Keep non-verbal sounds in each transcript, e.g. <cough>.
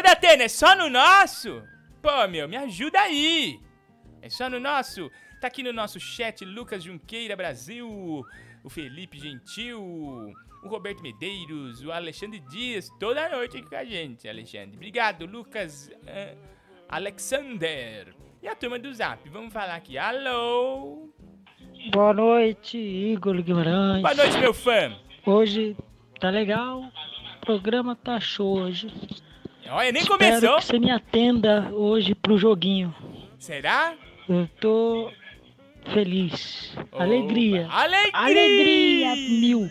Ô, Datena, é só no nosso? Pô, meu, me ajuda aí. É só no nosso. Tá aqui no nosso chat Lucas Junqueira Brasil, o Felipe Gentil, o Roberto Medeiros, o Alexandre Dias, toda noite aqui com a gente, Alexandre. Obrigado, Lucas uh, Alexander. E a turma do Zap, vamos falar aqui. Alô? Boa noite, Igor Guimarães. Boa noite, meu fã. Hoje tá legal, o programa tá show hoje. Olha, nem Espero começou. que você me atenda hoje pro joguinho. Será? Eu tô feliz. Opa, Alegria. Alegria! Alegria mil.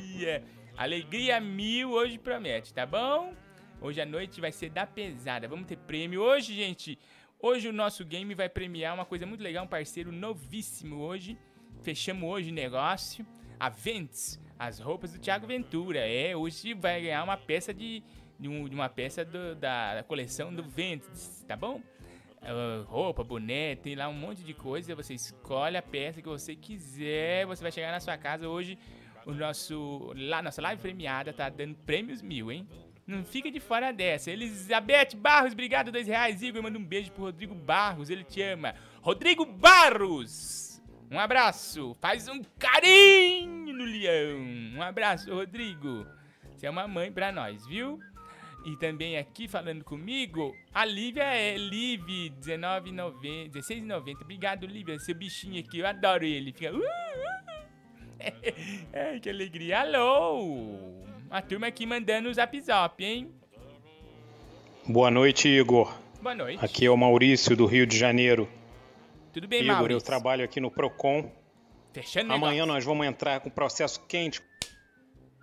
Alegria mil hoje promete, tá bom? Hoje à noite vai ser da pesada. Vamos ter prêmio hoje, gente. Hoje o nosso game vai premiar uma coisa muito legal, um parceiro novíssimo hoje. Fechamos hoje o negócio. A Vents, as roupas do Thiago Ventura. É, hoje vai ganhar uma peça de, de, um- de uma peça do- da, da coleção do Vents, tá bom? Ah, roupa, boné, tem lá um monte de coisa. Você escolhe a peça que você quiser. Você vai chegar na sua casa hoje. O nosso. Lá, nossa live premiada tá dando prêmios mil, hein? Não fica de fora dessa. Elizabeth Barros, obrigado, dois reais. Igor, manda um beijo pro Rodrigo Barros, ele te ama. Rodrigo Barros! Um abraço. Faz um carinho no leão. Um abraço, Rodrigo. Você é uma mãe pra nós, viu? E também aqui falando comigo, a Lívia é Liv 19,90, 16,90. Obrigado, Lívia. Seu bichinho aqui, eu adoro ele. Fica. Uh, uh. Ai, <laughs> que alegria. Alô! A turma aqui mandando o zap zap, hein? Boa noite, Igor. Boa noite. Aqui é o Maurício do Rio de Janeiro. Tudo bem, Igor, Maurício? eu trabalho aqui no Procon. Fechando Amanhã negócio. nós vamos entrar com processo quente.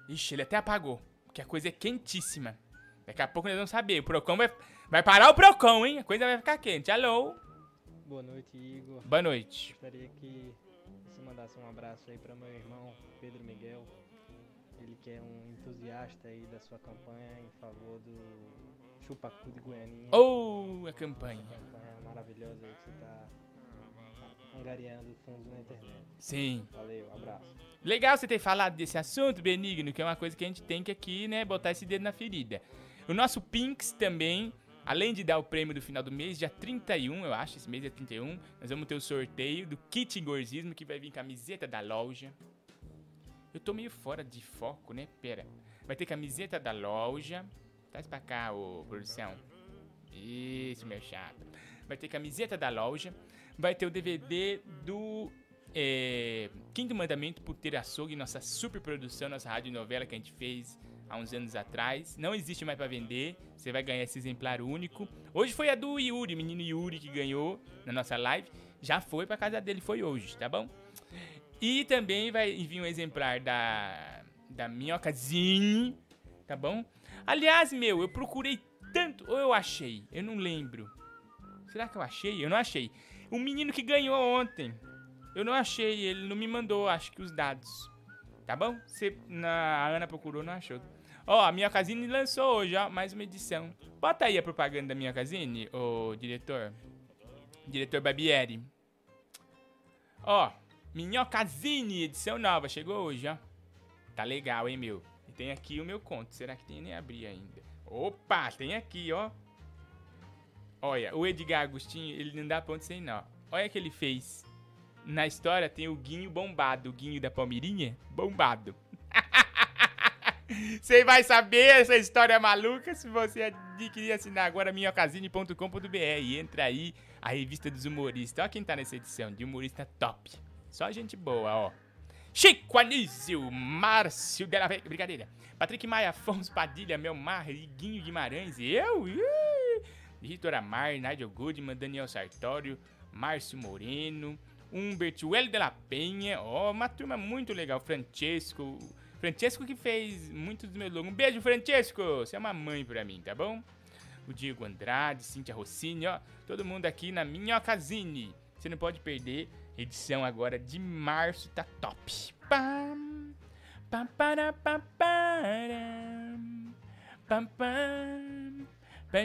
Ixi, ele até apagou. Porque a coisa é quentíssima. Daqui a pouco nós vamos saber. O Procon vai, vai parar o Procon, hein? A coisa vai ficar quente. Alô? Boa noite, Igor. Boa noite. Gostaria que você mandasse um abraço aí para meu irmão Pedro Miguel. Ele que é um entusiasta aí da sua campanha em favor do Chupacu de Goianinha. Oh, a campanha. Campanha maravilhosa aí que você tá angariando fundos na internet. Sim. Valeu, abraço. Legal você ter falado desse assunto, Benigno, que é uma coisa que a gente tem que aqui, né, botar esse dedo na ferida. O nosso Pinks também, além de dar o prêmio do final do mês, dia 31, eu acho, esse mês é 31, nós vamos ter o sorteio do kit Gorzismo, que vai vir camiseta da loja. Eu tô meio fora de foco, né? Pera. Vai ter camiseta da loja. Traz pra cá, ô produção. Isso, meu chato. Vai ter camiseta da loja. Vai ter o DVD do é, Quinto Mandamento por ter açougue, nossa super produção, nossa rádio novela que a gente fez há uns anos atrás. Não existe mais pra vender. Você vai ganhar esse exemplar único. Hoje foi a do Yuri, menino Yuri que ganhou na nossa live. Já foi pra casa dele, foi hoje, tá bom? E também vai vir um exemplar da da Minhocazinho, tá bom? Aliás, meu, eu procurei tanto, ou eu achei, eu não lembro. Será que eu achei? Eu não achei. O menino que ganhou ontem, eu não achei, ele não me mandou, acho que os dados. Tá bom? Você, na, a Ana procurou, não achou. Ó, a Minha Casine lançou hoje, ó, mais uma edição. Bota aí a propaganda da Minha Casine, ô diretor. Diretor Barbieri. Ó, Minhocazine, edição nova, chegou hoje, ó. Tá legal, hein, meu? E tem aqui o meu conto. Será que tem nem abrir ainda? Opa, tem aqui, ó. Olha, o Edgar Agostinho, ele não dá ponto sem nó. Olha o que ele fez. Na história tem o Guinho bombado, o Guinho da Palmeirinha bombado. <laughs> Você vai saber essa história maluca se você adquirir e assinar agora minhocasine.com.br. Entra aí, a revista dos humoristas. Olha quem tá nessa edição, de humorista top. Só gente boa, ó. Chico Anísio, Márcio Della Veiga, brincadeira. Patrick Maia, Afonso Padilha, Melmar, Iguinho Guimarães, eu, ih, Vitor Amar, Nigel Goodman, Daniel Sartório, Márcio Moreno, Humbert, Hélio de la Penha, ó, uma turma muito legal, Francesco, Francesco que fez muitos dos meus logos. Um beijo, Francesco, você é uma mãe pra mim, tá bom? O Diego Andrade, Cíntia Rossini, ó, todo mundo aqui na Minhocazine. Você não pode perder, edição agora de março, tá top. Pam, pam, para, pam, para, pam, pam,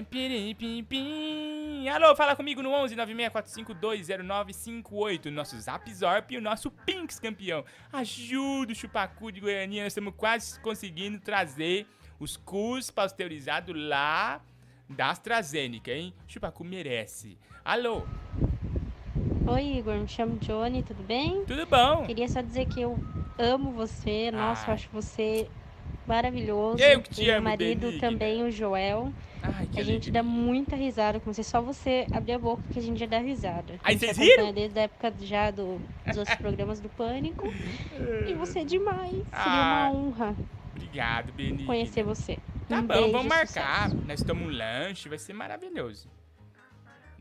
pirim, pim, pim. Alô, fala comigo no 11 964520958, nosso Zap Zorp e o nosso Pinks campeão. Ajuda o Chupacu de Goiânia, nós estamos quase conseguindo trazer os cus pasteurizados lá da AstraZeneca, hein? Chupacu merece. Alô, Oi, Igor, me chamo Johnny, tudo bem? tudo bom? Queria só dizer que eu amo você. Nossa, Ah. eu acho você maravilhoso. Eu que te E meu amo, marido Benigna. também, o Joel. Ai, que a gente dá muita risada com você. Só você abrir a boca que a gente já dá risada. Aí vocês riram? desde a época já do, dos outros programas do Pânico. <laughs> E você é demais. Seria Ah, uma honra Obrigado, Benigno. conhecer você. Tá um bom, beijo, vamos marcar. sucesso. Nós tomamos um lanche, vai ser maravilhoso.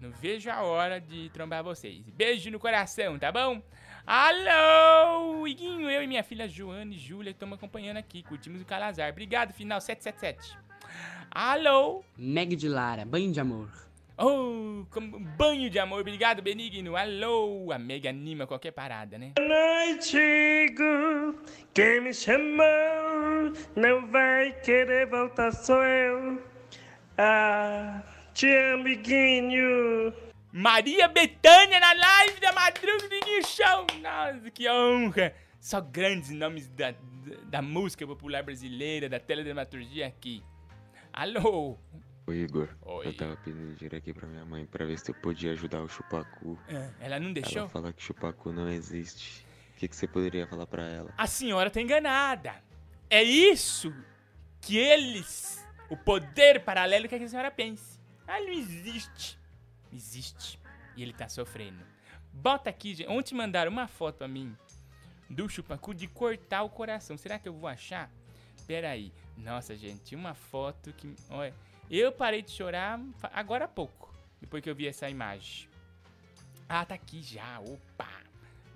Não vejo a hora de trombar vocês. Beijo no coração, tá bom? Alô, Iguinho, eu e minha filha Joana e Júlia estamos acompanhando aqui. Curtimos o Calazar. Obrigado, final 777. Alô? Meg de Lara, banho de amor. Oh, como um banho de amor. Obrigado, Benigno. Alô, a Meg anima qualquer parada, né? noite, Igor. Quem me chamou não vai querer voltar, sou eu. Ah, te amo, amiguinho. Maria Bethânia na live da Madruga do Iguinho Show. Nossa, que honra. Só grandes nomes da, da, da música popular brasileira, da teledramaturgia aqui. Alô? Ô Igor, Oi. eu tava pedindo dinheiro aqui pra minha mãe pra ver se eu podia ajudar o Chupacu. Ah, Ela não deixou? Ela fala que Chupacu não existe. O que, que você poderia falar pra ela? A senhora tá enganada. É isso que eles, o poder paralelo quer que a senhora pense. Ah, ele não existe. Existe. E ele tá sofrendo. Bota aqui, gente. Ontem mandaram uma foto pra mim do Chupacu de cortar o coração. Será que eu vou achar? Pera aí. Nossa, gente, uma foto que. Olha, eu parei de chorar agora há pouco. Depois que eu vi essa imagem. Ah, tá aqui já. Opa!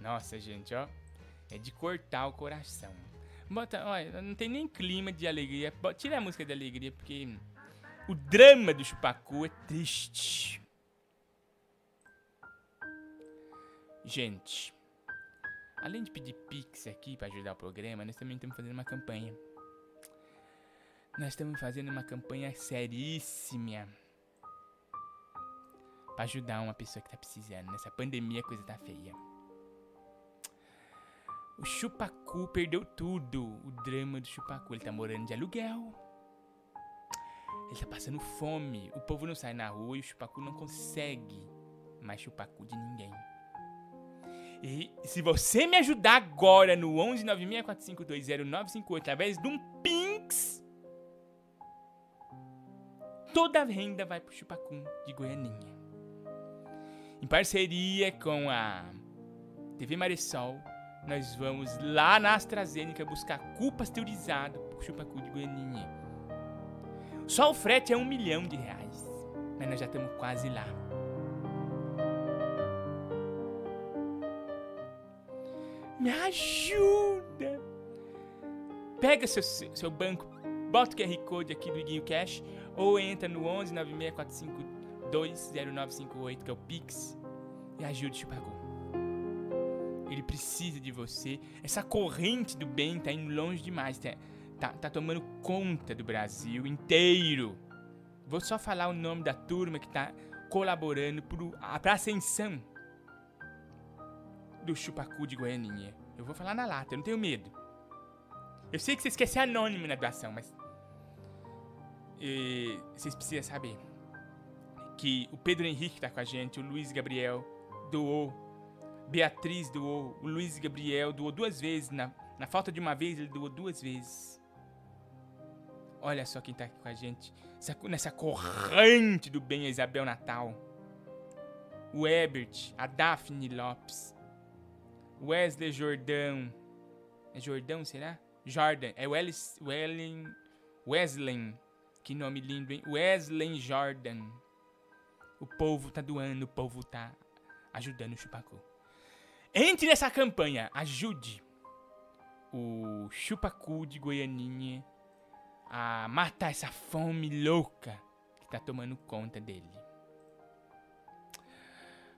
Nossa, gente, ó. É de cortar o coração. Bota, olha, não tem nem clima de alegria. Bo- Tira a música de alegria, porque o drama do Chupacu é triste. Gente, além de pedir pix aqui pra ajudar o programa, nós também estamos fazendo uma campanha. Nós estamos fazendo uma campanha seríssima pra ajudar uma pessoa que tá precisando. Nessa pandemia a coisa tá feia. O Chupacu perdeu tudo. O drama do Chupacu. Ele tá morando de aluguel. Ele tá passando fome. O povo não sai na rua e o Chupacu não consegue mais Chupacu de ninguém. E se você me ajudar agora no 11964520958 através de um Pinks, toda a renda vai pro Chupacum de Goianinha. Em parceria com a TV Maresol, nós vamos lá na AstraZeneca buscar cu pasteurizado pro Chupacu de Goianinha. Só o frete é um milhão de reais, mas nós já estamos quase lá. Me ajuda! Pega seu, seu banco, bota o QR Code aqui do Iguinho Cash ou entra no 11 964520958, que é o Pix, e ajude o Chupacu. Ele precisa de você. Essa corrente do bem tá indo longe demais. Tá, tá, tá tomando conta do Brasil inteiro. Vou só falar o nome da turma que tá colaborando pro, pra ascensão do Chupacu de Goianinha. Eu vou falar na lata, eu não tenho medo. Eu sei que vocês querem ser anônimo na doação, mas. Eh, vocês precisam saber que o Pedro Henrique tá com a gente, o Luiz Gabriel doou, Beatriz doou, o Luiz Gabriel doou duas vezes. Na, na falta de uma vez, ele doou duas vezes. Olha só quem tá aqui com a gente. Essa- nessa corrente do bem, a Isabel Natal. O Ebert, a Daphne Lopes. Wesley Jordão. É Jordão, será? Jordan. É Wellis, Wellen, Wesley. Que nome lindo, hein? Wesley Jordan. O povo tá doando, o povo tá ajudando o Chupacu. Entre nessa campanha, ajude o Chupacu de Goianinha a matar essa fome louca que tá tomando conta dele.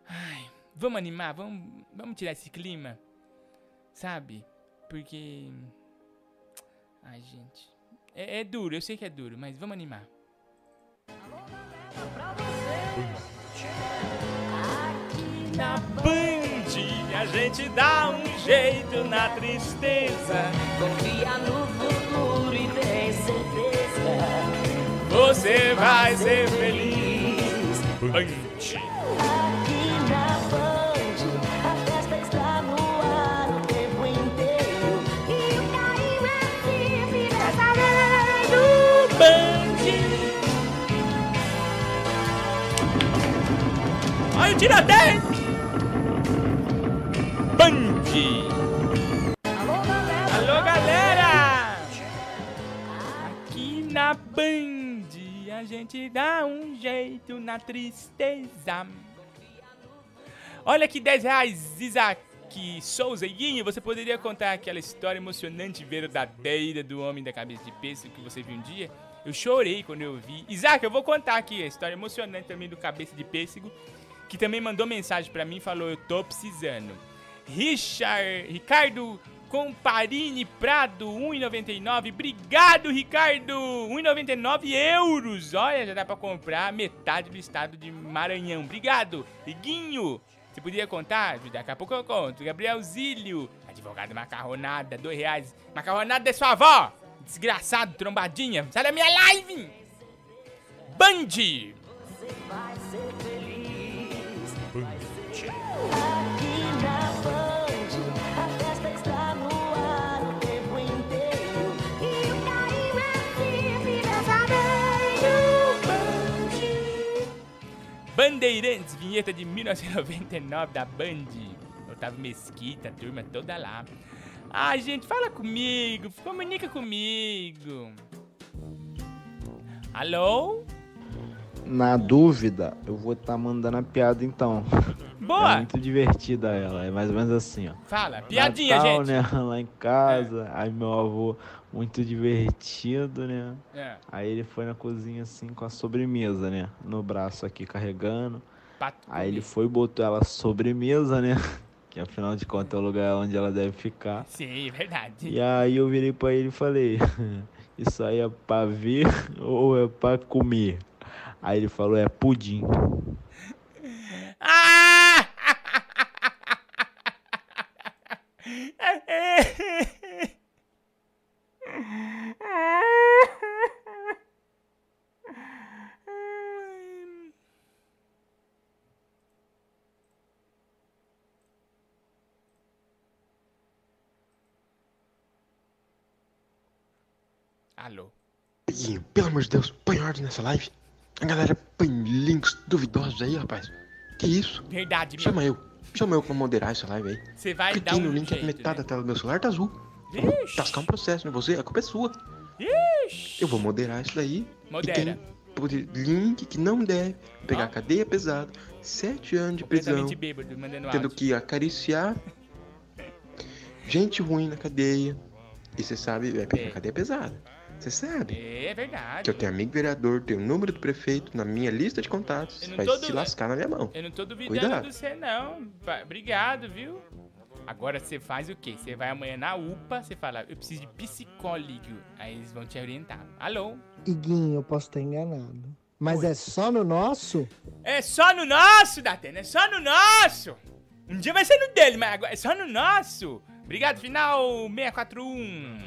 Ai, vamos animar, vamos, vamos tirar esse clima, sabe? Porque. Ai, gente. É, é duro, eu sei que é duro, mas vamos animar. Na Band, a gente dá um jeito na tristeza. Confia no futuro e tem certeza. você vai ser feliz. Band. Tiroteio! Band! Alô, galera! Aqui na Band a gente dá um jeito na tristeza. Olha que 10 reais, Isaac Souza Guinho. Você poderia contar aquela história emocionante e verdadeira do homem da cabeça de pêssego que você viu um dia? Eu chorei quando eu vi. Isaac, eu vou contar aqui a história emocionante também do cabeça de pêssego, que também mandou mensagem pra mim e falou: Eu tô precisando. Richard, Ricardo Comparini Prado, 1,99. Obrigado, Ricardo! 1,99 euros. Olha, já dá pra comprar metade do estado de Maranhão. Obrigado. Iguinho, você podia contar? Daqui a pouco eu conto. Gabriel Zílio, advogado macarronada, dois reais. Macarronada da sua avó. Desgraçado, trombadinha. Sai da minha live! Band! Bandeirantes, vinheta de 1999 da Band. Otávio Mesquita, turma toda lá. Ah, gente, fala comigo, comunica comigo. Alô? Na dúvida, eu vou estar mandando a piada então. Boa! É muito divertida ela, é mais ou menos assim, ó. Fala, piadinha, Natal, gente. né, <laughs> lá em casa, aí meu avô, muito divertido, né? É. Aí ele foi na cozinha assim com a sobremesa, né? No braço aqui carregando. Pato Aí ele foi e botou ela sobremesa, né? <laughs> Que afinal de contas é o lugar onde ela deve ficar. Sim, verdade. E aí eu virei pra ele e falei, <laughs> isso aí é pra ver ou é pra comer? Aí ele falou, é pudim. Ah! Alô? Pelo amor de Deus, põe ordem nessa live. A galera põe links duvidosos aí, rapaz. Que isso? Verdade, meu. Chama eu. Chama eu pra moderar essa live aí. Você vai Cliquei dar um no link, jeito, a metade da tela do meu celular tá azul. Ixi. Tascar um processo em você, a culpa é sua. Ixi. Eu vou moderar isso daí. Modera. E quem link que não deve pegar Ó. cadeia pesada, sete anos de prisão, bêbado, tendo áudio. que acariciar <laughs> gente ruim na cadeia. E você sabe, vai pegar É. cadeia pesada. Você sabe. É verdade. Que eu tenho amigo vereador, tenho o número do prefeito na minha lista de contatos. Eu não Vai se lascar na minha mão. Eu não tô duvidando Cuidado. de você, não. Obrigado, viu? Agora você faz o quê? Você vai amanhã na UPA, você fala, eu preciso de psicólogo. Aí eles vão te orientar. Alô? Iguinho, eu posso estar enganado. Mas é só no nosso? É só no nosso, Datena, é só no nosso. Um dia vai ser no dele, mas agora é só no nosso. Obrigado, final 641.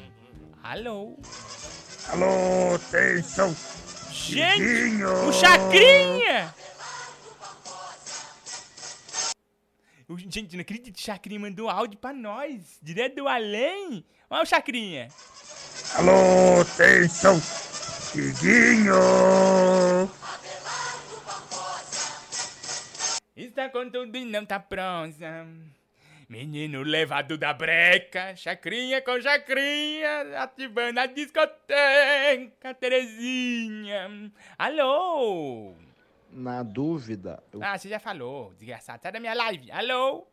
Alô? Alô, atenção! Gente, Iguinho! o Chacrinha! O, gente, não acredito, o Chacrinha mandou áudio pra nós, direto do além. Olha o Chacrinha. Alô, atenção! Iguinho! Está com tudo e não tá pronta. Menino levado da breca, chacrinha com chacrinha, ativando a discoteca, Terezinha. Alô? Na dúvida, eu Ah, você já falou, desgraçado. Sai da minha live. Alô?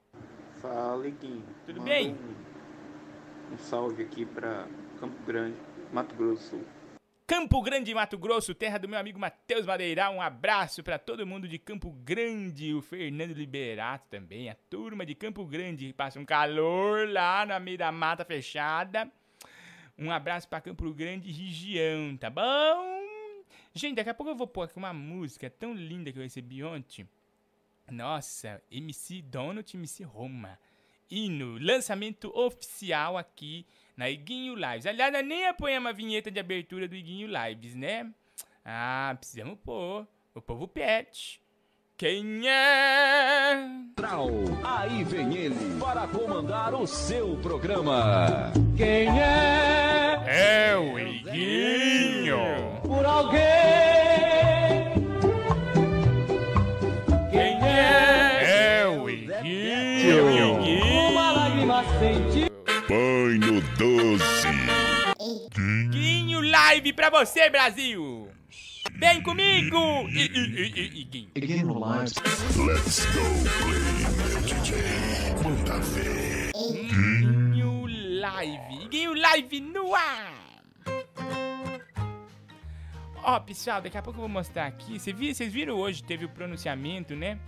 Fala, Guinho. Tudo Manda bem? Um, um salve aqui pra Campo Grande, Mato Grosso do Sul. Campo Grande, Mato Grosso, terra do meu amigo Matheus Madeira. Um abraço pra todo mundo de Campo Grande, o Fernando Liberato também, a turma de Campo Grande, passa um calor lá no meio da mata fechada. Um abraço pra Campo Grande região, tá bom? Gente, daqui a pouco eu vou pôr aqui uma música tão linda que eu recebi ontem. Nossa, MC Donald, MC Roma. Hino, lançamento oficial aqui na Iguinho Lives. Aliás, nós é nem apanhamos a vinheta de abertura do Iguinho Lives, né? Ah, precisamos pôr. O povo pet. Quem é? Trau, aí vem ele para comandar o seu programa. Quem é? É o Iguinho. Por alguém. Quem é? É o Iguinho. Uma lágrima sentida. Põe 12. Guinho Live pra você, Brasil! Vem comigo! Guinho. Guinho Live. Let's go play, meu DJ. Manda ver. Guinho Live. Guinho Live no ar! Ó, oh, pessoal, daqui a pouco eu vou mostrar aqui. Vocês Cê viram hoje, teve o pronunciamento, né?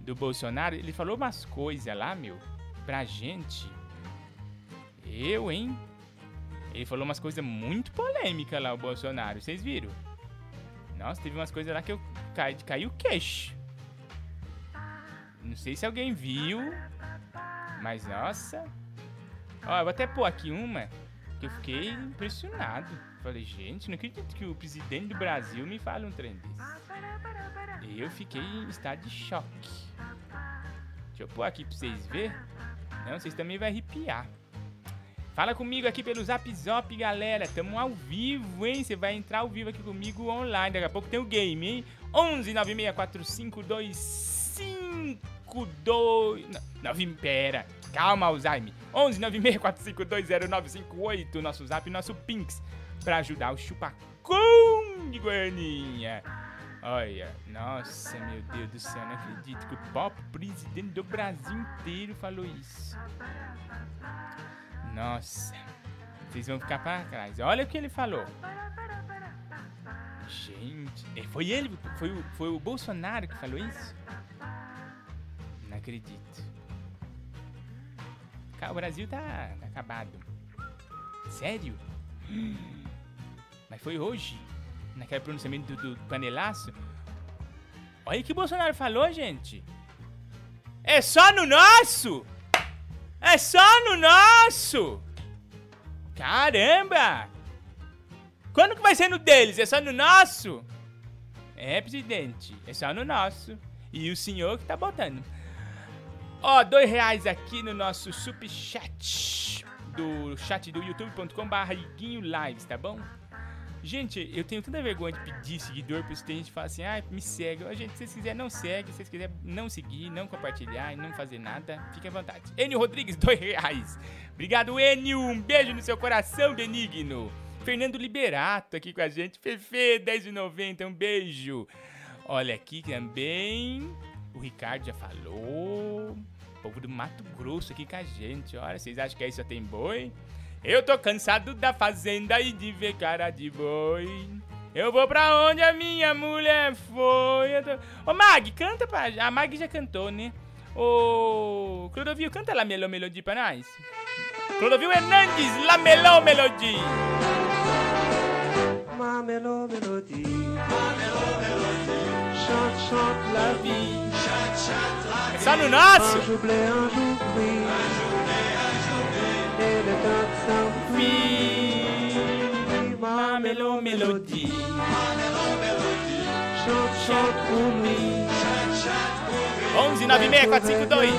Do Bolsonaro. Ele falou umas coisas lá, meu, pra gente eu, hein? Ele falou umas coisas muito polêmicas lá, o Bolsonaro. Vocês viram? Nossa, teve umas coisas lá que eu caí, caiu o queixo. Não sei se alguém viu, mas nossa. Ó, eu vou até pôr aqui uma que eu fiquei impressionado. Falei, gente, não acredito que o presidente do Brasil me fale um trem desse. Eu fiquei em estado de choque. Deixa eu pôr aqui pra vocês verem. Não, vocês também vão arrepiar. Fala comigo aqui pelo Zap Zop, galera. Tamo ao vivo, hein? Você vai entrar ao vivo aqui comigo online. Daqui a pouco tem o game, hein? 11 9645252. Não, 9, pera. Calma, Alzheimer. 11 964520958. Nosso Zap nosso Pinks. Pra ajudar o chupacum de Goianinha. Olha, nossa, meu Deus do céu. Não acredito que o próprio presidente do Brasil inteiro falou isso. Nossa, vocês vão ficar pra trás. Olha o que ele falou. Gente, é, foi ele, foi o, foi o Bolsonaro que falou isso? Não acredito. O Brasil tá, tá acabado. Sério? Mas foi hoje? Naquele pronunciamento do, do panelaço? Olha o que o Bolsonaro falou, gente. É só no nosso! É só no nosso! Caramba! Quando que vai ser no deles? É só no nosso? É, presidente. É só no nosso. E o senhor que tá botando. Ó, dois reais aqui no nosso super chat do chat do youtube.com barra Lives, tá bom? Gente, eu tenho tanta vergonha de pedir seguidor, porque tem gente que fala assim, ah, me segue. Ó, gente, se vocês quiserem, não segue. Se vocês quiserem não seguir, não compartilhar e não fazer nada, fique à vontade. Enio Rodrigues, <laughs> dois reais. Obrigado, Enio. Um beijo no seu coração, benigno. Fernando Liberato aqui com a gente. Fefe, 10,90, um beijo. Olha aqui também. O Ricardo já falou. O povo do Mato Grosso aqui com a gente. Olha, vocês acham que aí só tem boi? Eu tô cansado da fazenda e de ver cara de boi. Eu vou pra onde a minha mulher foi. Eu tô... Ô Mag, canta pra. A Mag já cantou, né? Ô Clodovil, canta lá Melô Melodie pra nós. Clodovil Hernandes, La Melô Melodie. Ma mélo mélodie. Chante, chante la vie. É só no nosso? Un jour blé, un jour gris. Et le s'enfuit. Ma Melô Melodie. Chante, chante pour lui. 11 96452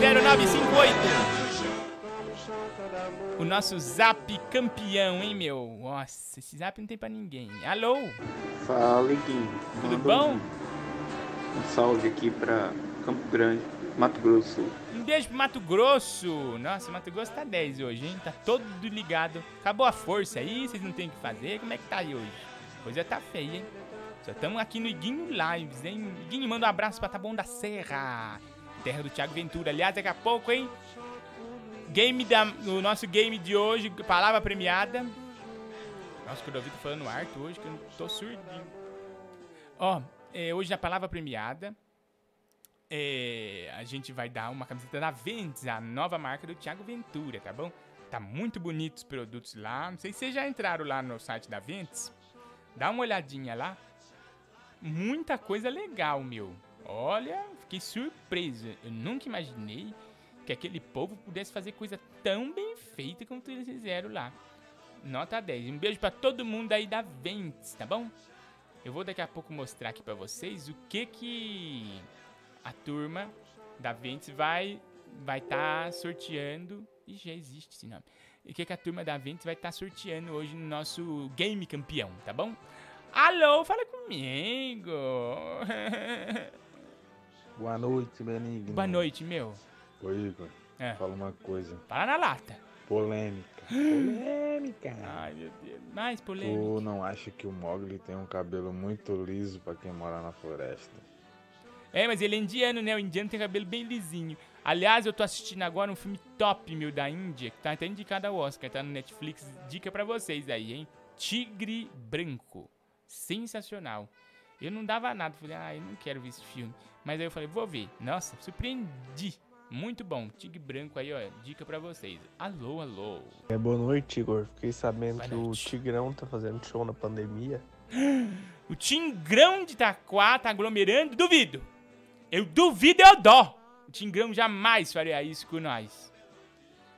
0958. O nosso zap campeão, hein, meu? Nossa, esse zap não tem pra ninguém. Alô? Fala, Iguinho. Tudo Manda bom? Um, um salve aqui pra Campo Grande, Mato Grosso do Sul. Beijo pro Mato Grosso. Nossa, Mato Grosso tá 10 hoje, hein? Tá todo ligado. Acabou a força aí, vocês não tem o que fazer. Como é que tá aí hoje? Coisa tá feia, hein? Só estamos aqui no Iguinho Lives, hein? Iguinho, manda um abraço pra Taboão da Serra. Terra do Thiago Ventura. Aliás, daqui a pouco, hein? Game da, o nosso game de hoje, palavra premiada. Nossa, que eu ouvi falando arte hoje, que eu tô surdinho. Ó, é, hoje na palavra premiada, é, a gente vai dar uma camiseta da Ventus, a nova marca do Thiago Ventura, tá bom? Tá muito bonito os produtos lá. Não sei se vocês já entraram lá no site da Ventus. Dá uma olhadinha lá. Muita coisa legal, meu. Olha, fiquei surpreso. Eu nunca imaginei que aquele povo pudesse fazer coisa tão bem feita como eles fizeram lá. Nota 10. Um beijo pra todo mundo aí da Ventus, tá bom? Eu vou daqui a pouco mostrar aqui pra vocês o que que a turma da Ventes vai vai estar sorteando. E já existe esse nome. E o que que a turma da Ventes vai estar sorteando hoje no nosso Game Campeão, tá bom? Alô, fala comigo. <laughs> Boa noite, Benigno. Boa noite, meu. Ô, Igor, É. fala uma coisa. Fala na lata. Polêmica. <gasps> Polêmica. Ai, meu Deus. Mais polêmica. Tu não acha que o Mogli tem um cabelo muito liso pra quem mora na floresta? É, mas ele é indiano, né? O indiano tem cabelo bem lisinho. Aliás, eu tô assistindo agora um filme top, meu, da Índia, que tá até indicado ao Oscar, tá no Netflix. Dica pra vocês aí, hein? Tigre Branco. Sensacional. Eu não dava nada, falei, ah, eu não quero ver esse filme. Mas aí eu falei, vou ver. Nossa, surpreendi. Muito bom. Tigre Branco aí, ó, dica pra vocês. Alô, alô. É, boa noite, Igor. Fiquei sabendo que o Tigrão tá fazendo show na pandemia. <gasps> O Tingrão de Itaquá tá aglomerando? Duvido. Eu duvido eu dó. O Tingrão jamais faria isso com nós.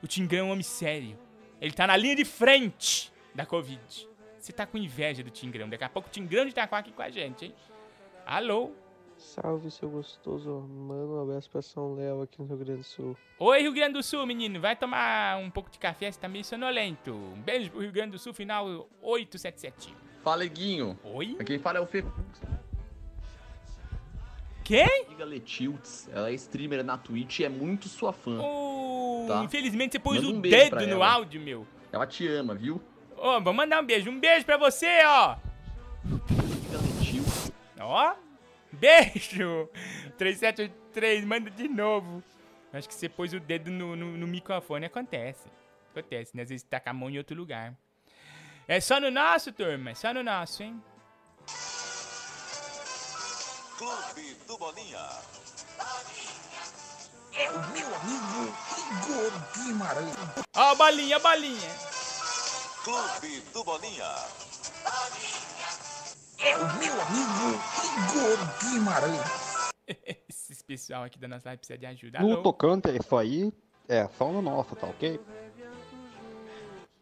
O Tingrão é um homem sério. Ele tá na linha de frente da Covid. Você tá com inveja do Tingrão. Daqui a pouco o Tingrão de Itaquá aqui com a gente, hein? Alô? Salve, seu gostoso. Manda um abraço pra São Léo aqui no Rio Grande do Sul. Oi, Rio Grande do Sul, menino. Vai tomar um pouco de café, você tá meio sonolento. Um beijo pro Rio Grande do Sul, final 877. Fala, Guinho. Oi? Quem fala é o Fê. Quem? Amiga Letilts. Ela é streamer na Twitch e é muito sua fã. Oh, Tá? Infelizmente você pôs Manda o um dedo no ela. áudio, meu. Ela te ama, viu? Ô, vou mandar um beijo. Um beijo pra você, ó. Ó. Beijo. 3783, manda de novo. Acho que você pôs o dedo no, no, no microfone. Acontece. Acontece, né? Às vezes tá com a mão em outro lugar. É só no nosso, turma. É só no nosso, hein? Clube do Bolinha. É o meu amigo Igor Guimarães. Ó, a bolinha, a bolinha. Clube do Bolinha. É o meu amigo Igor Guimarães. <laughs> Esse pessoal aqui da nossa live precisa de ajuda. No tocante a isso aí, é só no nosso, tá ok?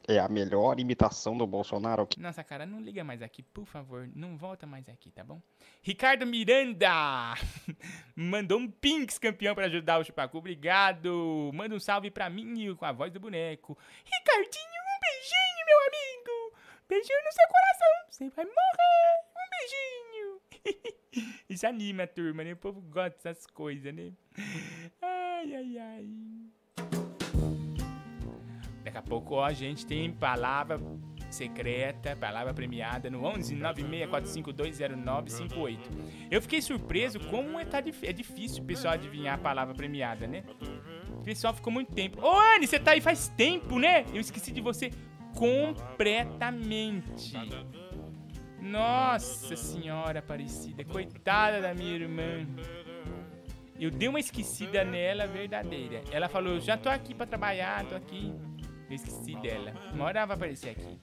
É a melhor imitação do Bolsonaro. Nossa, cara, não liga mais aqui, por favor. Não volta mais aqui, tá bom? Ricardo Miranda <laughs> mandou um Pinks campeão pra ajudar o Chupacu. Obrigado. Manda um salve pra mim com a voz do boneco. Ricardinho, um beijinho, meu amigo. Beijinho no seu coração. Você vai morrer. Um beijinho. <laughs> Isso anima turma, né? O povo gosta dessas coisas, né? Ai, ai, ai. Daqui a pouco ó, a gente tem palavra secreta, palavra premiada no 11 964520958. Eu fiquei surpreso como é, tá, é difícil o pessoal adivinhar a palavra premiada, né? O pessoal ficou muito tempo. Ô, Anne, você tá aí faz tempo, né? Eu esqueci de você completamente. Nossa senhora Aparecida, coitada da minha irmã. Eu dei uma esquecida nela verdadeira. Ela falou: Já tô aqui pra trabalhar, tô aqui. Eu esqueci dela. Uma hora ela vai aparecer aqui.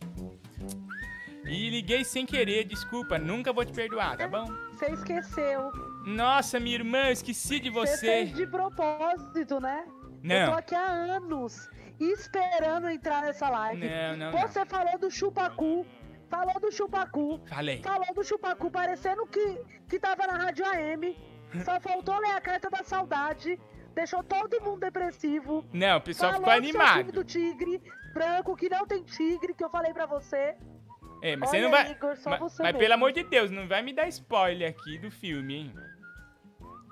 E liguei sem querer, desculpa, nunca vou te perdoar, tá bom? Você esqueceu. Nossa, minha irmã, eu esqueci de Você você. fez de propósito, né? Eu Não. tô aqui há anos esperando entrar nessa live. Não, não, não. Você falou do chupacu. Falou do chupacu. Falei. Falou do chupacu, parecendo que, que tava na Rádio AM. <laughs> Só faltou ler a carta da saudade. Deixou todo mundo depressivo. Não, o pessoal ficou do animado. time do tigre branco, que não tem tigre, que eu falei pra você. É, mas Olha, você não vai. Igor, mas você mas pelo amor de Deus, não vai me dar spoiler aqui do filme, hein?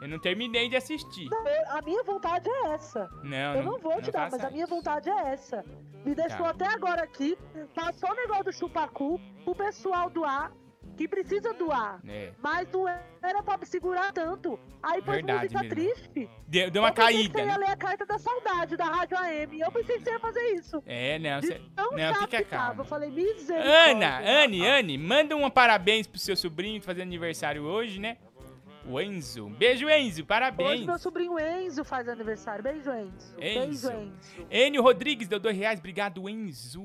Eu não terminei de assistir. Não, eu- a minha vontade é essa. Não, eu não- não vou te não dar, mas faça a minha vontade é essa. Me deixou Tá. até agora aqui, passou o negócio do chupacu, o pessoal doar, que precisa doar. É. Mas não era pra segurar tanto. Aí pôs Verdade música mesmo. triste. Deu, deu uma eu caída, ia né? ler a carta da saudade da Rádio AM. Eu pensei que você ia fazer isso. É, não, você. Não, chato fica calmo. Eu falei, misericórdia. Ana, Anne, Anne, manda um parabéns pro seu sobrinho fazendo aniversário hoje, né? O Enzo. Beijo, Enzo, parabéns. Hoje meu sobrinho Enzo faz aniversário. Beijo, Enzo. Enzo. Beijo, Enzo. Enio Rodrigues deu dois reais, obrigado, Enzo.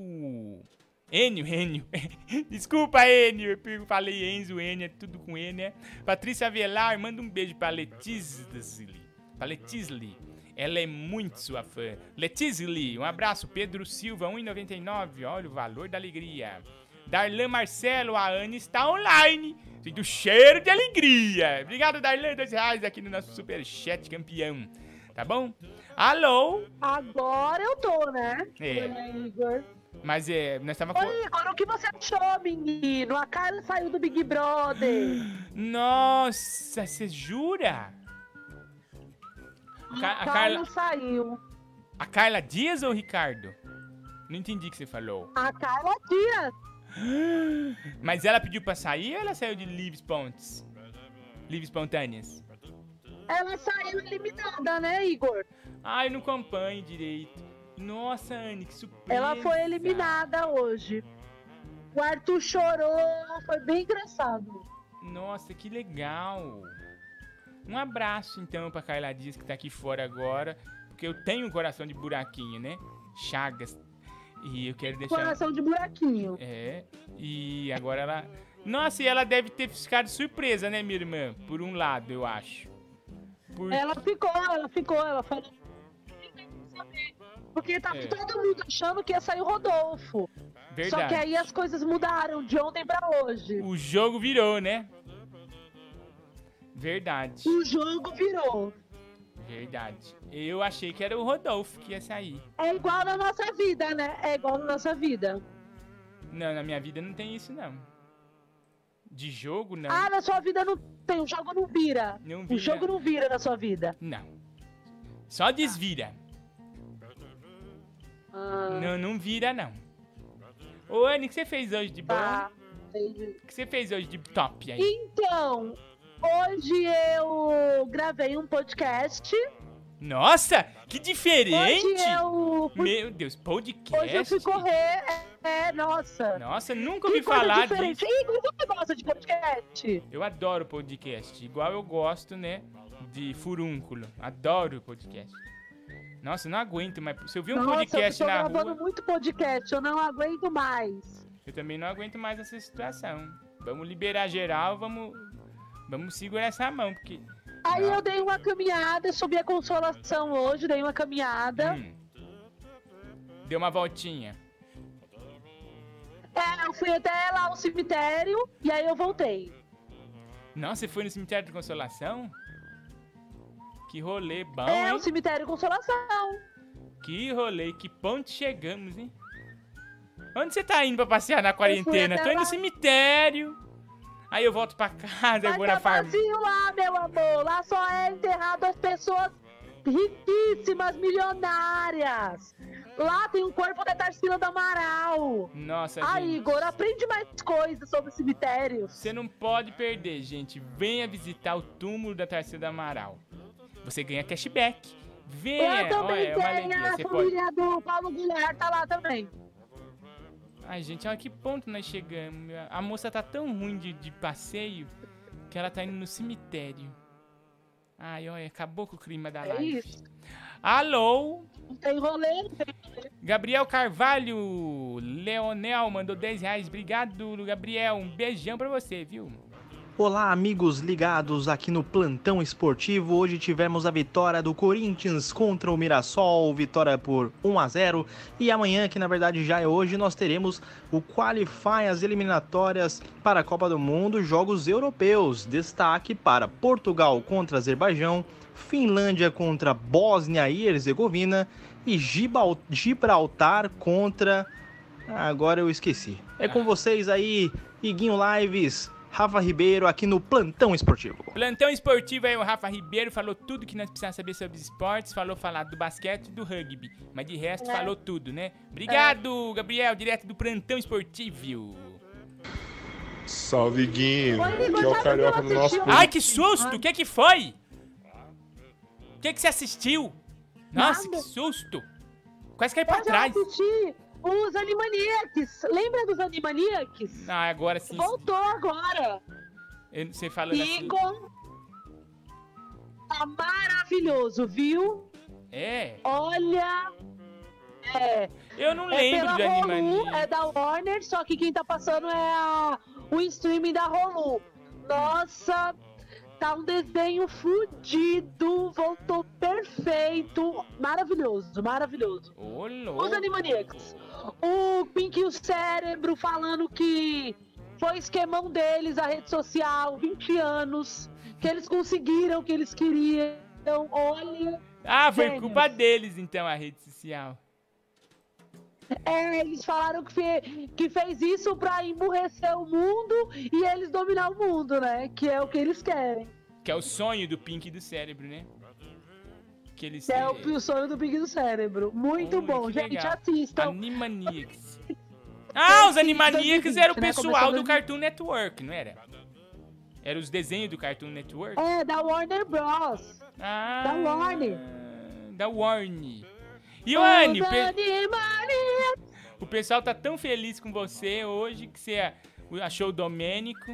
Enio, Enio. <laughs> Desculpa, Enio, eu falei Enzo, Enio, é tudo com N, né? Patrícia Avelar, manda um beijo pra Letizli. Pra Letizli. Ela é muito sua fã. Letizli, um abraço. Pedro Silva, 1,99. Olha o valor da alegria. Darlan Marcelo, a Anne está online. Sinto cheiro de alegria. Obrigado, Darlan, dois reais aqui no nosso superchat campeão. Tá bom? Alô? Agora eu tô, né? É. Mas é, nós tava com... Igor, o que você achou, menino? A Carla saiu do Big Brother. <gasps> Nossa, você jura? A, Ca- a Carla, saiu. a Carla Dias ou Ricardo? Não entendi o que você falou. A Carla Dias. <gasps> Mas ela pediu pra sair ou ela saiu de livre espontes? Livre espontâneas? Ela saiu eliminada, né, Igor? Ai, não acompanho direito. Nossa, Anne, que surpresa. Ela foi eliminada hoje. O Arthur chorou, foi bem engraçado. Nossa, que legal. Um abraço, então, pra Carla Dias, que tá aqui fora agora. Porque eu tenho um coração de buraquinho, né? Chagas. E eu quero deixar... Coração de buraquinho. É, e agora ela... Nossa, e ela deve ter ficado surpresa, né, minha irmã? Por um lado, eu acho. Por... Ela ficou, ela ficou, ela falou. Porque tava É. todo mundo achando que ia sair o Rodolfo. Só Verdade. que aí as coisas mudaram de ontem pra hoje. O jogo virou, né? Verdade, O jogo virou. verdade. Eu achei que era o Rodolfo que ia sair. É igual na nossa vida, né? É igual na nossa vida. Não, na minha vida não tem isso, não. De jogo, não. Ah, na sua vida não tem, o jogo não vira. Não O vira. jogo não vira na sua vida. Não. Só desvira. Ah, Não, não vira, não. Ô, Anne, o que você fez hoje de bom? tá. entendi. O que você fez hoje de top aí? Então, hoje eu gravei um podcast. Nossa, que diferente! Hoje eu, Meu Deus, podcast? hoje eu fui correr. É, é, nossa. Nossa, nunca ouvi falar diferente. disso. Igor, você gosta de podcast? Eu adoro podcast, igual eu gosto, né, de furúnculo. Adoro podcast. Nossa, eu não aguento mais. Se eu ver um Nossa, podcast eu tô na gravando rua, muito podcast, eu não aguento mais. eu também não aguento mais essa situação. Vamos liberar geral, vamos vamos segurar essa mão, porque Aí eu dei uma caminhada, subi a consolação hoje, dei uma caminhada. hum, deu uma voltinha. É, eu fui até lá no cemitério e aí eu voltei. Nossa, você foi no cemitério de consolação? Que rolê bom, é, hein? o cemitério consolação. Que rolê, que ponto chegamos, hein? Onde você tá indo pra passear na quarentena? Tô indo no cemitério. Aí eu volto pra casa, eu vou na farmácia. lá, meu amor. Lá só é enterrado as pessoas riquíssimas, milionárias. Lá tem o corpo da Tarsila do Amaral. Nossa, Ai, gente. Igor, aprende mais coisas sobre cemitérios. Você não pode perder, gente. Venha visitar o túmulo da Tarsila do Amaral. Você ganha cashback. Venha. Eu também Olha, é tenho a Você pode... família do Paulo Goulart, tá lá também. Ai, gente, olha que ponto nós chegamos. A moça tá tão ruim de, de passeio que ela tá indo no cemitério. Ai, olha, acabou com o clima da É live. isso. Alô? Não tem rolê, não tem Gabriel Carvalho, Leonel mandou 10 reais. Obrigado, Gabriel. Um beijão pra você, viu? Olá, amigos ligados aqui no Plantão Esportivo. Hoje tivemos a vitória do Corinthians contra o Mirassol, vitória por 1 a 0. E amanhã, que na verdade já é hoje, nós teremos o Qualify, as eliminatórias para a Copa do Mundo, jogos europeus. Destaque para Portugal contra Azerbaijão, Finlândia contra Bósnia e Herzegovina e Gibraltar contra. Ah, agora eu esqueci. É com vocês aí, Iguinho Lives. Rafa Ribeiro aqui no Plantão Esportivo. Plantão esportivo aí, o Rafa Ribeiro falou tudo que nós precisamos saber sobre esportes, falou falar do basquete e do rugby, mas de resto É. falou tudo, né? Obrigado, Gabriel, direto do Plantão Esportivo. Salve, Guinho. Que é o carioca do nosso. Ai, que susto! O que que foi? O que que você assistiu? Nossa, Nada. que susto! Quase caí pra Hoje eu trás. assisti os Animaniacs. Lembra dos Animaniacs? Ah, agora sim. Voltou agora. Eu- Você falando assim. Tá maravilhoso, viu? É, Olha. É. eu não É lembro pela de Hulu, Animania. é da Warner, só que quem tá passando é a- o streaming da Hulu. Nossa, Tá um desenho fudido, voltou perfeito, maravilhoso, maravilhoso. Ô, Os. Animaniacs. O Pink e o Cérebro falando que foi esquemão deles a rede social, 20 anos, que eles conseguiram o que eles queriam. Olha. Ah, foi gênios. culpa deles, então, a rede social. É, eles falaram que, fe- que fez isso pra emburrecer o mundo e eles dominar o mundo, né? Que é o que eles querem. Que é o sonho do Pink do cérebro, né? Que eles É o, o sonho do Pink do Cérebro. Muito bom, gente, legal. assistam. Animaniacs. Ah, os Animaniacs era o 2020, né? pessoal do Cartoon Network, não era? Era os desenhos do Cartoon Network? É, da Warner Bros. Ah, Da Warner. da Warner. E o pe- o pessoal tá tão feliz com você hoje que você achou o Domênico.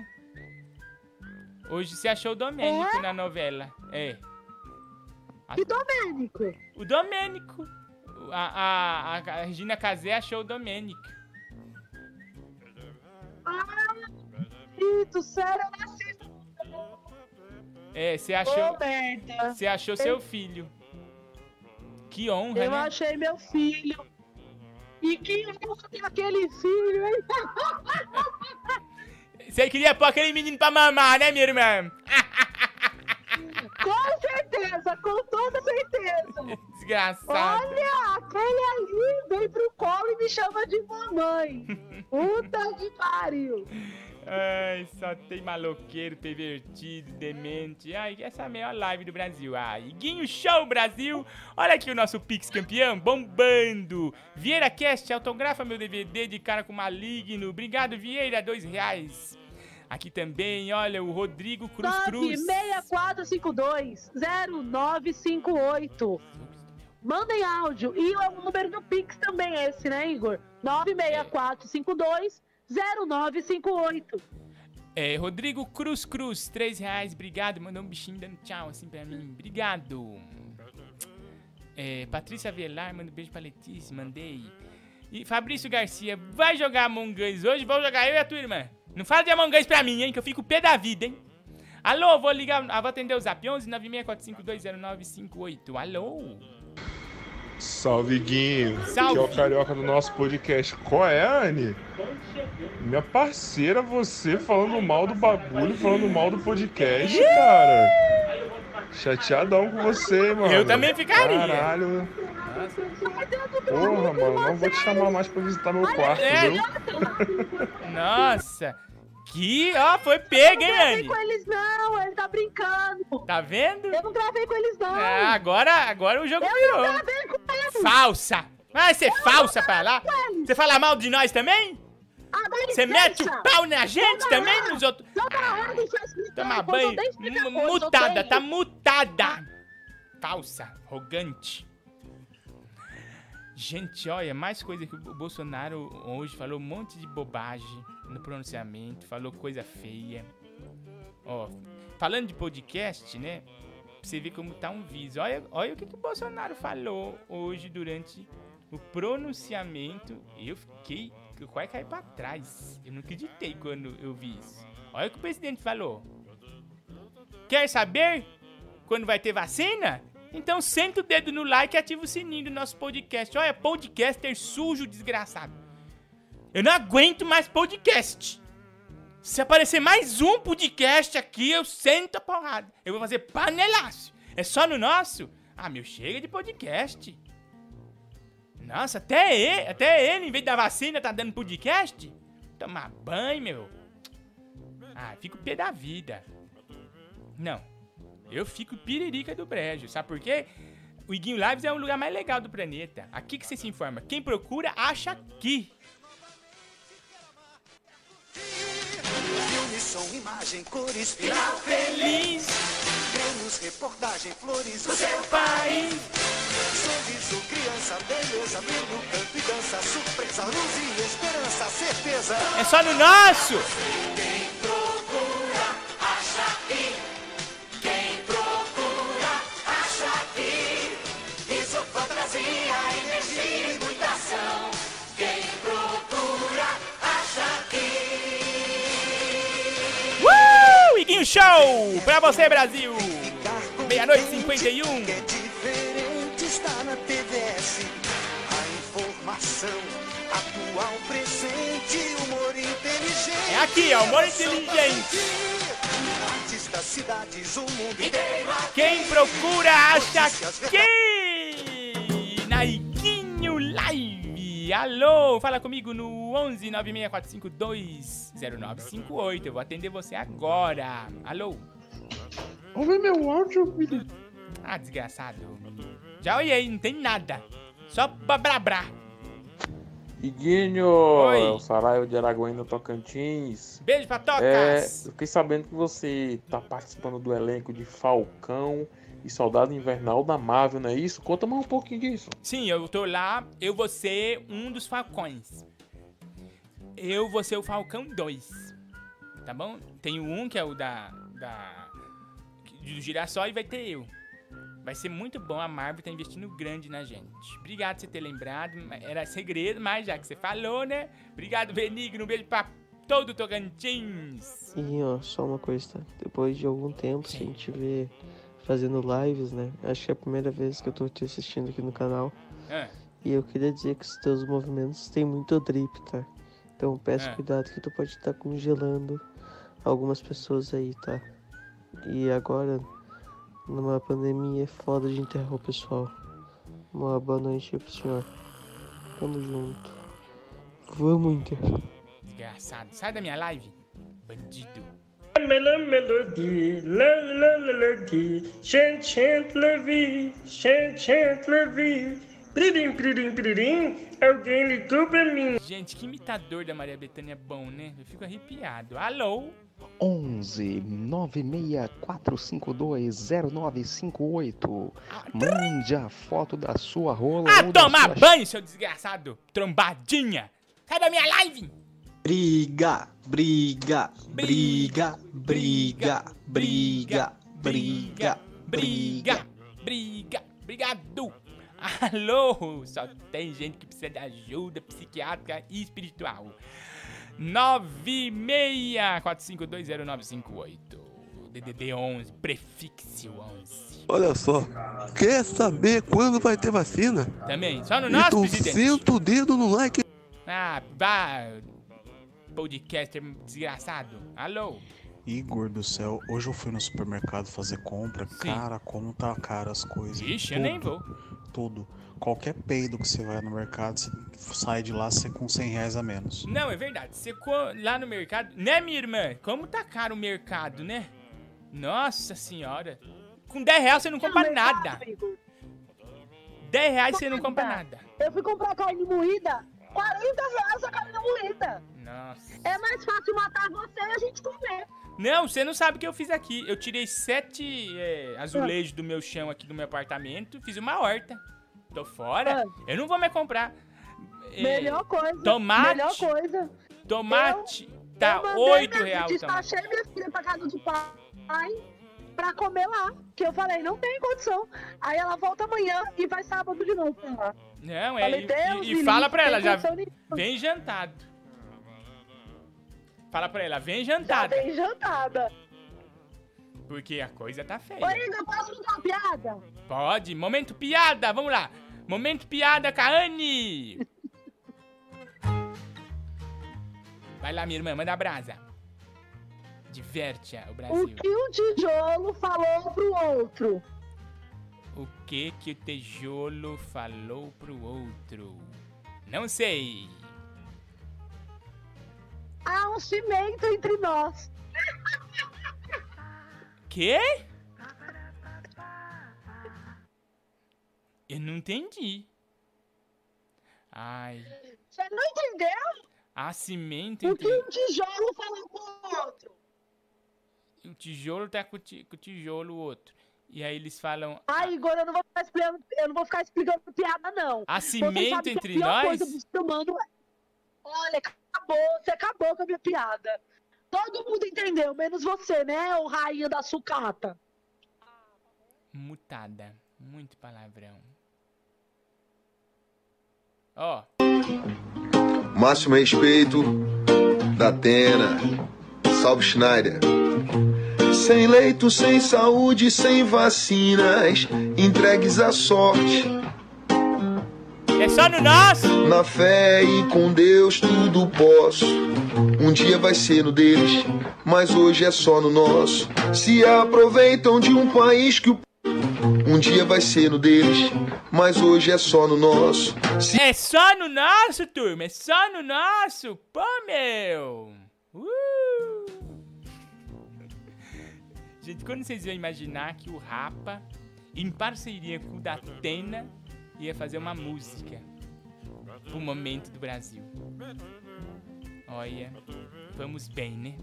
Hoje você achou o Domênico na novela. É. Que Domênico? O Domênico. A, a, a, a Regina Casé achou o Domênico. Ah, isso, sério, eu não assisto. É, você achou. Você achou seu filho. Que honra, Eu né? achei meu filho. E que honra tem aquele filho, hein? <laughs> Você queria pôr aquele menino pra mamar, né, minha irmã? Com certeza, com toda certeza. Desgraçado. Olha, aquele ali vem pro colo e me chama de mamãe. <laughs> Puta que pariu. Ai, só tem maloqueiro, pervertido, demente. Ai, essa é a melhor live do Brasil. Ai, Iguinho Show Brasil. Olha aqui o nosso Pix campeão, bombando. Vieira Cast, autografa meu DVD de cara com maligno. Obrigado, Vieira, dois reais. Aqui também, olha, o Rodrigo Cruz Cruz. 964520958. Mandem áudio. E o número do Pix também é esse, né, Igor? 964520958. É, Rodrigo Cruz Cruz, três reais, obrigado. Mandou um bichinho dando tchau assim pra mim. Obrigado. É, Patrícia Velar, manda um beijo pra Letícia, mandei. E Fabrício Garcia, vai jogar Among Us hoje? Vou jogar eu e a tua irmã. Não fala de Among Us pra mim, hein, que eu fico pé da vida, hein. Alô, vou ligar, vou atender o zap 11 964520958. Alô? Salve, Guinho. Salve. Que é o carioca do nosso podcast. Qual é, Anne? Minha parceira, você falando mal do bagulho, falando mal do podcast, cara. Chateadão com você, mano. Eu também ficaria. Caralho. Porra, mano, não vou te chamar mais pra visitar meu quarto, É. viu? Nossa, que, ó, foi pega, hein, Eu não gravei Anne? com eles, não. Ele tá brincando. Tá vendo? Eu não gravei com eles, não. Ah, agora, agora o jogo Eu virou. não gravei com eles. Falsa! Vai ser falsa pra lá? Você fala mal de nós também? Ah, Você mete o pau na gente também, nos outros? Eu. Toma eu banho. Mutada, tá mutada. Falsa, arrogante. Gente, olha, mais coisa que o Bolsonaro hoje falou um monte de bobagem no pronunciamento, falou coisa feia. Ó, falando de podcast, né? Você ver como tá um viso. Olha, olha o que, que o Bolsonaro falou hoje durante o pronunciamento. Eu fiquei. Eu quase caí pra trás. Eu não acreditei quando eu vi isso. Olha o que o presidente falou. Quer saber quando vai ter vacina? Então senta o dedo no like e ativa o sininho do nosso podcast. Olha, podcaster sujo, desgraçado. Eu não aguento mais podcast. Se aparecer mais um podcast aqui, eu sento a porrada. Eu vou fazer panelaço. É só no nosso? Ah, meu, chega de podcast. Nossa, até ele, até ele, em vez da vacina, tá dando podcast? Tomar banho, meu. Ah, fico pé da vida. Não. Eu fico piririca do brejo. Sabe por quê? O Iguinho Lives é o lugar mais legal do planeta. Aqui que você se informa. Quem procura, acha aqui. Som, imagem, cores, Final feliz. Menos reportagem, flores, O seu país. Sorriso, criança, beleza, brilho, canto e dança, surpresa, luz e esperança, certeza. É só no nosso. Quem aqui. Show pra você, Brasil! Meia-noite e 51. diferente está na TVS. A informação atual, presente, humor inteligente. É aqui, ó, humor inteligente. Artistas, cidades, o mundo inteiro. Quem procura acha que Naiquinho Live. Alô, fala comigo no 11 9645 0958. Eu vou atender você agora. Alô. Ouve meu áudio, filho. Ah, desgraçado. Já olhei, não tem nada. Só babrabra. Iguinho, Oi. é o Saraiva de Araguaína, Tocantins. Beijo pra É, Tocas. eu fiquei sabendo que você tá participando do elenco de Falcão e Soldado Invernal da Marvel, não é isso? Conta mais um pouquinho disso. Sim, eu tô lá, eu vou ser um dos falcões. Eu vou ser o Falcão 2. Tá bom? Tem um que é o da. da do girassol e vai ter eu. Vai ser muito bom, a Marvel tá investindo grande na gente. Obrigado por você ter lembrado. Era segredo, mas já que você falou, né? Obrigado, Benigno. Um beijo pra todo o Tocantins. E ó, só uma coisa, tá? Depois de algum tempo, se a gente vê fazendo lives, né? Acho que é a primeira vez que eu tô te assistindo aqui no canal. Ah, E eu queria dizer que os teus movimentos têm muito drip, tá? Então peço Ah. cuidado que tu pode estar congelando algumas pessoas aí, tá? E agora, numa pandemia, é foda de enterrar o pessoal. Uma boa noite aí pro senhor. Tamo junto. Vamos enterrar. desgraçado. Sai da minha live, bandido. Melody, la la chant chant la vie, chant chant la vie. Pririm, pririm, pririm, alguém ligou pra mim. Gente, que imitador da Maria Bethânia é bom, né? Eu fico arrepiado. Alô? 11 964520958. Mande a foto da sua rola Ah, ou da tomar sua banho, seu desgraçado! Trombadinha! Sai da minha live! Briga, briga, briga, briga, briga, briga, Briga! Briga! Obrigado! Alô! Só tem gente que precisa de ajuda psiquiátrica e espiritual. 9645200958 DDD 11, prefixo 11. Olha só, quer saber quando vai ter vacina? Também, só no nosso então presidente. senta o dedo no like. Ah, vá, podcaster desgraçado. Alô? Igor do céu, hoje eu fui no supermercado fazer compra. Cara, como tá caro as coisas. Ixi, eu nem vou. Tudo. Qualquer peido que você vai no mercado, você sai de lá você com 100 reais a menos. Não, é verdade. Você co- lá no mercado. Né, minha irmã? Como tá caro o mercado, né? Nossa senhora. Com 10 reais você não compra nada. 10 reais você não compra nada. Eu fui comprar carne moída, 40 reais a carne moída. Nossa. É mais fácil matar você e a gente comer. Não, você não sabe o que eu fiz aqui. Eu tirei sete é, azulejos do meu chão aqui do meu apartamento, fiz uma horta. Tô fora. Eu não vou mais comprar. É, Melhor coisa. Tomate. Melhor coisa. Tomate Eu tá mandei 8 minha- reais tomate. Despachei minha filha pra casa do pai pra comer lá. Que eu falei, não tem condição. Aí ela volta amanhã e vai sábado de novo pra lá. Não, é. Falei, E, e- e fala pra ela, já vem jantado. Fala pra ela, vem Já jantada. tem jantada. Porque a coisa tá feia. Igor, posso contar uma piada? Pode. Momento piada, vamos lá. Momento piada, Kaane. <laughs> Vai lá, minha irmã, manda a brasa. Diverte o O Brasil. que um tijolo falou pro outro? O que que o tijolo falou pro outro? Não sei. Há um cimento entre nós. Quê? Eu não entendi. Ai, Você não entendeu? há cimento O que entre... um tijolo falou pro outro? O tijolo tá com o tijolo o outro. E aí eles falam... Ai, Igor, eu não vou ficar explicando, eu não vou ficar explicando piada, não. Há Você cimento a entre nós? humano é- Olha, acabou, você acabou com a minha piada. Todo mundo entendeu, menos você, né, ô rainha da sucata? Mutada. Muito palavrão. Ó, Máximo respeito da Atena. Salve Schneider. Sem leito, sem saúde, sem vacinas, entregues à sorte. É só no nosso. Na fé e com Deus tudo posso. Um dia vai ser no deles, mas hoje é só no nosso. Se aproveitam de um país que o. Um dia vai ser no deles, mas hoje é só no nosso. Se É só no nosso, turma. É só no nosso. Pô, meu. Uh. Gente, quando vocês iam imaginar que o Rapa, em parceria com o Datena, ia fazer uma música pro momento do Brasil? Olha, vamos bem, né?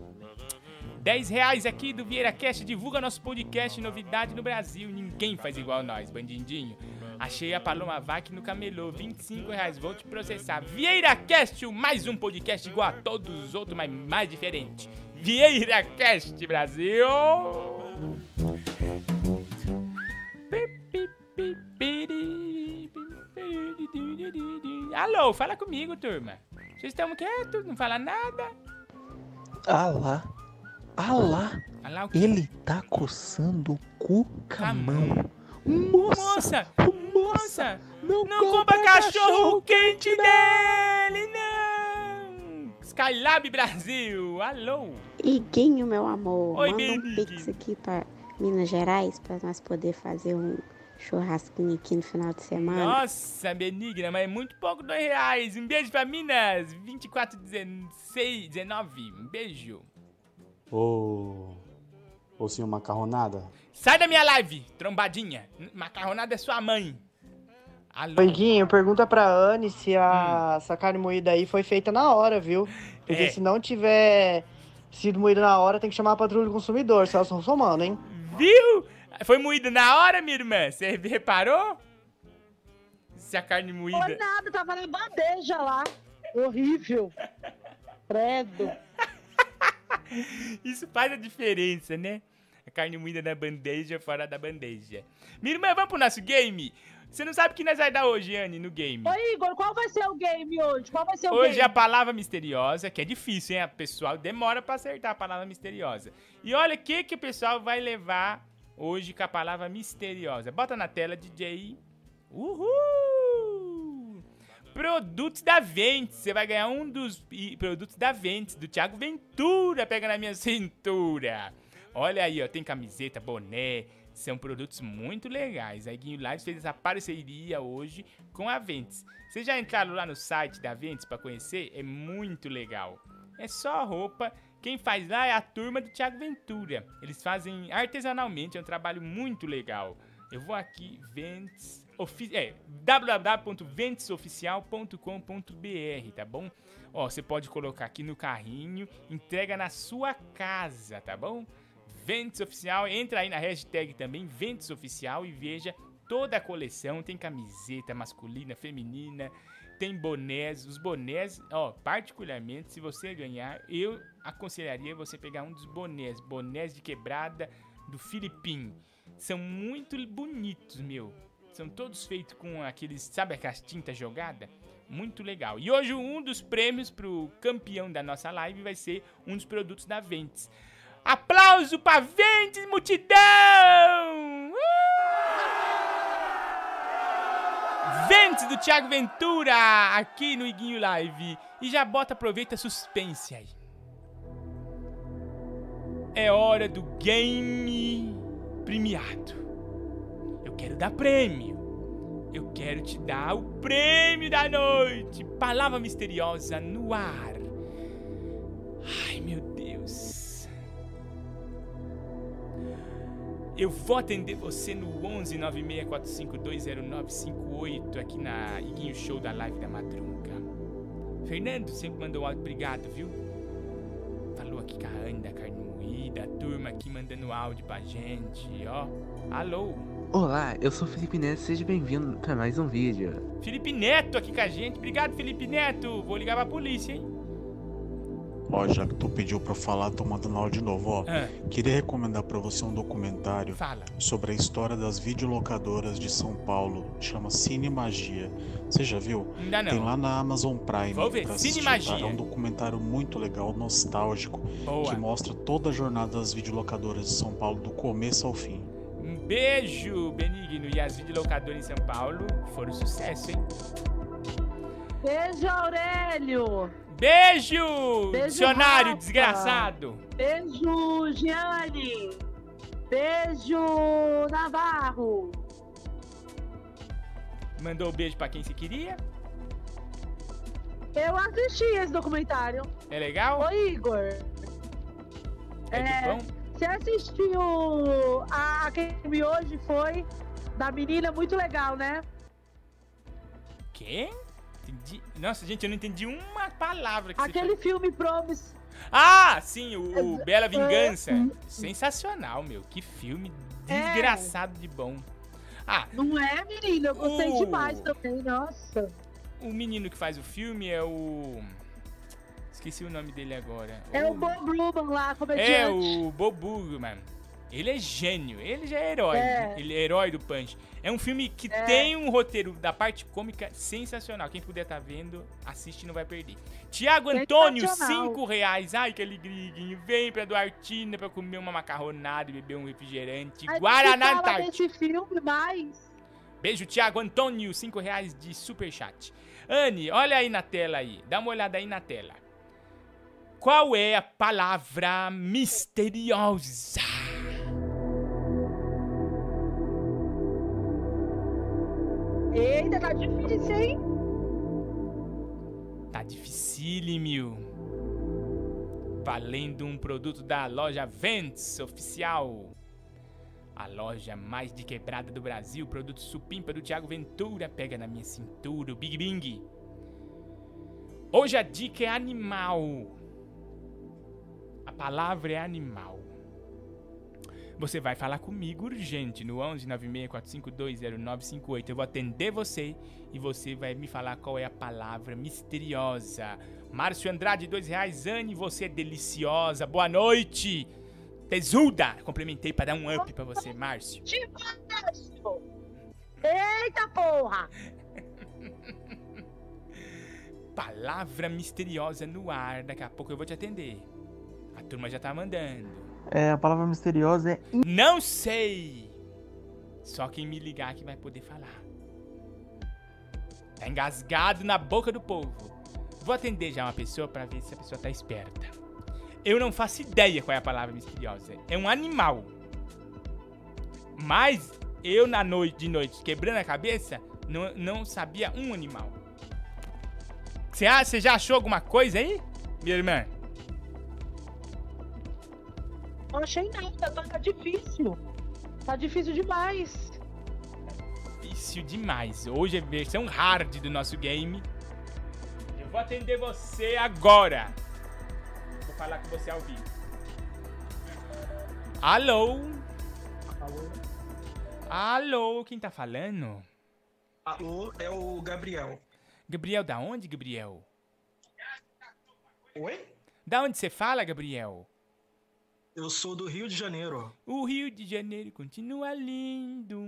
10 reais aqui do Vieira Cast, divulga nosso podcast Novidade no Brasil. Ninguém faz igual nós, bandidinho. Achei a Paloma Vac no camelô, 25 reais, vou te processar. Vieira Cast, mais um podcast igual a todos os outros, mas mais diferente. Vieira Cast, Brasil! Alô, fala comigo, turma. Vocês estão quietos, não fala nada? Ah lá. Ah lá. Ah? Ele tá coçando o cu com a mão. Moça! Moça! Não, compra cachorro quente dele, não! Skylab Brasil, alô! Iguinho, meu amor, Oi, manda um pix aqui pra Minas Gerais pra nós poder fazer um churrasquinho aqui no final de semana. Nossa, benigna, mas é muito pouco, dois reais. Um beijo pra Minas, 24, 16, 19. Um beijo. Ô. Ô, senhor Macarronada. Sai da minha live, trombadinha. Macarronada é sua mãe. Alô? Oi, Guinho, pergunta pra Anne se a essa carne moída aí foi feita na hora, viu? Porque É. se não tiver sido moída na hora, tem que chamar a patrulha do consumidor, Celso Russomano, hein? Viu? Foi moído na hora, minha irmã? Você reparou? Se a carne Foi moída. nada, tava na bandeja lá. Horrível. Credo. <laughs> Isso faz a diferença, né? A carne moída na bandeja, fora da bandeja. Minha irmã, vamos pro nosso game? Você não sabe o que nós vai dar hoje, Anne, no game? Ô, Igor, qual vai ser o game hoje? Qual vai ser o Hoje game? é a palavra misteriosa, que é difícil, hein? O pessoal demora pra acertar a palavra misteriosa. E olha o que, que o pessoal vai levar hoje com a palavra misteriosa. Bota na tela, DJ. Uhul! Produtos da Ventes. Você vai ganhar um dos produtos da Ventes, do Thiago Ventura. Pega na minha cintura. Olha aí, ó. Tem camiseta, boné. São produtos muito legais. A Guinho Lives fez essa parceria hoje com a Ventes. Vocês já entraram lá no site da Ventes pra conhecer? É muito legal. É só roupa. Quem faz lá é a turma do Thiago Ventura. Eles fazem artesanalmente, é um trabalho muito legal. Eu vou aqui, Ventes. Ofi é, www.ventesoficial.com.br, tá bom? Ó, você pode colocar aqui no carrinho, entrega na sua casa, tá bom? Ventes Oficial, entra aí na hashtag também, Ventes Oficial e veja toda a coleção. Tem camiseta masculina, feminina, tem bonés. Os bonés, ó, particularmente, se você ganhar, eu aconselharia você pegar um dos bonés, bonés de quebrada do Filipim. São muito bonitos, meu. São todos feitos com aqueles, sabe aquelas tintas jogadas? Muito legal. E hoje um dos prêmios pro campeão da nossa live vai ser um dos produtos da Ventes. Aplauso pra Ventes, multidão! Uh! Ventes do Thiago Ventura aqui no Iguinho Live. E já bota, aproveita suspense aí. É hora do game premiado. Eu quero dar prêmio. Eu quero te dar o prêmio da noite. Palavra misteriosa no ar. Ai, meu Eu vou atender você no 11 964520958 aqui na Iguinho Show da Live da Madruga. Fernando sempre mandou áudio, obrigado, viu? Falou aqui com a Anne da Carne Moída, a turma aqui mandando áudio pra gente, ó. Alô? Olá, eu sou o Felipe Neto, seja bem-vindo para mais um vídeo. Felipe Neto aqui com a gente. Obrigado, Felipe Neto. Vou ligar pra polícia, hein? Ó, já que tu pediu pra eu falar, tô mandando aula de novo, ó. Ah. Queria recomendar pra você um documentário Fala. sobre a história das videolocadoras de São Paulo. Chama Cine Magia. Você já viu? Ainda não. Tem lá na Amazon Prime. Vou ver, pra Cine assistir, Magia. tá? É um documentário muito legal, nostálgico, Boa. que mostra toda a jornada das videolocadoras de São Paulo, do começo ao fim. Um beijo, Benigno. E as videolocadoras em São Paulo foram sucesso, hein? Beijo, Aurélio. Beijo! Beijo, dicionário Rafa. desgraçado! Beijo, Gianni. Beijo, Navarro. Mandou um beijo pra quem se queria. Eu assisti esse documentário. É legal? Ô, Igor. É de bom? Você assistiu a, a que me hoje foi da menina muito legal, né? Quem? Entendi. Nossa, gente, eu não entendi uma palavra que você Aquele filme Promise. Ah, sim, o, o Bela Vingança. É. Sensacional, meu. Que filme É. desgraçado de bom. Ah, Não é, menina? Eu gostei O- demais também, nossa. o menino que faz o filme é o. Esqueci o nome dele agora. É o Bob Ruben lá, comediante. É o Bob Burgman. Ele é gênio, ele já é herói. É. Ele é herói do Punch. É um filme que É. tem um roteiro da parte cômica sensacional. Quem puder estar vendo, assiste e não vai perder. Tiago Antônio, Sensacional. 5 reais. Ai, que alegria. Vem pra Duartina pra comer uma macarronada e beber um refrigerante. A gente Guaraná fala Antártico. desse filme, mas... Beijo, Thiago Antônio, 5 reais de superchat. Anne, olha aí na tela aí. Dá uma olhada aí na tela. Qual é a palavra misteriosa? Eita, tá difícil, hein? Tá dificílimo. Valendo um produto da loja Vents Oficial. A loja mais de quebrada do Brasil. Produto supimpa do Thiago Ventura. Pega na minha cintura, o Big Bing. Hoje a dica é animal. A palavra é animal. Você vai falar comigo urgente no 11 964520958. Eu vou atender você e você vai me falar qual é a palavra misteriosa. Márcio Andrade, dois reais. Anne, você é deliciosa. Boa noite. Tesuda. Complementei para dar um up pra você, Márcio. Eita porra! <laughs> Palavra misteriosa no ar. Daqui a pouco eu vou te atender. A turma já tá mandando. É, a palavra misteriosa é. Não sei. Só quem me ligar que vai poder falar. Tá engasgado na boca do povo. Vou atender já uma pessoa pra ver se a pessoa tá esperta. Eu não faço ideia qual é a palavra misteriosa. É um animal. Mas eu na noite de noite quebrando a cabeça não, não sabia um animal. Você já achou alguma coisa aí, minha irmã? Não achei nada, tá, tá difícil. Tá difícil demais. Difícil demais. Hoje é versão hard do nosso game. Eu vou atender você agora. Vou falar com você ao vivo. Alô? Alô, quem tá falando? Alô, é o Gabriel. Gabriel, da onde, Gabriel? Oi? Da onde você fala, Gabriel? Eu sou do Rio de Janeiro. O Rio de Janeiro continua lindo.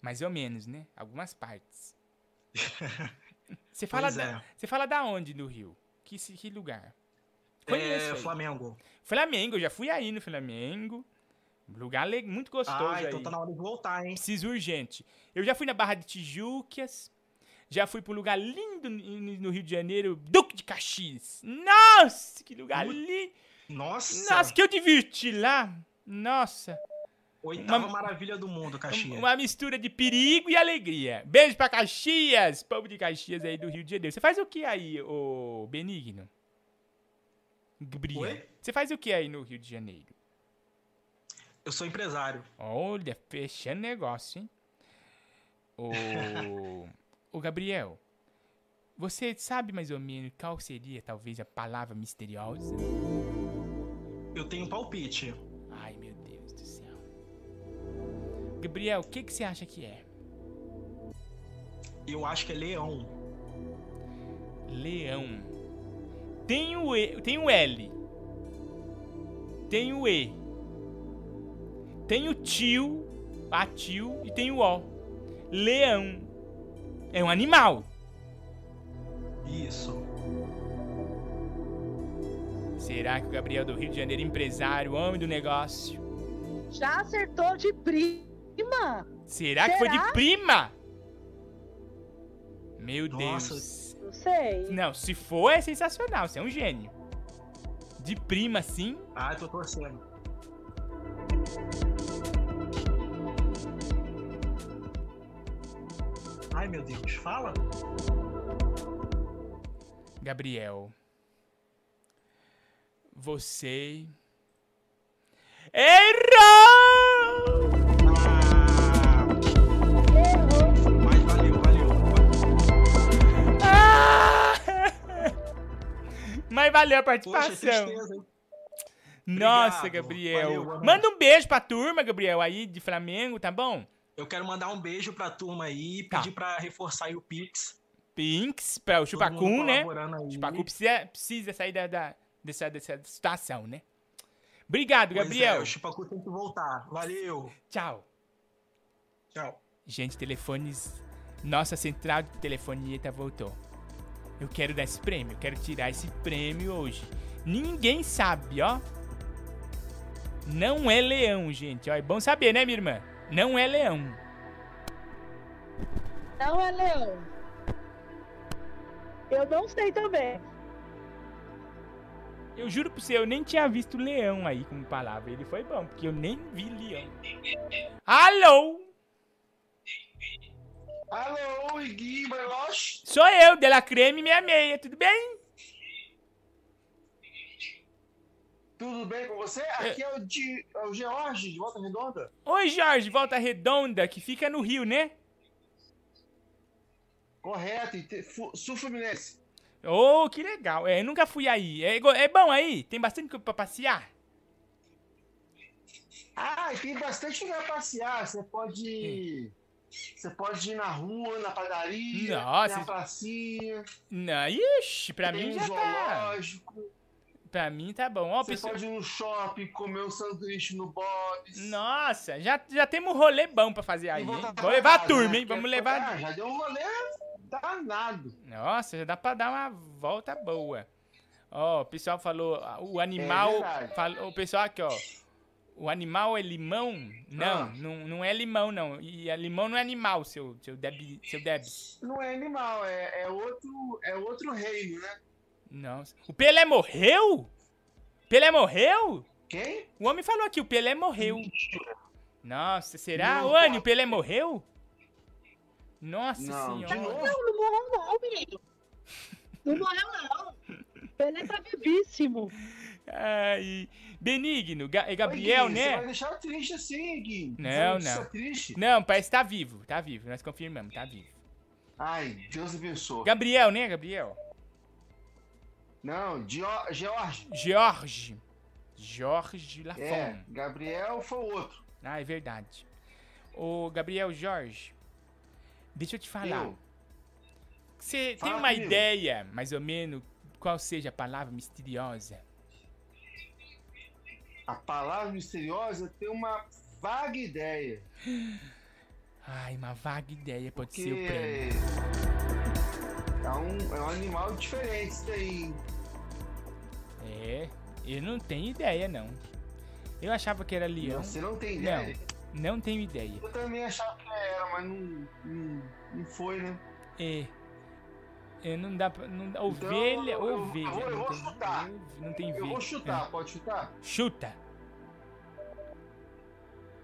Mais ou menos, né? Algumas partes. <laughs> Você fala, Pois da, é. você fala da onde no Rio? Que, que lugar? Conheço É aí. Flamengo. Flamengo, eu já fui aí no Flamengo. Lugar muito gostoso Ah, então aí. tá na hora de voltar, hein? Preciso urgente. Eu já fui na Barra de Tijucas. Já fui para um lugar lindo no no Rio de Janeiro, Duque de Caxias. Nossa, que lugar lindo. Nossa! Nossa, que eu diverti lá. Nossa. Oitava Uma- maravilha do mundo, Caxias. Uma mistura de perigo e alegria. Beijo pra Caxias, povo de Caxias aí do Rio de Janeiro. Você faz o que aí, ô Benigno? Gabriel. Oi? Você faz o que aí no Rio de Janeiro? Eu sou empresário. Olha, fechando negócio, hein? Ô, <laughs> ô Gabriel, você sabe mais ou menos qual seria talvez a palavra misteriosa? Eu tenho um palpite. Ai, meu Deus do céu. Gabriel, o que, que você acha que é? Eu acho que é leão. Leão. Tem o, e, tem o L. Tem o E. Tem o tio, a tio e tem o O. Leão. É um animal. Isso. Será que o Gabriel do Rio de Janeiro, empresário, homem do negócio, Já acertou de prima. será, que foi de Será? prima? Meu Nossa. Deus. Não sei. Não, se for é sensacional, você é um gênio. De prima, sim. Ah, eu tô torcendo. Ai, meu Deus, fala. Gabriel. Você. Errou! Mas valeu, valeu. Ah! Mas valeu a participação. Nossa, Obrigado. Gabriel. Valeu. Manda um beijo pra turma, Gabriel, aí de Flamengo, tá bom? Eu quero mandar um beijo pra turma aí, Tá. pedir pra reforçar aí o Pix. Pinks pra o Chupacu, né? Chupacu precisa, precisa sair da, da- dessa, dessa situação, né? Obrigado, Pois Gabriel. É, o Chupacu tem que voltar. Valeu. Tchau. Tchau. Gente, telefones. Nossa central de telefonia voltou. Eu quero dar esse prêmio. Eu quero tirar esse prêmio hoje. Ninguém sabe, ó. Não é leão, gente. Ó, é bom saber, né, minha irmã? Não é leão. Não é leão. Eu não sei também. Eu juro pra você, eu nem tinha visto leão aí como palavra. Ele foi bom, porque eu nem vi leão. Alô? Alô, Igui? Sou eu, Dela Creme 66, tudo bem? Tudo bem com você? Aqui é o, Di, é o George, de Volta Redonda. Oi, Jorge, Volta Redonda, que fica no Rio, né? Correto, e Sul Fluminense. Oh, que legal. É, eu nunca fui aí. É, é bom aí? Tem bastante coisa pra passear? Ah, tem bastante lugar pra passear. Você pode. Você pode ir na rua, na padaria, Nossa. na pracinha. Não, ixi, pra mim já tá. Pra mim tá bom. Ó, Você pessoal. pode ir no shopping, comer um sanduíche no Bob's. Nossa, já, já temos um rolê bom pra fazer aí, hein? Vamos pra levar a turma, né? hein? Vamos levar. Ah, já deu um rolê danado. Nossa, já dá pra dar uma volta boa. Ó, o pessoal falou, ah, o animal. verdade. falou, o pessoal aqui, ó. O animal é limão? Não, Ah. não, não é limão, não. E a limão não é animal, seu, seu, Deb, seu Debs. Não é animal, é, é, outro, é outro reino, né? Nossa. O Pelé morreu? Pelé morreu? Quem? O homem falou aqui, o Pelé morreu. Nossa, será? Não, Ô, Anny, o Pelé morreu? Nossa Não, de senhora. novo? Não, não morreu não, menino. Não morreu não. Pelé tá vivíssimo. Ai, Benigno, Ga- é Gabriel, Gui, né? Você vai deixar triste assim, Gui. Não, não. triste? Não, parece que tá vivo, tá vivo. Nós confirmamos, tá vivo. Ai, Deus abençoe. Gabriel, né, Gabriel? Não, Gio- George. Jorge. Jorge Lafon. É, Gabriel foi o outro. Ah, é verdade. Ô, Gabriel Jorge, deixa eu te falar. Eu? Você tem Fala uma comigo. ideia, mais ou menos, qual seja a palavra misteriosa? A palavra misteriosa tem uma vaga ideia. Ai, uma vaga ideia pode Que ser o prêmio. é um, é um animal diferente isso daí. É, eu não tenho ideia, não. Eu achava que era leão. Você não tem ideia? Não, não tenho ideia. Eu também achava que era, mas não, não, não foi, né? É. É, não dá pra. Não, dá- Então, ovelha, eu- eu- ovelha. eu vou- eu não vou tem- chutar. Não tem Eu vou V. chutar, É. pode chutar? Chuta.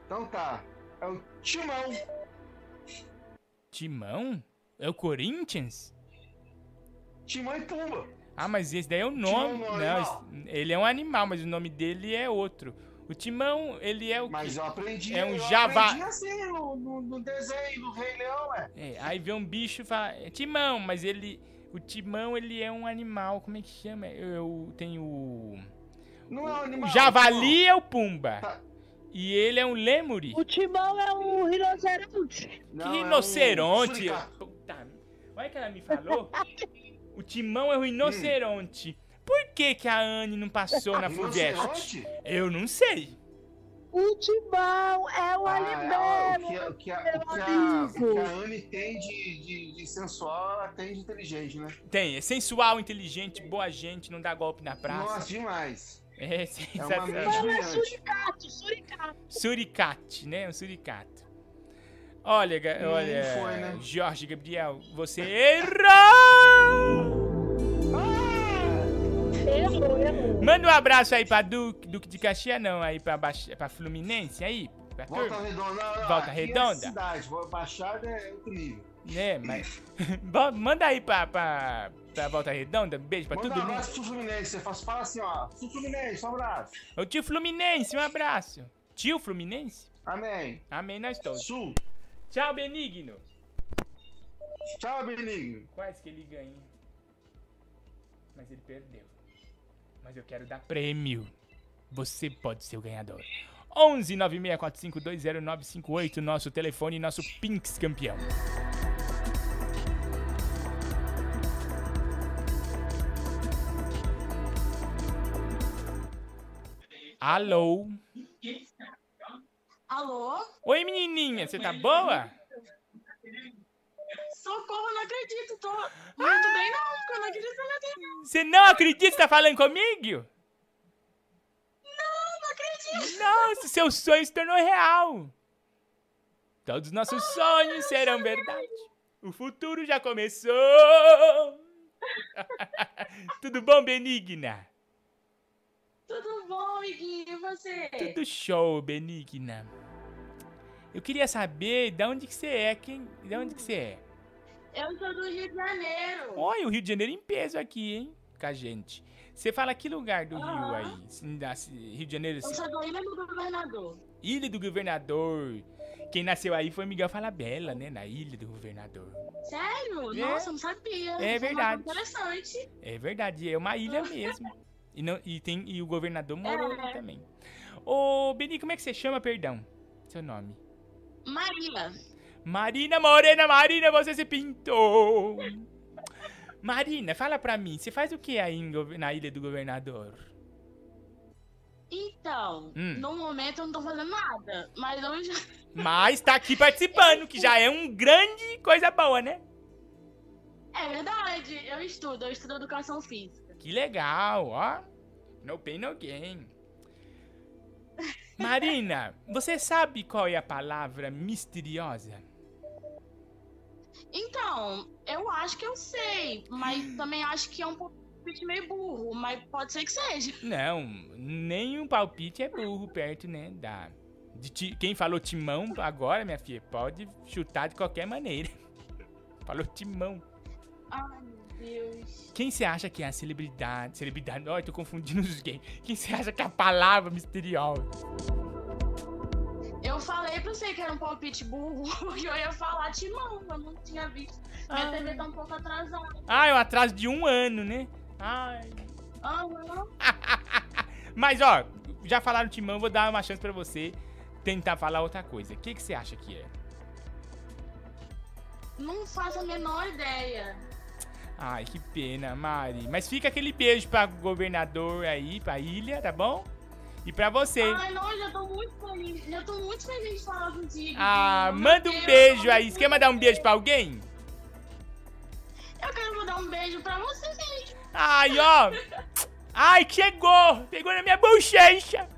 Então tá. É o Timão. Timão? É o Corinthians? Timão e Pumba. Ah, mas esse daí é o Timão nome. não é Não, esse- ele é um animal, mas o nome dele é outro. O Timão, ele é o Mas quê? eu aprendi. É um eu javá. aprendi assim no, no, no desenho do Rei Leão, é. É, aí vê um bicho e fala, é Timão, mas ele. O Timão, ele é um animal. Como é que chama? Eu, eu tenho. o- Não é um O animal. javali é o Pumba. Tá. E ele é um lemuri. O Timão é um rinoceronte. Que Não, é um rinoceronte. Puta, olha que ela me falou. <laughs> o timão é o rinoceronte. Por que, que a Anne não passou na? Rinoceronte? Eu não sei. O Timão é o Ah, Alibelo, o que, o que, a, meu o que, a, o que a Anne tem de, de, de sensual, ela tem de inteligente, né? Tem, é sensual, inteligente, boa gente, não dá golpe na praça. Nossa, demais. É É uma Não, é suricato, suricato. Suricate, né? Um suricato. Olha, Hum, olha, foi, né? Jorge Gabriel, você errou! Errou, errou. Manda um abraço aí pra Duque, Duque de Caxias, não, aí pra, Baix- pra Fluminense, aí, pra Volta turma. Redonda. Volta aqui Redonda? É cidade, Baixada é outro nível. Né, mas... <laughs> Manda aí pra, pra, pra Volta Redonda, um beijo pra Manda todo um mundo. abraço pro Fluminense. Você faz, fala assim, ó. Sul Fluminense, um abraço. Ô tio Fluminense, um abraço. Tio Fluminense? Amém. Amém, nós todos. Sul. Tchau, Benigno. Tchau, Benigno. Quase que ele ganha. Mas ele perdeu. Mas eu quero dar prêmio. Você pode ser o ganhador. 11 964520958, nosso telefone, nosso Pinks campeão. Alô? Alô? Oi, menininha, você tá boa? Socorro, não acredito. Tô muito bem, não. Eu não acredito na TV. Você não acredita que tá falando comigo? Não, não acredito. Nossa, seu sonho se tornou real. Todos os nossos sonhos serão verdade. O futuro já começou. <laughs> Tudo bom, Benigna? Tudo bom, amiguinho? E você? Tudo show, Benigna. Eu queria saber de onde que você é, quem, de onde que você é. Eu sou do Rio de Janeiro. Olha, o Rio de Janeiro em peso aqui, hein, com a gente. Você fala que lugar do Rio aí? Da- Rio de Janeiro, Eu sou do Ilha do Governador. Ilha do Governador. Quem nasceu aí foi Miguel Falabella, né, na Ilha do Governador. Sério? É. Nossa, eu não sabia. É verdade. Interessante. É verdade, é uma ilha mesmo. E, não, e, tem, e o governador morou É. também. Ô, Beni, como é que você chama, perdão? Seu nome? Maria. Marina Morena, Marina, você se pintou! Marina, fala pra mim, você faz o que aí na Ilha do Governador? Então, Hum. no momento eu não tô fazendo nada. Mas eu já... <laughs> Mas tá aqui participando, que já é um grande coisa boa, né? É verdade. Eu estudo. Eu estudo educação física. Que legal, ó. No pain, no gain. Marina, você sabe qual é a palavra misteriosa? Então, eu acho que eu sei. Mas <gasps> também acho que é um palpite meio burro. Mas pode ser que seja. Não, nenhum palpite é burro perto, né? Da. De ti- quem falou timão agora, minha filha, pode chutar de qualquer maneira. <laughs> Falou timão. Ai, meu Deus. Quem você acha que é a celebridade? Celebridade, olha, tô confundindo os gays. Quem você acha que é a palavra misteriosa? Eu falei pra você que era um palpite burro. <laughs> Porque eu ia falar timão. Eu não tinha visto. Minha Ah. TV tá um pouco atrasada. Ah, é um atraso de um ano, né? Ai. Aham. <laughs> Mas, ó, já falaram timão, vou dar uma chance pra você tentar falar outra coisa. O que, que você acha que é? Não faço a menor ideia. Ai, que pena, Mari. Mas fica aquele beijo pra governador aí, pra ilha, tá bom? E pra você. Ai, não, eu já tô muito feliz. Já tô muito feliz de falar contigo. Ah, Meu manda um Deus, beijo tô aí. Você quer mandar um beijo pra alguém? Eu quero mandar um beijo pra você, gente. Ai, ó. Ai, chegou. Pegou na minha bochecha.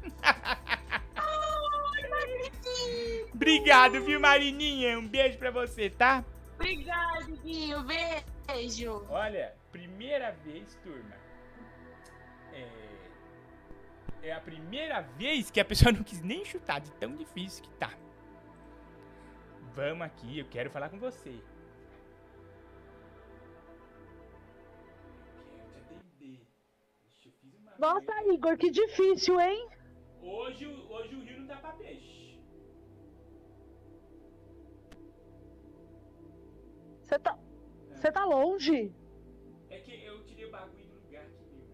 Obrigado, viu, Marininha? Um beijo pra você, tá? Obrigado, Guinho. Beijo. Olha, primeira vez, turma. É... é a primeira vez que a pessoa não quis nem chutar, de tão difícil que tá. Vamos aqui, eu quero falar com você. Nossa, Igor, que difícil, hein? Hoje, o- hoje o rio não tá pra peixe. Você tá. Você tá longe? É que eu tirei o bagulho do lugar aqui, viu?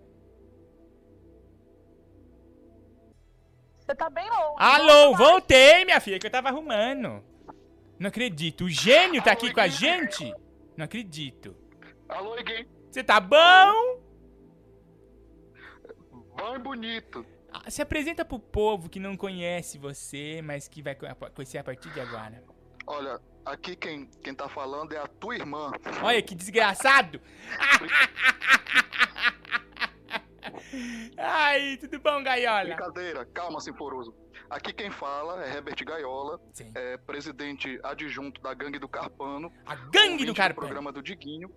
Você tá bem longe. Alô, voltei, minha filha, que eu tava arrumando. Não acredito. O gênio tá aqui com a gente? Não acredito. Alô, Iguinho. Você tá bom? bom e bonito. Ah, Se apresenta pro povo que não conhece você, mas que vai co- conhecer a partir de agora. Olha, aqui quem, quem tá falando é a tua irmã. Olha que desgraçado! <laughs> Ai, tudo bom, Gaiola? Brincadeira, calma, Sinforoso. Aqui quem fala é Herbert Gaiola, é presidente adjunto da Gangue do Carpano. A Gangue do Carpano? programa do Diguinho.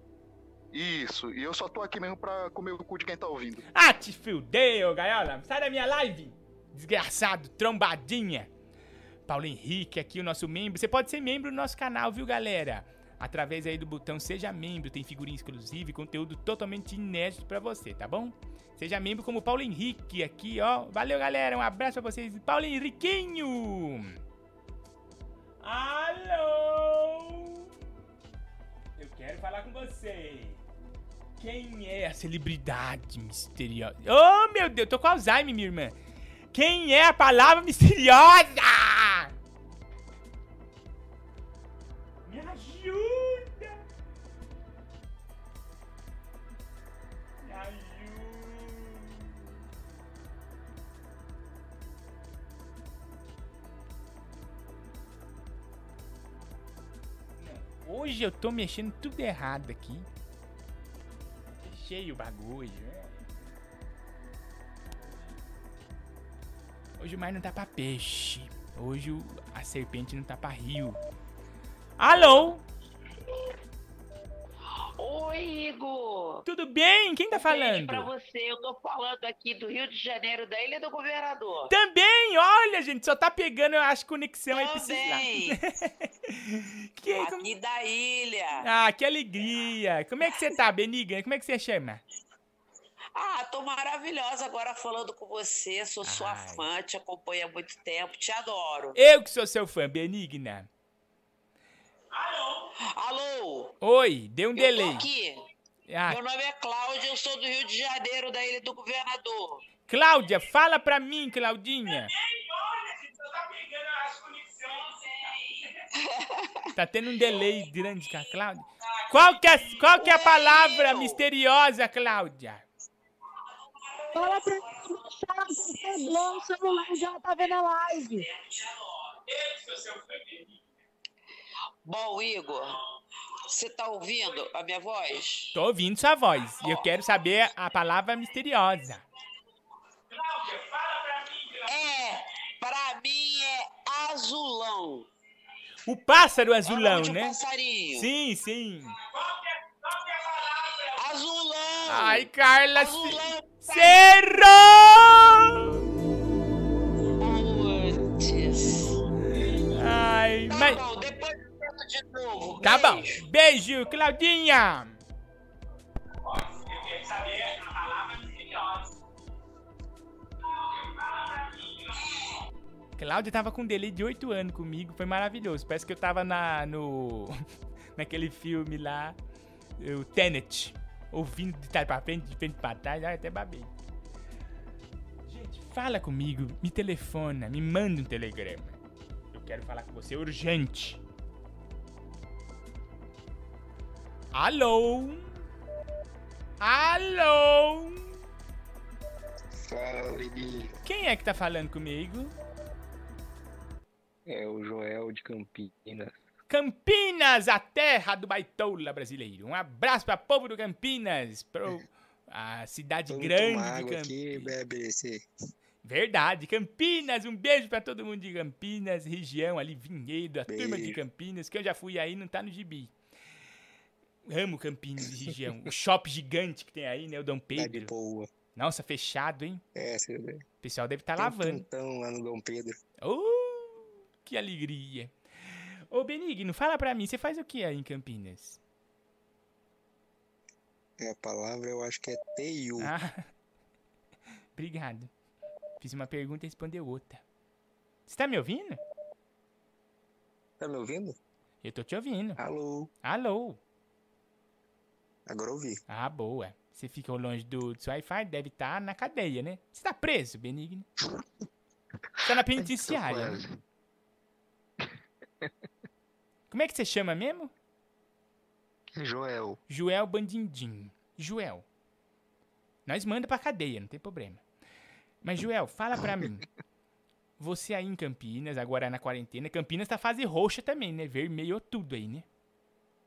Isso, e eu só tô aqui mesmo pra comer o cu de quem tá ouvindo. Ah, te fudeu, Gaiola. Sai da minha live. Desgraçado, trombadinha. Paulo Henrique aqui, o nosso membro. Você pode ser membro do nosso canal, viu, galera? Através aí do botão Seja Membro, tem figurinha exclusiva e conteúdo totalmente inédito pra você, tá bom? Seja membro como Paulo Henrique aqui, ó. Valeu, galera. Um abraço pra vocês. Paulo Henriquinho. Alô? Eu quero falar com você. Quem é a celebridade misteriosa? Oh, meu Deus, tô com Alzheimer, minha irmã. Quem é a palavra misteriosa? Me ajuda. Me ajuda. Hoje eu tô mexendo tudo errado aqui. Cheio o bagulho. Hoje o mar não tá pra peixe. Hoje o- a serpente não tá pra rio. Alô? Oi, Igor! Tudo bem? Quem tá beijo falando? pra você, eu tô falando aqui do Rio de Janeiro, da Ilha do Governador. Também, olha, gente, só tá pegando, eu acho, conexão aí pra esses Também. lados. <laughs> que, Aqui da ilha. Ah, que alegria. Como é que você tá, Benigna? Como é que você chama? Ah, tô maravilhosa agora falando com você, sou sua fã, te acompanho há muito tempo, te adoro. Eu que sou seu fã, Benigna. Alô? Oi, deu um Eu delay. tô aqui. Ah. Meu nome é Cláudia, eu sou do Rio de Janeiro, da Ilha do Governador. Cláudia, fala pra mim, Claudinha. Tá tendo um delay grande com a Cláudia. Qual que é, qual que é a palavra misteriosa, Cláudia? Fala pra mim, deixar você bom, o celular já tá vendo a live. Bom, Igor, você tá ouvindo a minha voz? Tô ouvindo sua voz e eu quero saber a palavra misteriosa. É, pra mim é azulão. O pássaro azulão, de um né? passarinho. Sim, sim. Azulão! Ai, Carla, Azulão! Errou! Putz. Ai, Tá mas... bom, depois eu tento de novo. Tá bom. Beijo. Beijo, Claudinha. Cláudia tava com um delay de 8 anos comigo, foi maravilhoso. Parece que eu tava na, no, <laughs> naquele filme lá, o Tenet, ouvindo de trás pra frente, de frente pra trás, até babei. Gente, fala comigo, me telefona, me manda um telegrama. Eu quero falar com você urgente. Alô? Alô? Fala, Lili. Quem é que tá falando comigo? É o Joel de Campinas. Campinas, a terra do baitola brasileiro. Um abraço para povo do Campinas, pro a cidade Vamos grande tomar de água aqui, Campinas. bebe esse. Verdade, Campinas, um beijo pra todo mundo de Campinas, região ali, Vinhedo, a turma de Beijo. Campinas, que eu já fui aí, não tá no gibi. Amo Campinas e região. o shopping gigante que tem aí, né, o Dom Pedro. boa. Nossa, fechado, hein? É, você vê. O pessoal deve estar um lavando. lá no Dom Pedro. Uh, que alegria. Ô, Benigno, fala pra mim, você faz o que aí em Campinas? É, a palavra eu acho que é TEIU. Ah, <laughs> obrigado. Fiz uma pergunta e respondeu outra. Você tá me ouvindo? Tá me ouvindo? Eu tô te ouvindo. Alô? Alô? Agora ouvi. Ah, boa. Você fica longe do, do seu Wi-Fi, deve estar na cadeia, né? Você tá preso, Benigno? Você tá na <laughs> penitenciária. né? Como é que você chama mesmo? Joel. Joel Bandindim. Joel. Nós manda pra cadeia, não tem problema. Mas, Joel, fala pra mim. <laughs> Você aí em Campinas, agora na quarentena, Campinas tá fase roxa também, né? Vermelho tudo aí, né?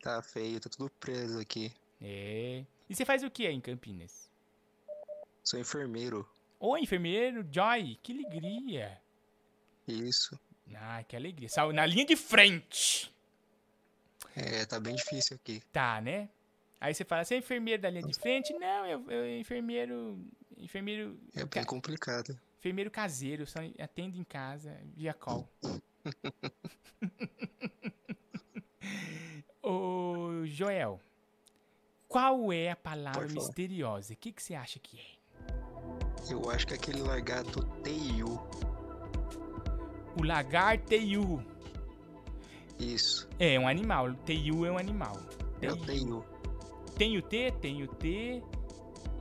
Tá feio, tá tudo preso aqui. É. E você faz o que aí em Campinas? Sou enfermeiro. Ô, enfermeiro, Joy, que alegria. Isso. Ah, que alegria. Sal- Na linha de frente. É, tá bem difícil aqui. Tá, né? Aí você fala, você é enfermeiro da linha de frente? Não, eu, eu enfermeiro. Enfermeiro. É bem complicado. Enfermeiro caseiro, só atendo em casa, via call. <laughs> Ô, Joel, qual é a palavra misteriosa? O que, que você acha que é? Eu acho que é aquele lagarto TIU. O lagar teiu. Isso. É um animal. Teiu é um animal. É o TIU. Tem o T, tem o T,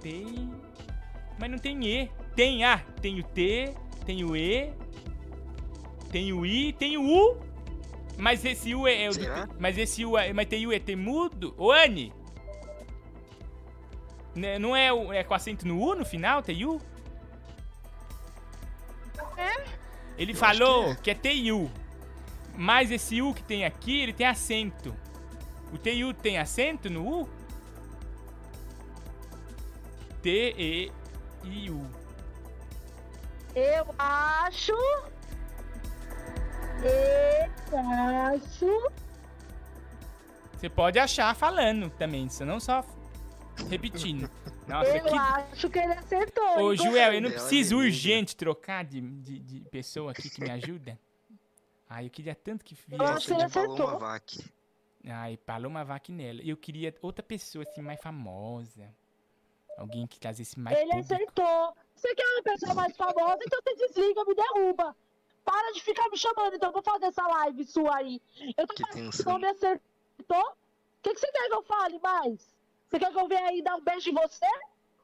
tem. Mas não tem E. Tem A, tem o T, tem o E, tem o I, tem o U. Mas esse U é, é o do Será? T- Mas esse U é. Mas tem U é temudo? Ô, Anne! Né, Não é, o- é com acento no U no final, tem U? Ele Eu falou que é. TU. Mas esse U que tem aqui, ele tem acento. O TU tem acento no U? T-E-I-U. Eu acho. Eu acho. Você pode achar falando também, isso não só repetindo. <laughs> Nossa, eu que. acho que ele acertou. Ô, Joel, eu não preciso é linda. urgente trocar de, de, de pessoa aqui que me ajuda. Ai, eu queria tanto que viesse. acho que ele de Paloma acertou. Vac. Ai, Paloma Vac nela. Eu queria outra pessoa assim mais famosa. Alguém que trazesse mais Ele público. acertou. Você quer uma pessoa mais famosa, então você desliga, me derruba. Para de ficar me chamando, então eu vou fazer essa live sua aí. Eu tô Que não me acertou. O que, que você quer que eu fale mais? Você quer que eu venha aí dar um beijo em você?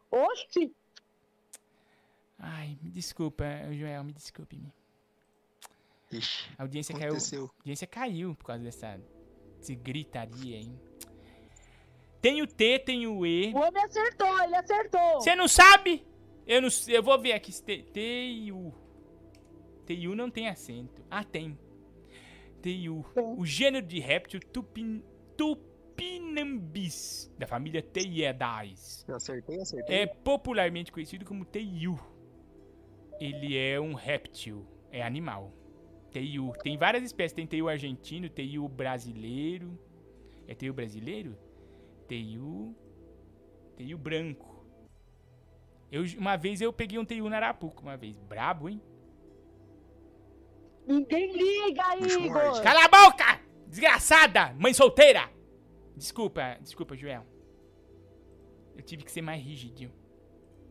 Oxi! Ai, me desculpa, Joel, me desculpe. Ixi, A audiência caiu. aconteceu. A audiência caiu por causa dessa, dessa gritaria aí. Tem o T, tem o E. O homem acertou, ele acertou. Você não sabe? Eu não sei. Eu vou ver aqui se tem. T-U. T-U não tem acento. Ah, tem. T-U. O gênero de réptil tupin, Tupinambis, da família Teiedais. Eu acertei, acertei. É popularmente conhecido como Teiu. Ele é um réptil, é animal. Teiu. Tem várias espécies, tem Teiu argentino, Teiu brasileiro. É Teiu brasileiro? Teiu. Teiu branco. Eu, uma vez eu peguei um Teiu na Arapuca, uma vez. Brabo, hein? Ninguém liga, Igor. Cala a boca! Desgraçada! Mãe solteira! Desculpa, desculpa, Joel. Eu tive que ser mais rígido.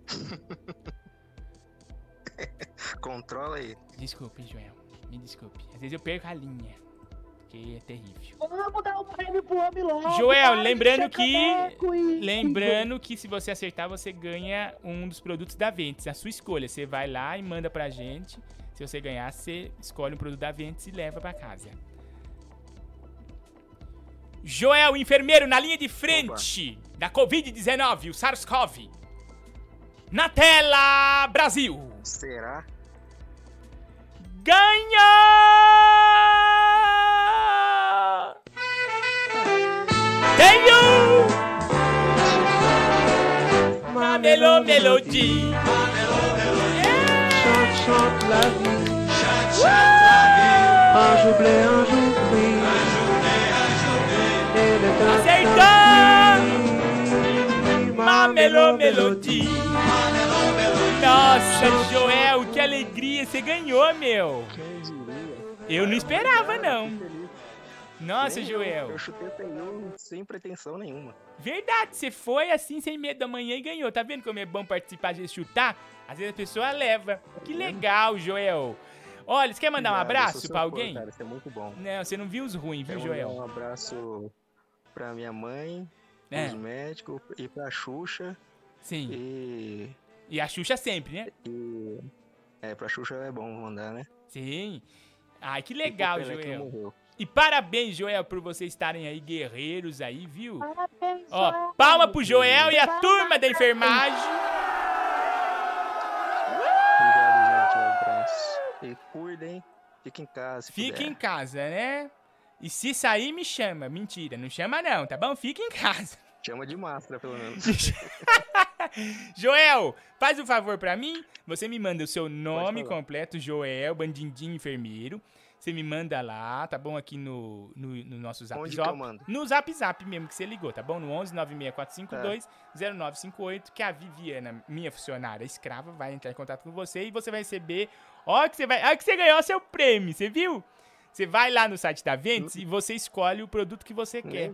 <laughs> Controla aí. Desculpe, Joel. Me desculpe. Às vezes eu perco a linha. Porque é terrível. Vamos dar um prêmio pro homem logo. Joel, para de lembrando que. e- Lembrando que se você acertar, você ganha um dos produtos da Ventes. A sua escolha. Você vai lá e manda pra gente. Se você ganhar, você escolhe um produto da Ventes e leva pra casa. Joel, enfermeiro na linha de frente da Covid-19, o SARS-CoV. Na tela, Brasil. Será? Ganha! Tenho! Ma melo melody. Chante, chante la vie. Anjo blé, anjo gris. Ele é tão Acertou! Ma melo melody. Nossa, Joel, que alegria! Você ganhou, meu! Eu não esperava, não. Nossa, Joel. Eu chutei o sem pretensão nenhuma. Verdade, você foi assim, sem medo da manhã e ganhou. Tá vendo como é bom participar de chutar? Às vezes a pessoa leva. Que legal, Joel. Olha, você quer mandar um abraço pra alguém? Cara, isso é muito bom. Não, você não viu os ruins, viu, Joel? Um abraço pra minha mãe, É. médicos e pra Xuxa. Sim. E. E a Xuxa sempre, né? e é, pra Xuxa é bom mandar, né? Sim. Ai, que legal, E Joel. E parabéns, Joel, por vocês estarem aí guerreiros aí, viu? Parabéns, Ó, Joel. palma pro Joel e a turma da enfermagem. Se cuida, hein? Fica em casa. se Fica puder. em casa, né? E se sair, me chama. Mentira, não chama não, tá bom? Fica em casa. Chama de máscara, pelo menos. <laughs> Joel, faz um favor pra mim. Você me manda o seu nome completo, Joel, bandindim enfermeiro. Você me manda lá, tá bom? Aqui no, no, no nosso zap Onde que zap. No zap zap mesmo que você ligou, tá bom? No 11 96452 0958, que a Viviana, minha funcionária escrava, vai entrar em contato com você e você vai receber. Ó, que você vai. Ó, que você ganhou seu prêmio, você viu? Você vai lá no site da Ventes e você escolhe o produto que você quer.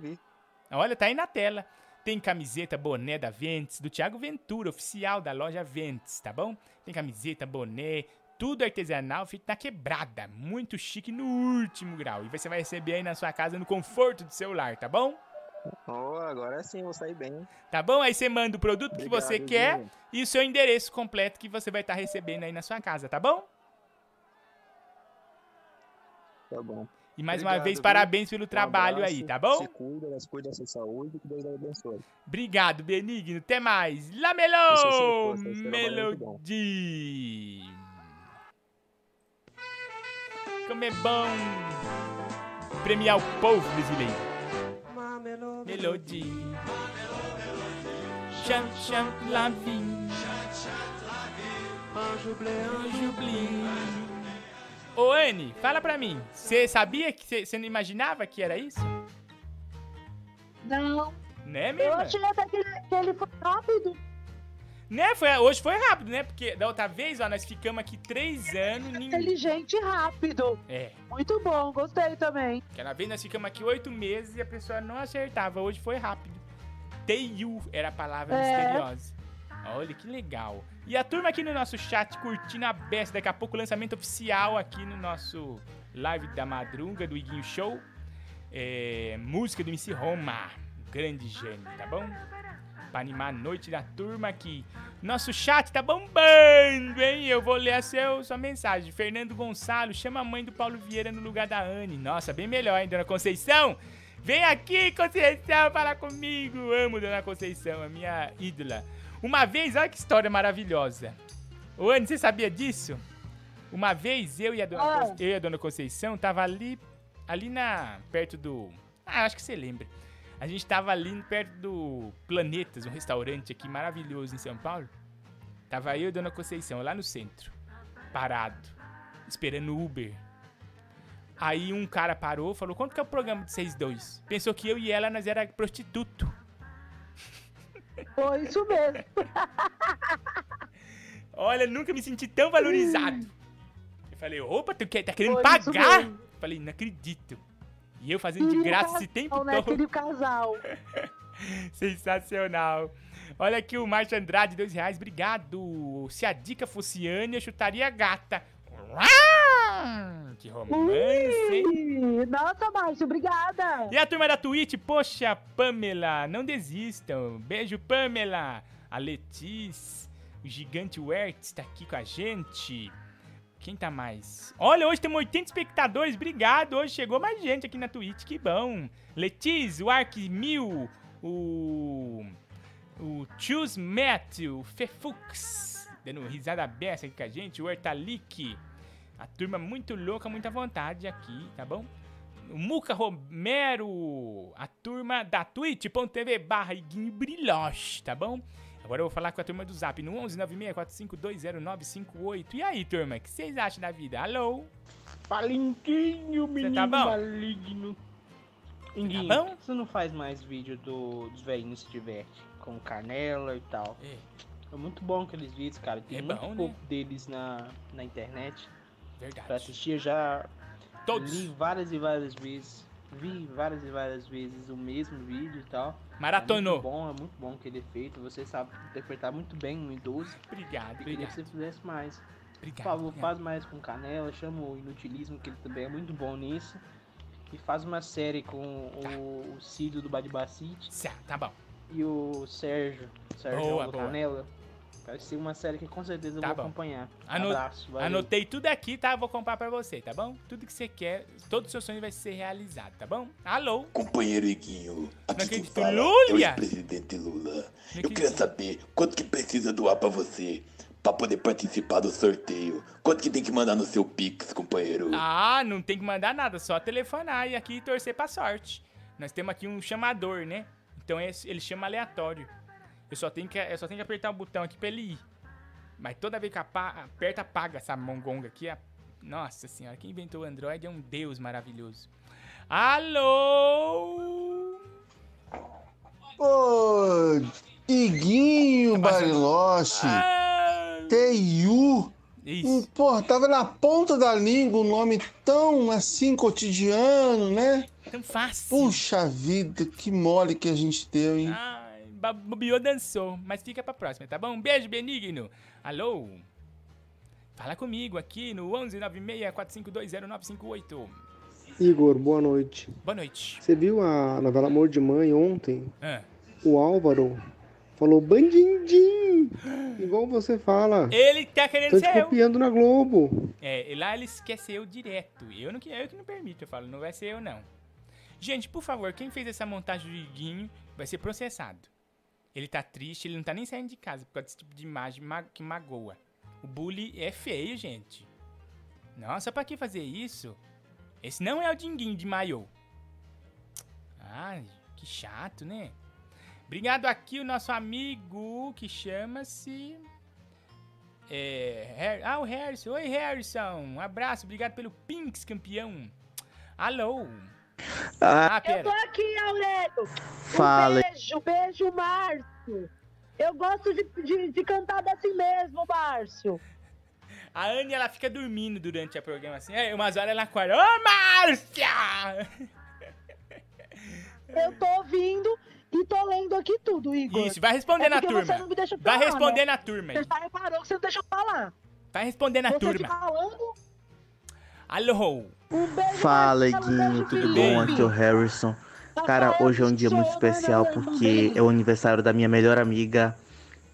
Olha, tá aí na tela. Tem camiseta, boné da Ventes, do Thiago Ventura, oficial da loja Ventes, tá bom? Tem camiseta, boné, tudo artesanal, feito na quebrada. Muito chique no último grau. E você vai receber aí na sua casa, no conforto do celular, tá bom? Oh, agora sim, vou sair bem. Tá bom? Aí você manda o produto que Obrigado, você quer viu? e o seu endereço completo que você vai estar recebendo aí na sua casa, tá bom? Tá bom. E mais uma Obrigado, vez, viu? parabéns pelo Um trabalho abraço, aí, tá bom? Se cuida, cuida da sua saúde, que Deus abençoe. Obrigado, Benigno. Até mais. Lamelô! é. Melody. Como é bom premiar o povo brasileiro. Melody. Cham, cham, lavin. Anjo blim. Ô, Anne, fala pra mim. Você sabia que você não imaginava que era isso? Não. Né, Eu mesmo? achei até que ele, que ele foi rápido. Né? Foi, hoje foi rápido, né? Porque da outra vez, ó, nós ficamos aqui três anos. Ninguém... Inteligente e rápido. É. Muito bom, gostei também. Aquela vez nós ficamos aqui oito meses e a pessoa não acertava. Hoje foi rápido. TU era a palavra É. misteriosa. Olha que legal. E a turma aqui no nosso chat curtindo a beça. Daqui a pouco o lançamento oficial aqui no nosso live da madruga do Iguinho Show. É, música do MC Roma. Grande gênio, tá bom? Pra animar a noite da turma aqui. Nosso chat tá bombando, hein? Eu vou ler a seu, sua mensagem. Fernando Gonçalo, chama a mãe do Paulo Vieira no lugar da Anne. Nossa, bem melhor, hein, dona Conceição? Vem aqui, Conceição, falar comigo. Amo dona Conceição, a minha ídola. Uma vez, olha que história maravilhosa. Ô, Anne, você sabia disso? Uma vez, eu e a dona, Ah. Eu e a dona Conceição tava ali, ali na, perto do... Ah, acho que você lembra. A gente tava ali perto do Planetas, um restaurante aqui maravilhoso em São Paulo. Tava eu e a Dona Conceição lá no centro, parado, esperando o Uber. Aí um cara parou, falou: "Quanto que é o programa de vocês dois?" Pensou que eu e ela nós era prostituto. Foi isso mesmo. <laughs> Olha, nunca me senti tão valorizado. Eu falei: "Opa, tu quer, tá querendo Foi pagar?" mesmo. Falei: "Não acredito." E eu fazendo de graça casal, esse tempo né? todo. Queria casal. <laughs> Sensacional. Olha aqui o Márcio Andrade, dois reais. Obrigado. Se a dica fosse Anne, eu chutaria gata. Que romance, hein? Nossa, Márcio, obrigada. E a turma da Twitch, poxa, Pamela, não desistam. Beijo, Pamela. A Letícia, o gigante Wertz tá aqui com a gente. Quem tá mais? Olha, hoje temos 80 espectadores, obrigado. Hoje chegou mais gente aqui na Twitch, que bom. Letícia, o Ark Mil, o. O Choose Matthew, Fefux, dando risada beça aqui com a gente, o Ertalik. A turma muito louca, muita vontade aqui, tá bom? O Muca Romero, a turma da twitch.tv barra Brilhoche, tá bom? Agora eu vou falar com a turma do Zap no 11 964520958. E aí, turma, o que vocês acham da vida? Alô? Palinquinho, menino tá bom? maligno. Inguinho, bom? por que você não faz mais vídeo do, dos velhinhos se diverte? Com canela e tal. É. muito bom aqueles vídeos, cara. Tem É muito bom, né? pouco deles na, na internet. Verdade. Pra assistir já Todos. li várias e várias vezes. Vi várias e várias vezes o mesmo vídeo e tal. Maratonou. É muito bom, é muito bom que ele é feito. Você sabe interpretar muito bem um idoso. Obrigado, Eu queria que você fizesse mais. Obrigado, Por favor, obrigado. faz mais com Canela, chama o Inutilismo, que ele também é muito bom nisso. E faz uma série com o, o Cídio do Badibacite. Tá bom. E o Sérgio, Sérgio Boa, boa. Canela. Vai ser uma série que com certeza eu Tá vou bom. acompanhar. Ano- Abraço, valeu. Anotei tudo aqui, tá? Vou comprar pra você, tá bom? Tudo que você quer, todo o seu sonho vai ser realizado, tá bom? Alô? Companheiro Iguinho, Não aqui quem fala é o Lulha! ex-presidente Lula. Eu queria saber quanto que precisa doar pra você, pra poder participar do sorteio. Quanto que tem que mandar no seu Pix, companheiro? Ah, não tem que mandar nada, só telefonar e aqui torcer pra sorte. Nós temos aqui um chamador, né? Então esse- ele chama aleatório. Eu só tenho que, eu só tenho que apertar o botão aqui pra ele ir. Mas toda vez que aperta, apaga essa mongonga aqui. a- Nossa senhora, quem inventou o Android é um deus maravilhoso. Alô? Ô, Iguinho Bariloche. Teiu. Hum, Porra, tava na ponta da língua um nome tão assim cotidiano, né? Tão fácil. Puxa vida, que mole que a gente deu, hein? Ba- bobeou, dançou. Mas fica pra próxima, tá bom? Um beijo, Benigno. Alô? Fala comigo aqui no 11964520958. Igor, boa noite. Boa noite. Você viu a novela Amor de Mãe ontem? Ah. O Álvaro falou bandindim, igual você fala. Ele tá querendo Tô te ser eu. copiando na Globo. É, e lá ele quer ser eu direto. Eu não que- eu que não permito, eu falo, não vai ser eu não. Gente, por favor, quem fez essa montagem do Iguinho vai ser processado. Ele tá triste, ele não tá nem saindo de casa por causa desse tipo de imagem ma- que magoa. O bullying é feio, gente. Nossa, pra que fazer isso? Esse não é o Dinguinho de maiô. Ai, que chato, né? Obrigado aqui o nosso amigo que chama-se... É, ah, o Harrison. Oi, Harrison. Um abraço, obrigado pelo Pinks, campeão. Alô. Ah, pera. eu tô aqui, Aurélio. Fala. Um beijo, beijo, Márcio. Eu gosto de, de, de cantar assim mesmo, Márcio. A Anne, ela fica dormindo durante a programação. Aí, umas horas ela acorda. Ô, Márcia! <laughs> Eu tô ouvindo e tô lendo aqui tudo, Igor. Isso, vai responder É na turma. Você não me deixa Vai falar, responder né? na turma. Você já reparou que você não deixa eu falar. Vai responder na você turma. falando, Alô. Fala, Iguinho, beijo, tudo bom? Aqui é o Harrison. Cara, hoje é um dia muito especial porque é o aniversário da minha melhor amiga,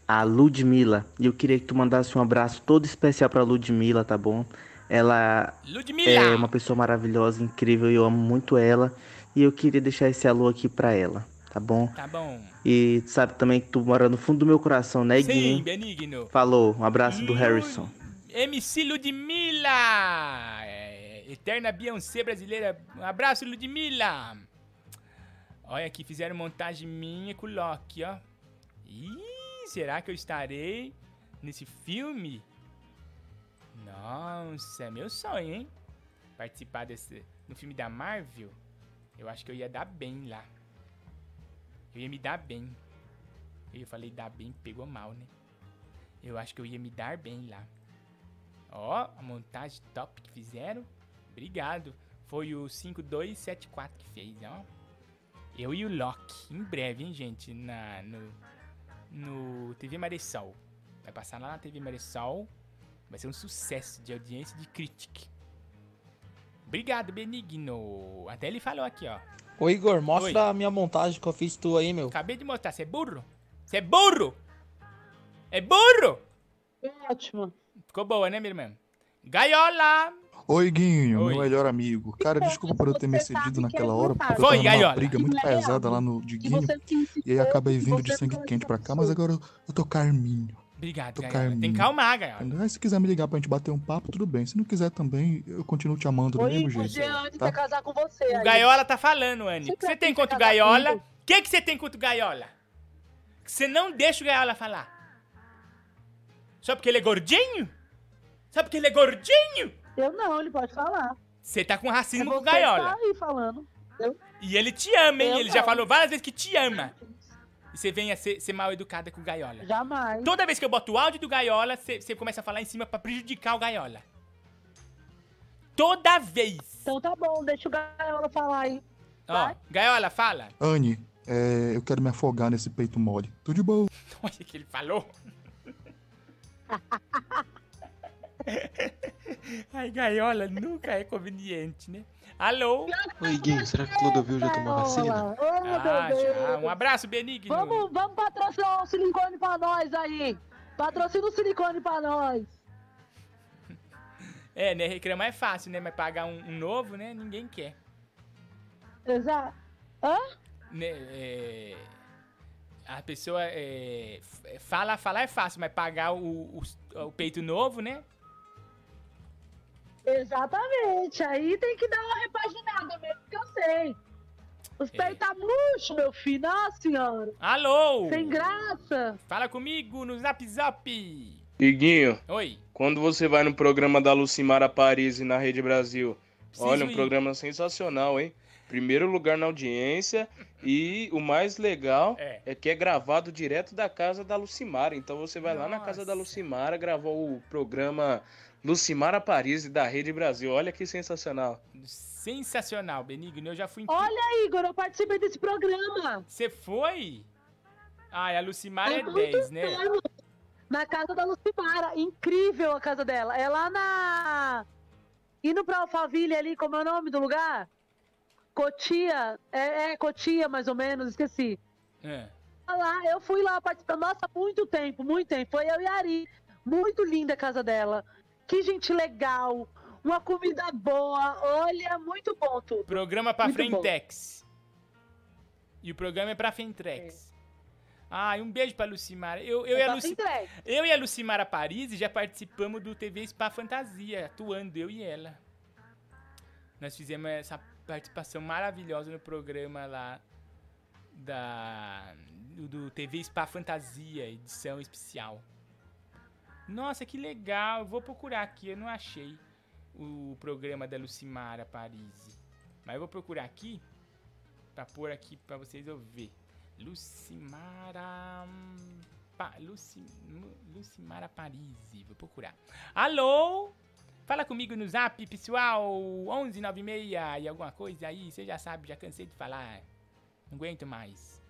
a Ludmilla. E eu queria que tu mandasse um abraço todo especial pra Ludmilla, tá bom? Ela Ludmilla! é uma pessoa maravilhosa, incrível, e eu amo muito ela. E eu queria deixar esse alô aqui pra ela, tá bom? Tá bom. E tu sabe também que tu mora no fundo do meu coração, né, Sim, Iguinho? Benigno. Falou, um abraço do Harrison. MC Ludmilla! Eterna Beyoncé brasileira. Um abraço, Ludmilla! Olha aqui, fizeram montagem minha com o Loki, ó. Ih, será que eu estarei nesse filme? Nossa, é meu sonho, hein? Participar desse. No filme da Marvel. Eu acho que eu ia dar bem lá. Eu ia me dar bem. Eu falei dar bem, pegou mal, né? Eu acho que eu ia me dar bem lá. Ó, a montagem top que fizeram. Obrigado. Foi o 5274 que fez, ó. Eu e o Loki. Em breve, hein, gente? Na, no, no TV Maressol. Vai passar lá na TV Maressol. Vai ser um sucesso de audiência e de crítica. Obrigado, Benigno. Até ele falou aqui, ó. Ô Igor, mostra Oi. a minha montagem que eu fiz tu aí, meu. Acabei de mostrar. Você é burro? Você é burro? É burro? Ótimo. Ficou boa, né, minha irmã? Gaiola! Oi, Guinho, Oi. meu melhor amigo. Cara, desculpa por eu ter me excedido naquela hora, porque eu tava numa briga muito pesada lá no de Guinho, e aí acabei vindo de sangue quente pra cá, mas agora eu, eu tô carminho. Obrigado, Tô Gaiola. Tem que carminho. calmar, Gaiola. Aí, se quiser me ligar pra gente bater um papo, tudo bem. Se não quiser também, eu continuo te amando do mesmo jeito. Jean, tá? quer casar com você. O aí. Gaiola tá falando, Anne. O que você tem contra o Gaiola? O que, que você tem contra o Gaiola? Que você não deixa o Gaiola falar. Só porque ele é gordinho? Só porque ele é gordinho? Eu não, ele pode falar. Você tá com racismo É com que Gaiola. Tá aí falando. Eu, E ele te ama, hein? Eu ele já não. falou várias vezes que te ama. E você vem a ser, ser mal educada com o Gaiola. jamais. Toda vez que eu boto o áudio do Gaiola, você começa a falar em cima pra prejudicar o Gaiola. Toda vez. Então tá bom, deixa o Gaiola falar aí. Ó, Gaiola, fala. Anne, é, eu quero me afogar nesse peito mole. Tudo de boa. <laughs> Olha o que ele falou. <laughs> <laughs> Ai, Gaiola nunca é conveniente, né? Alô? Oi, Guinho, será que Clodovil já tomou vacina? Ah, já. Um abraço, Benigno. Vamos, vamos patrocinar o silicone pra nós aí. Patrocina o silicone pra nós. É, né? Reclamar é fácil, né? Mas pagar um, um novo, né? Ninguém quer. Exato. Hã? Né, é... a pessoa é, f- fala, falar é fácil, mas pagar o, o, o peito novo, né? Exatamente. Aí tem que dar uma repaginada mesmo, que eu sei. Os É. peitos tá murcho, meu filho. Nossa senhora. Alô? Sem graça. Fala comigo no Zap Zap. Iguinho, Oi. quando você vai no programa da Lucimara Paris na Rede Brasil, Preciso olha, um ir. programa sensacional, hein? Primeiro lugar na audiência e o mais legal é. que é gravado direto da casa da Lucimara. Então você vai lá na casa da Lucimara, gravou o programa Lucimara Paris da Rede Brasil. Olha que sensacional. Sensacional, Benigno. Eu já fui em. Olha, Igor, eu participei desse programa. Você foi? Ai, a Lucimara é muitos 10, né? anos, Na casa da Lucimara. Incrível a casa dela. É lá na. Indo pra Alphaville ali, como é o nome do lugar? Cotia. É, é Cotia, mais ou menos, esqueci. É. Ah Lá, eu fui lá participar. Nossa, muito tempo, muito tempo. Foi eu e a Ari. Muito linda a casa dela. Que gente legal. Uma comida boa. Olha, muito bom tudo. Programa pra Muito bom. Frentex. E o programa é pra Fentrex. Ai, um beijo pra Lucimara. Eu, eu, É e a Luci... Eu e a Lucimara Paris já participamos do TV Spa Fantasia, atuando, eu e ela. Nós fizemos essa participação maravilhosa no programa lá da do, do TV Spa Fantasia, edição especial. Nossa, que legal. Vou procurar aqui, eu não achei o programa da Lucimara Paris. Mas eu vou procurar aqui pra pôr aqui pra vocês ouvir. Lucimara pa, Luci, Lucimara Paris. Vou procurar. Alô? Fala comigo no Zap, pessoal. 1196 e alguma coisa aí. Você já sabe, já cansei de falar. Não aguento mais.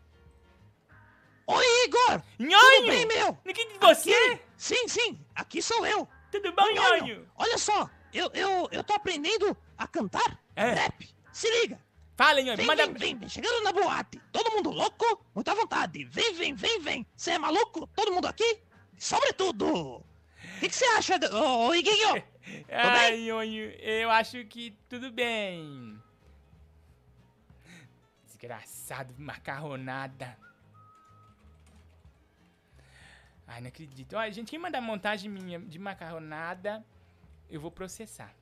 Oi, Igor! Nhonho! Tudo bem, meu? Ninguém de você? Aqui- sim, sim, aqui sou eu. Tudo bom, Nhonho? Olha só, eu, eu, eu tô aprendendo a cantar rap. Se liga. Fala, Nhonho, vem, manda- Vem, vem, vem, chegando na boate. Todo mundo louco, muita vontade. Vem, vem, vem, vem. Você é maluco? Todo mundo aqui? Sobretudo. O que você acha, do... ô, ô, Iguinho? <laughs> Nhonho, eu acho que tudo bem. Desgraçado, macarronada. Ai, não acredito. Olha, gente, quem mandar montagem minha de macarronada, eu vou processar.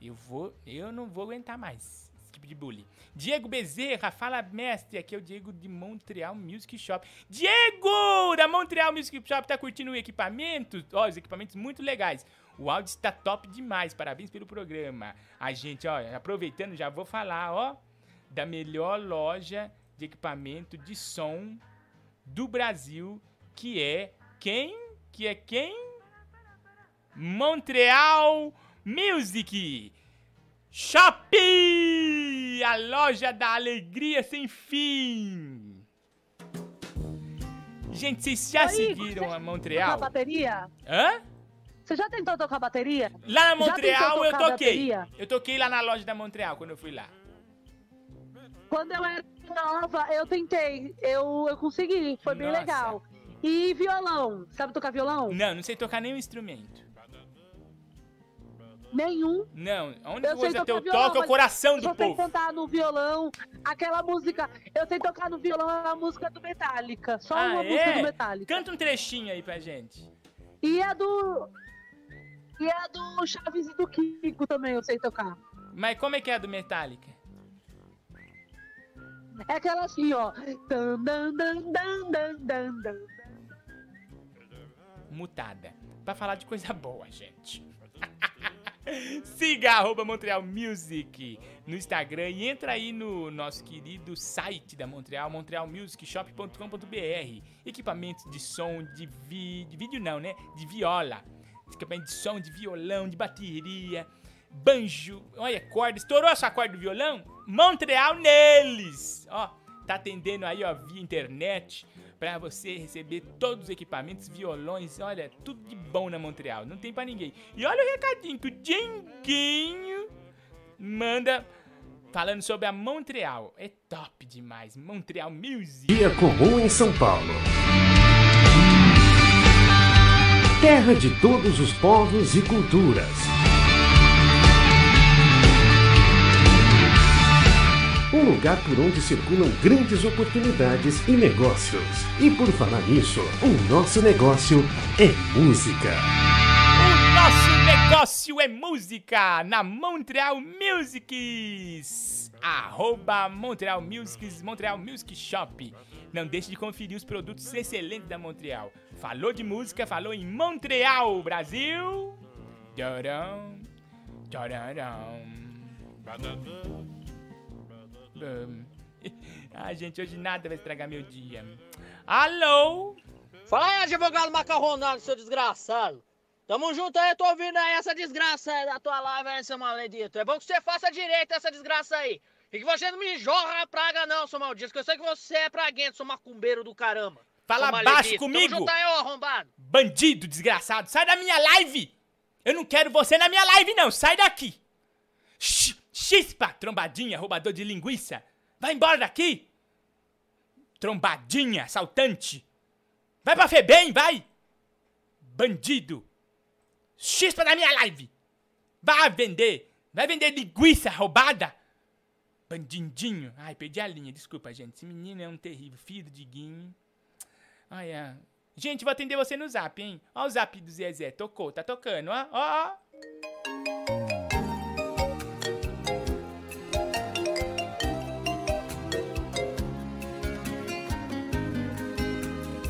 Eu vou, eu não vou aguentar mais esse tipo de bullying. Diego Bezerra, fala mestre, aqui é o Diego de Montreal Music Shop. Diego da Montreal Music Shop, tá curtindo o equipamento? Ó, os equipamentos muito legais. O áudio está top demais, parabéns pelo programa. A gente, ó, aproveitando, já vou falar, ó, da melhor loja de equipamento de som do Brasil, que é quem? Que é quem? Montreal Music Shop! A loja da alegria sem fim! Gente, vocês já Igor, seguiram você a Tocar Montreal? bateria? Hã? Você já tentou tocar bateria? Lá na Montreal eu tocar toquei. Eu toquei lá na loja da Montreal quando eu fui lá. Quando eu era nova, eu tentei. Eu, eu consegui, foi bem Nossa. legal. E violão, sabe tocar violão? Não, não sei tocar nenhum instrumento. Nenhum. Não, a única Eu sei coisa que eu violão, toco é o coração do eu sei povo. cantar no violão, aquela música. Eu sei tocar no violão a música do Metallica. Só Ah, uma música é? do Metallica. Canta um trechinho aí pra gente. E a do. E a do Chaves e do Kiko também eu sei tocar. Mas como é que é a do Metallica? É aquela assim, ó. Dan, dan, dan, dan, dan, dan, dan. Mutada. Pra falar de coisa <laughs> boa, gente. <laughs> Siga arroba Montreal Music no Instagram e entra aí no nosso querido site da Montreal, montrealmusicshop.com.br. Equipamentos de som, de, vi... de vídeo não, né? De viola. Equipamento de som, de violão, de bateria, banjo. Olha, corda. Estourou a sua corda do violão? Montreal neles! Ó, tá atendendo aí, ó, via internet pra você receber todos os equipamentos, violões, olha, tudo de bom na Montreal, não tem pra ninguém. E olha o recadinho que o Dinguinho manda falando sobre a Montreal. É top demais, Montreal Music. Dia comum em São Paulo. Terra de todos os povos e culturas. Um lugar por onde circulam grandes oportunidades e negócios. E por falar nisso, o nosso negócio é música. O nosso negócio é música na Montreal Musics. Arroba Montreal Musics, Montreal Music Shop. Não deixe de conferir os produtos excelentes da Montreal. Falou de música, falou em Montreal, Brasil. Tcharam, tcharam. <laughs> Bum. Ah, gente, hoje nada vai estragar meu dia. Alô? Fala aí, advogado macarronado, seu desgraçado. Tamo junto aí, tô ouvindo aí essa desgraça aí da tua live aí, seu maledito. É bom que você faça direito essa desgraça aí. E que você não me jorra a praga não, seu maldito, que eu sei que você é praguento, seu macumbeiro do caramba. Fala baixo comigo. Tamo junto aí, ô arrombado. Bandido desgraçado, sai da minha live! Eu não quero você na minha live, não, sai daqui! Sh- Chispa, trombadinha, roubador de linguiça! Vai embora daqui! Trombadinha, assaltante! Vai pra Febem, vai! Bandido! Chispa da minha live! Vai vender! Vai vender linguiça roubada! Bandindinho! Ai, perdi a linha, desculpa, gente. Esse menino é um terrível, filho do Diguinho. Ai, é. Gente, vou atender você no zap, hein? Ó o zap do Zezé, tocou, tá tocando, ó, ó, ó.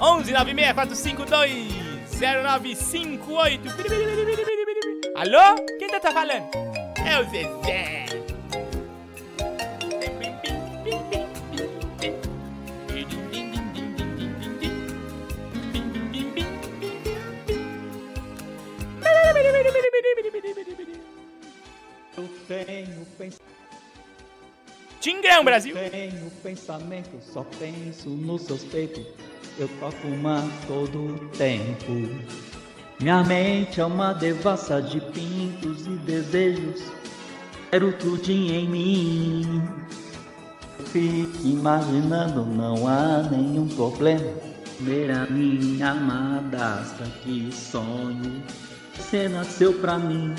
11 0958. Alô? Quem tá, tá falando? É o Zezé. Eu tenho pensamento. Tingão, Brasil! Eu tenho pensamento, só penso nos seus peitos. Eu toco uma todo tempo. Minha mente é uma devassa de pintos e desejos. Quero tudinho em mim. Fique imaginando, não há nenhum problema. Ver a minha amada, que sonho. Você nasceu pra mim.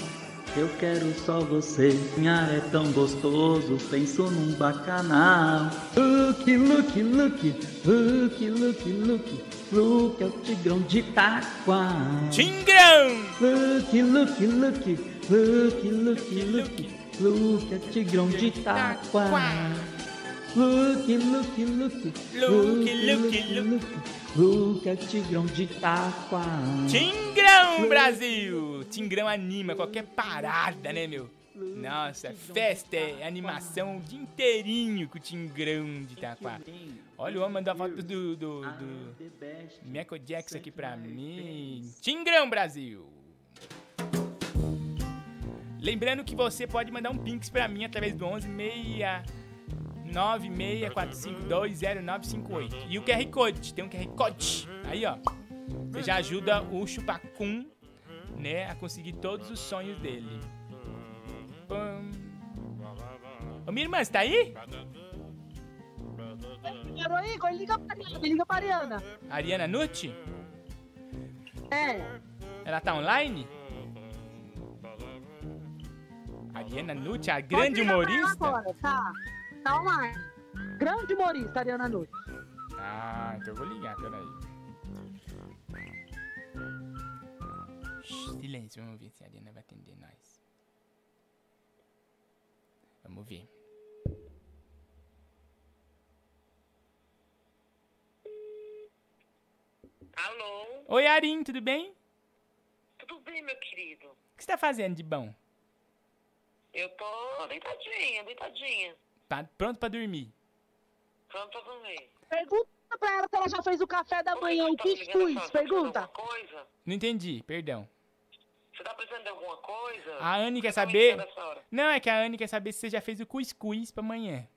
Eu quero só você, minha é tão gostoso, penso num bacanal. Look, look, look, look, look, look, look é o tigrão de Itaquá. Tigrão! Look, look, look, look, look, look, look é o tigrão de Itaquá. Look, look, look, Look, look, look, look é o tigrão de Itaquá. Tingrão, Brasil! Tingrão anima qualquer parada, né, meu? Nossa, festa, é animação o dia inteirinho com o Tingrão de Itaquá. Olha o homem mandou a foto do, do, do Michael Jackson aqui pra mim. Tingrão, Brasil! Lembrando que você pode mandar um pinks pra mim através do 11 964520958. E o QR Code, tem um QR Code. Aí, ó. Você já ajuda o Chupacum, né, a conseguir todos os sonhos dele. Pam. Ô, minha irmã, você tá aí? Quero aí, agora liga pra Ariana, liga pra Ariana. Ariana Nucci? É. Ela tá online? Ariana Nucci, a grande humorista? Agora, tá, tá online. Grande humorista, Ariana Nucci. Ah, então eu vou ligar, peraí. Silêncio, vamos ver se a Ariana vai atender nós. Vamos ver. Alô? Oi, Arim, tudo bem? Tudo bem, meu querido? O que você tá fazendo de bom? Eu tô deitadinha, deitadinha. Tá pronto pra dormir? Pronto pra dormir. Pergunta pra ela se ela já fez o café da manhã, o cuscuz. Pergunta. Coisa? Não entendi, perdão. Você tá precisando de alguma coisa? A Anne quer tá saber. Não, é que a Anne quer saber se você já fez o cuscuz pra amanhã.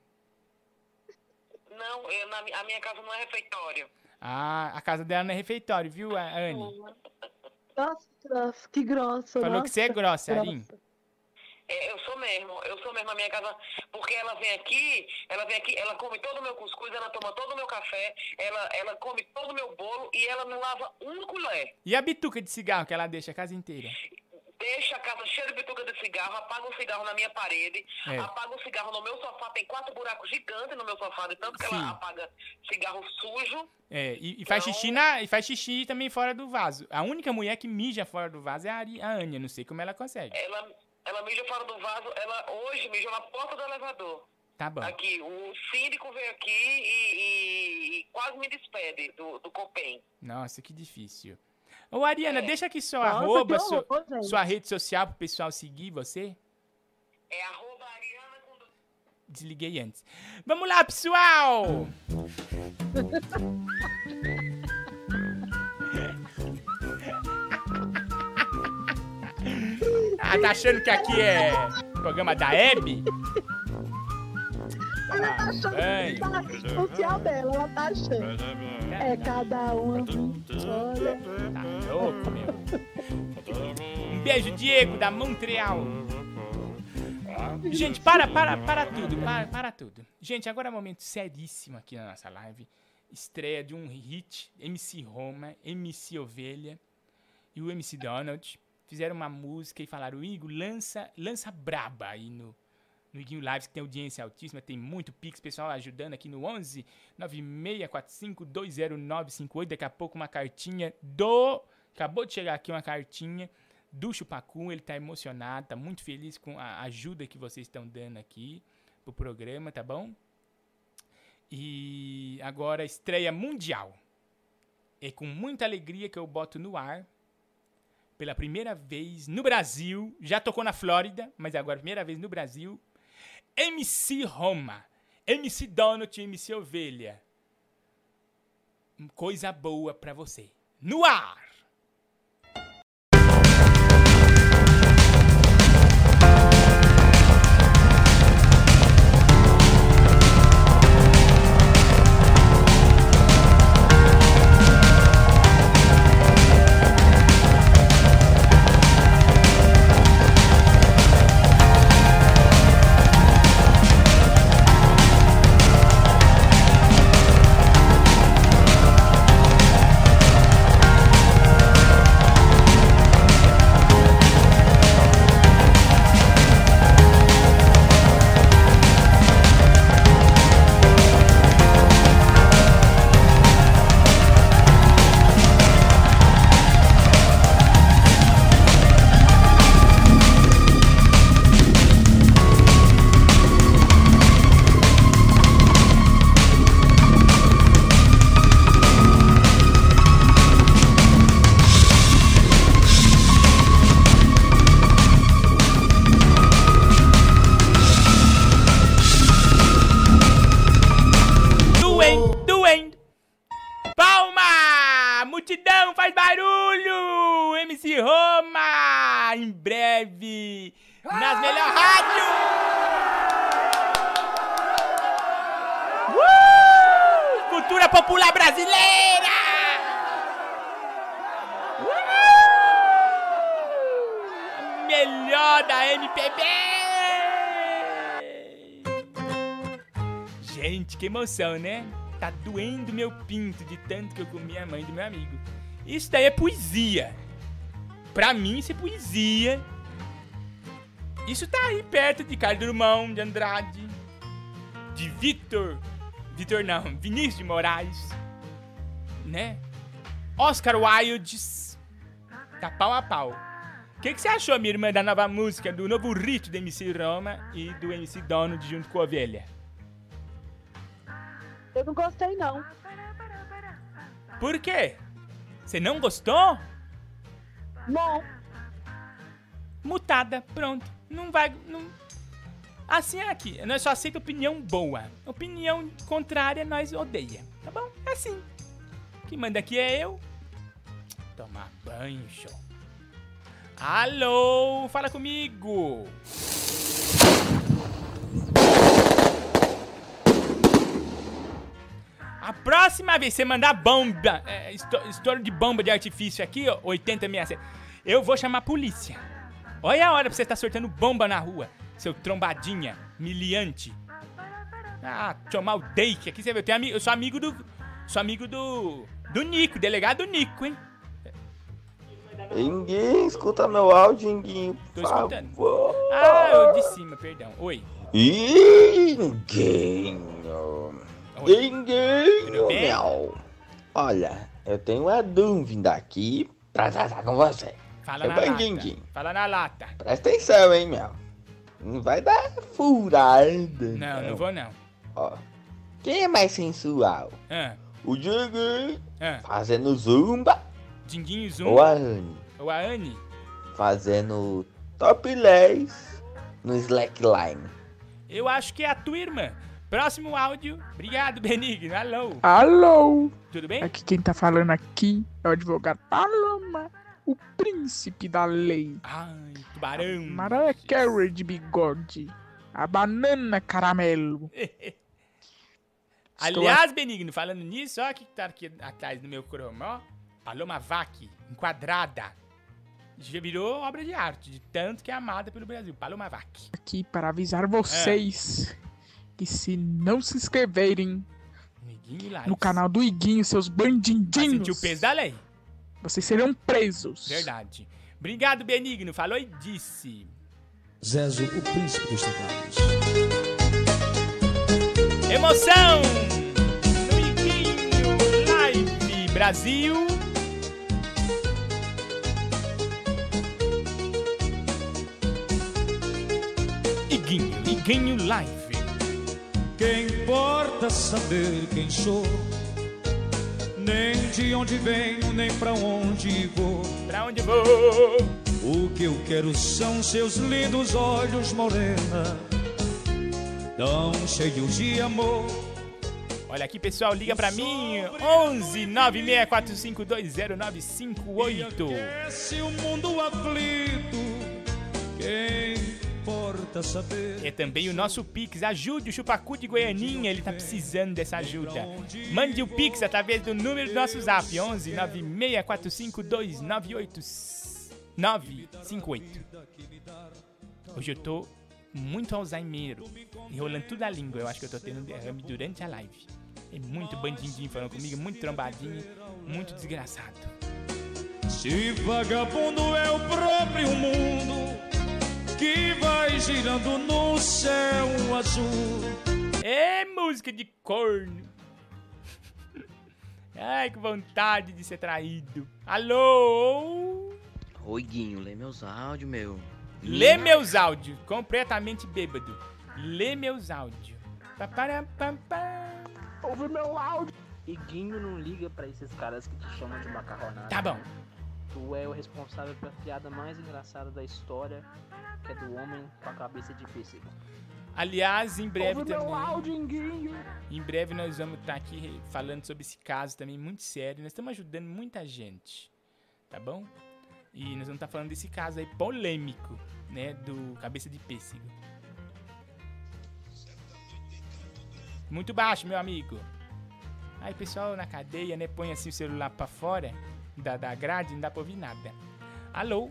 Não, eu, na, mi- a minha casa não é refeitório. Ah, a casa dela não é refeitório, viu, Anne? Nossa, nossa, que grossa. Falou que você é nossa, grossa, Arim. É, eu sou mesmo, eu sou mesmo a minha casa, porque ela vem aqui, ela vem aqui, ela come todo o meu cuscuz, ela toma todo o meu café, ela, ela come todo o meu bolo e ela não lava um colher. E a bituca de cigarro que ela deixa a casa inteira? deixa a casa cheia de bituca de cigarro, apaga um cigarro na minha parede, É. apaga um cigarro no meu sofá, tem quatro buracos gigantes no meu sofá, de tanto que Sim. ela apaga cigarro sujo. É, e, e faz xixi na, e faz xixi também fora do vaso. A única mulher que mija fora do vaso é a, Ari, a Anya, não sei como ela consegue. Ela, ela mija fora do vaso, ela hoje mijou na porta do elevador. Tá bom. Aqui, o síndico veio aqui e, e- e quase me despede do, do Copem. Nossa, que difícil. Ô, Ariana, deixa aqui sua Nossa, arroba, horror, sua, sua rede social pro pessoal seguir você. É arroba Ariana com... Desliguei antes. Vamos lá, pessoal! <laughs> Ah, tá achando que aqui é programa da Hebe? Ela tá achando Bem. que tá social dela, ela tá achando. É cada um. Olha. Tá louco, meu. Um beijo, Diego, da Montreal. Gente, para, para, para tudo, para, para tudo. Gente, agora é um momento seríssimo aqui na nossa live. Estreia de um hit, MC Roma, MC Ovelha e o MC Donald fizeram uma música e falaram, Igor, lança, lança braba aí no, no Iguinho Lives, que tem audiência altíssima, tem muito Pix, pessoal ajudando aqui no 11 9645 20958. Daqui a pouco uma cartinha do. Acabou de chegar aqui uma cartinha do Chupacu. Ele tá emocionado, tá muito feliz com a ajuda que vocês estão dando aqui pro programa, tá bom? E agora estreia mundial. É com muita alegria que eu boto no ar pela primeira vez no Brasil. Já tocou na Flórida, mas agora primeira vez no Brasil. MC Roma, MC Donut MC Ovelha. Coisa boa pra você. No ar! Emoção, né? Tá doendo meu pinto de tanto que eu comi a mãe do meu amigo. Isso daí é poesia. Pra mim, isso é poesia. Isso tá aí perto de Carlos Drummond, de Andrade, de Vitor. Vitor não, Vinícius de Moraes. Né? Oscar Wildes. Tá pau a pau. O que, que você achou, minha irmã, da nova música, do novo rito do MC Roma e do MC Donald junto com a ovelha? Eu não gostei, não. Por quê? Você não gostou? Não. Mutada, pronto. Não vai. Não... Assim é aqui. Nós só aceita opinião boa. Opinião contrária nós odeia. Tá bom? É assim. Quem manda aqui é eu. Tomar banho, show. Alô, fala comigo. A próxima vez que você mandar bomba, é, esto- estouro de bomba de artifício aqui, ó, 8067, eu vou chamar a polícia. Olha a hora pra você estar sortando bomba na rua, seu trombadinha, miliante. Ah, chamar o Dake aqui, você vê, eu, tenho ami- eu sou amigo do. Sou amigo do. Do Nico, delegado Nico, hein? Ninguém escuta meu áudio, Inguinho. Tô escutando. favor. Ah, eu de cima, perdão. Oi. Inguinho. Bem? meu. Olha, eu tenho uma dúvida aqui pra tratar com você. Fala Seu na lata. Banguinguinho, Fala na lata. presta atenção, hein, meu. Não vai dar furada. Não, não vou não. Ó, quem é mais sensual? Ah, O Dinguinho ah. fazendo zumba Dinguinho Zoom. ou a Anne Ou a Anne. fazendo top 10 no slackline? Eu acho que é a tua irmã. Próximo áudio. Obrigado, Benigno. Alô. Alô! Tudo bem? Aqui quem tá falando aqui é o advogado Paloma, o príncipe da lei. Ai, tubarão. Mariah Carey de bigode. A banana caramelo. <laughs> Aliás, Benigno, falando nisso, ó o que tá aqui atrás do meu chroma, ó. Paloma Vac, enquadrada. Já virou obra de arte, de tanto que é amada pelo Brasil. Paloma Vac. Aqui para avisar vocês que se não se inscreverem no canal do Iguinho, seus bandidinhos, Sentiu o peso da lei. vocês serão presos. Verdade. Obrigado, Benigno. Falou e disse. Zezo, o príncipe dos teclados. Emoção! No Iguinho Live Brasil. Iguinho, Iguinho Live. Quem importa saber quem sou? Nem de onde venho, nem pra onde vou. Pra onde vou? O que eu quero são seus lindos olhos, morena. Tão cheios de amor. Olha aqui, pessoal, liga pra mim. 11 964520958. Esse o mundo aflito. Quem importa saber? É também o nosso Pix. Ajude o Chupacu de Goianinha, ele tá precisando dessa ajuda. Mande o Pix através do número do nosso zap: 11 964529858. Hoje eu tô muito alzheimeiro, enrolando tudo a língua. Eu acho que eu tô tendo um derrame durante a live. É muito bandidinho falando comigo, muito trombadinho, muito desgraçado. Se vagabundo é o próprio mundo que vai girando no céu azul. É música de corno. <laughs> Ai, que vontade de ser traído. Alô? Oi, Guinho, lê meus áudios, meu. Lê meus áudios, completamente bêbado. Lê meus áudios. Ouve meu áudio. Iguinho não liga pra esses caras que te chamam de macarronada. Tá bom. Tu é o responsável pela piada mais engraçada da história, que é do homem com a cabeça de pêssego. Aliás, em breve Ouve meu também. áudio. Em breve nós vamos estar aqui falando sobre esse caso também muito sério. Nós estamos ajudando muita gente, tá bom? E nós vamos estar falando desse caso aí polêmico, né, do cabeça de pêssego. Muito baixo, meu amigo. Aí, pessoal na cadeia, né, põe assim o celular pra fora da, da grade, não dá pra ouvir nada. Alô?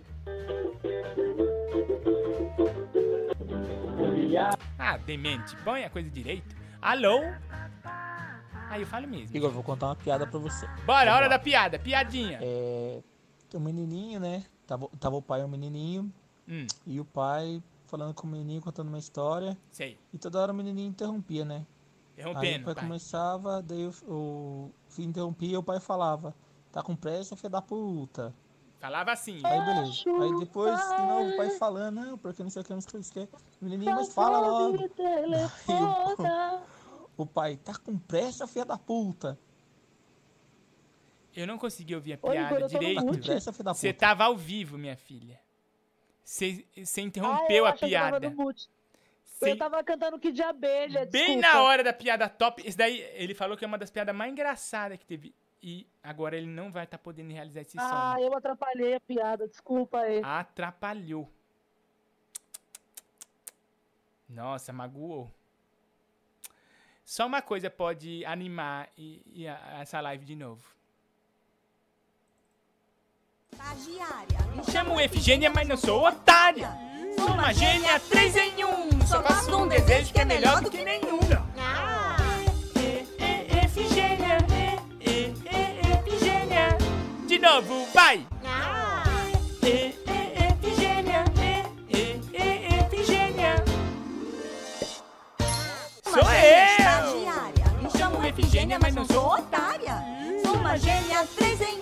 Ah, demente, põe a coisa direito. Alô? Aí eu falo mesmo. Igor, vou contar uma piada pra você. Bora, hora da piada, piadinha. É. Um menininho, né? Tava, tava o pai e o menininho. Hum. E o pai falando com o menininho, contando uma história. Sei. E toda hora o menininho interrompia, né? Aí Interrompendo, o pai, pai. começava, daí o, o filho interrompia e o pai falava: Tá com pressa, filho da puta. Falava assim. Aí beleza. Aí depois, de novo, o pai falando, não, porque não sei o que, não sei o que. O menininho, mas fala logo. Aí o, o pai, tá com pressa, filha da puta. Eu não consegui ouvir a Oi, piada no direito. Você tava ao vivo, minha filha. Você Ah, interrompeu eu a piada. Sem- Eu tava cantando que de abelha, Bem desculpa. na hora da piada top. Esse daí, ele falou que é uma das piadas mais engraçadas que teve. E agora ele não vai estar podendo realizar esse Ah, sonho. eu atrapalhei a piada, desculpa aí. Atrapalhou. Nossa, magoou. Só uma coisa pode animar e, e a- essa live de novo. Chamo Efigênia, mas não sou otária. Sou uma gênia, três em um. Só faço um desejo que é melhor do que nenhum. vai! Ah. E, e, Efigênia, e, e, e, Efigênia. Sou eu! Estagiária. Me chamo Efigênia, mas não sou otária. Sou uma gêmea três em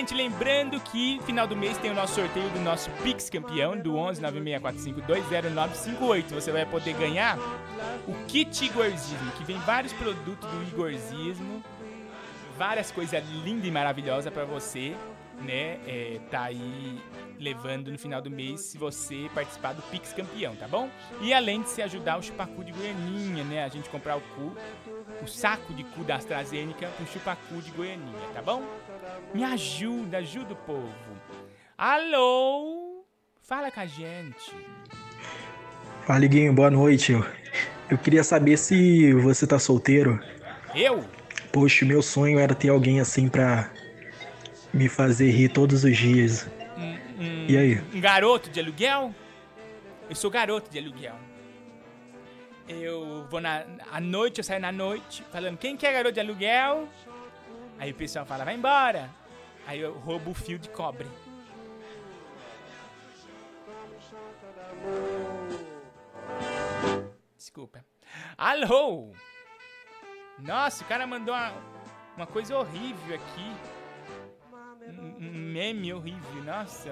gente, lembrando que final do mês tem o nosso sorteio do nosso Pix campeão do 11 964520958. Você vai poder ganhar o kit Igorzismo, que vem vários produtos do Igorzismo, várias coisas lindas e maravilhosas pra você, né? É, tá aí levando no final do mês se você participar do Pix campeão, tá bom? E além de se ajudar o chupacu de Goianinha, né? A gente comprar o cu, o saco de cu da AstraZeneca pro chupacu de Goianinha, tá bom? Me ajuda, ajuda o povo. Alô? Fala com a gente. Fala, Liguinho, boa noite. Eu, queria saber se você tá solteiro. Eu? Poxa, meu sonho era ter alguém assim pra me fazer rir todos os dias. Um, E aí? Um garoto de aluguel? Eu sou garoto de aluguel. Eu vou na à noite, eu saio na noite, falando, quem quer garoto de aluguel? Aí o pessoal fala, vai embora. Aí eu roubo o fio de cobre. Desculpa. Alô? Nossa, o cara mandou uma, uma coisa horrível aqui. Um, um meme horrível, nossa.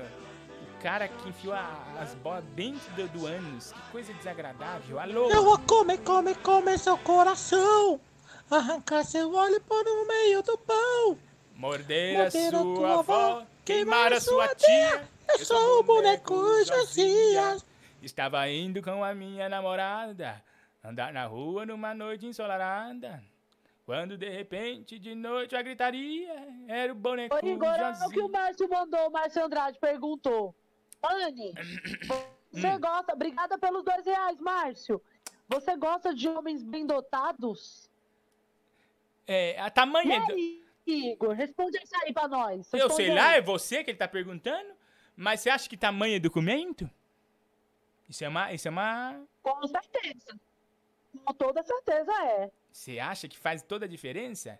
O cara que enfiou a- as bolas dentro do, ânus. Que coisa desagradável. Alô? Eu vou comer, comer, comer seu coração. Arrancar seu óleo e pôr no meio do pão. Morder a Morder a sua tua avó, queimar a sua tia. Eu sou o boneco Josias. Estava indo com a minha namorada andar na rua numa noite ensolarada. Quando de repente, de noite, a gritaria era o boneco Ô, Igor, é o que o Josias. Márcio mandou, o Márcio Andrade perguntou. Anne, você Hum. gosta. Obrigada pelos dois reais, Márcio. Você gosta de homens bem dotados? É, a tamanha. E aí, Igor? Responde isso aí pra nós. Eu Responde sei aí. lá, é você que ele tá perguntando? Mas você acha que tamanho é documento? Isso é uma. Isso é uma. Com certeza. Com toda certeza é. Você acha que faz toda a diferença?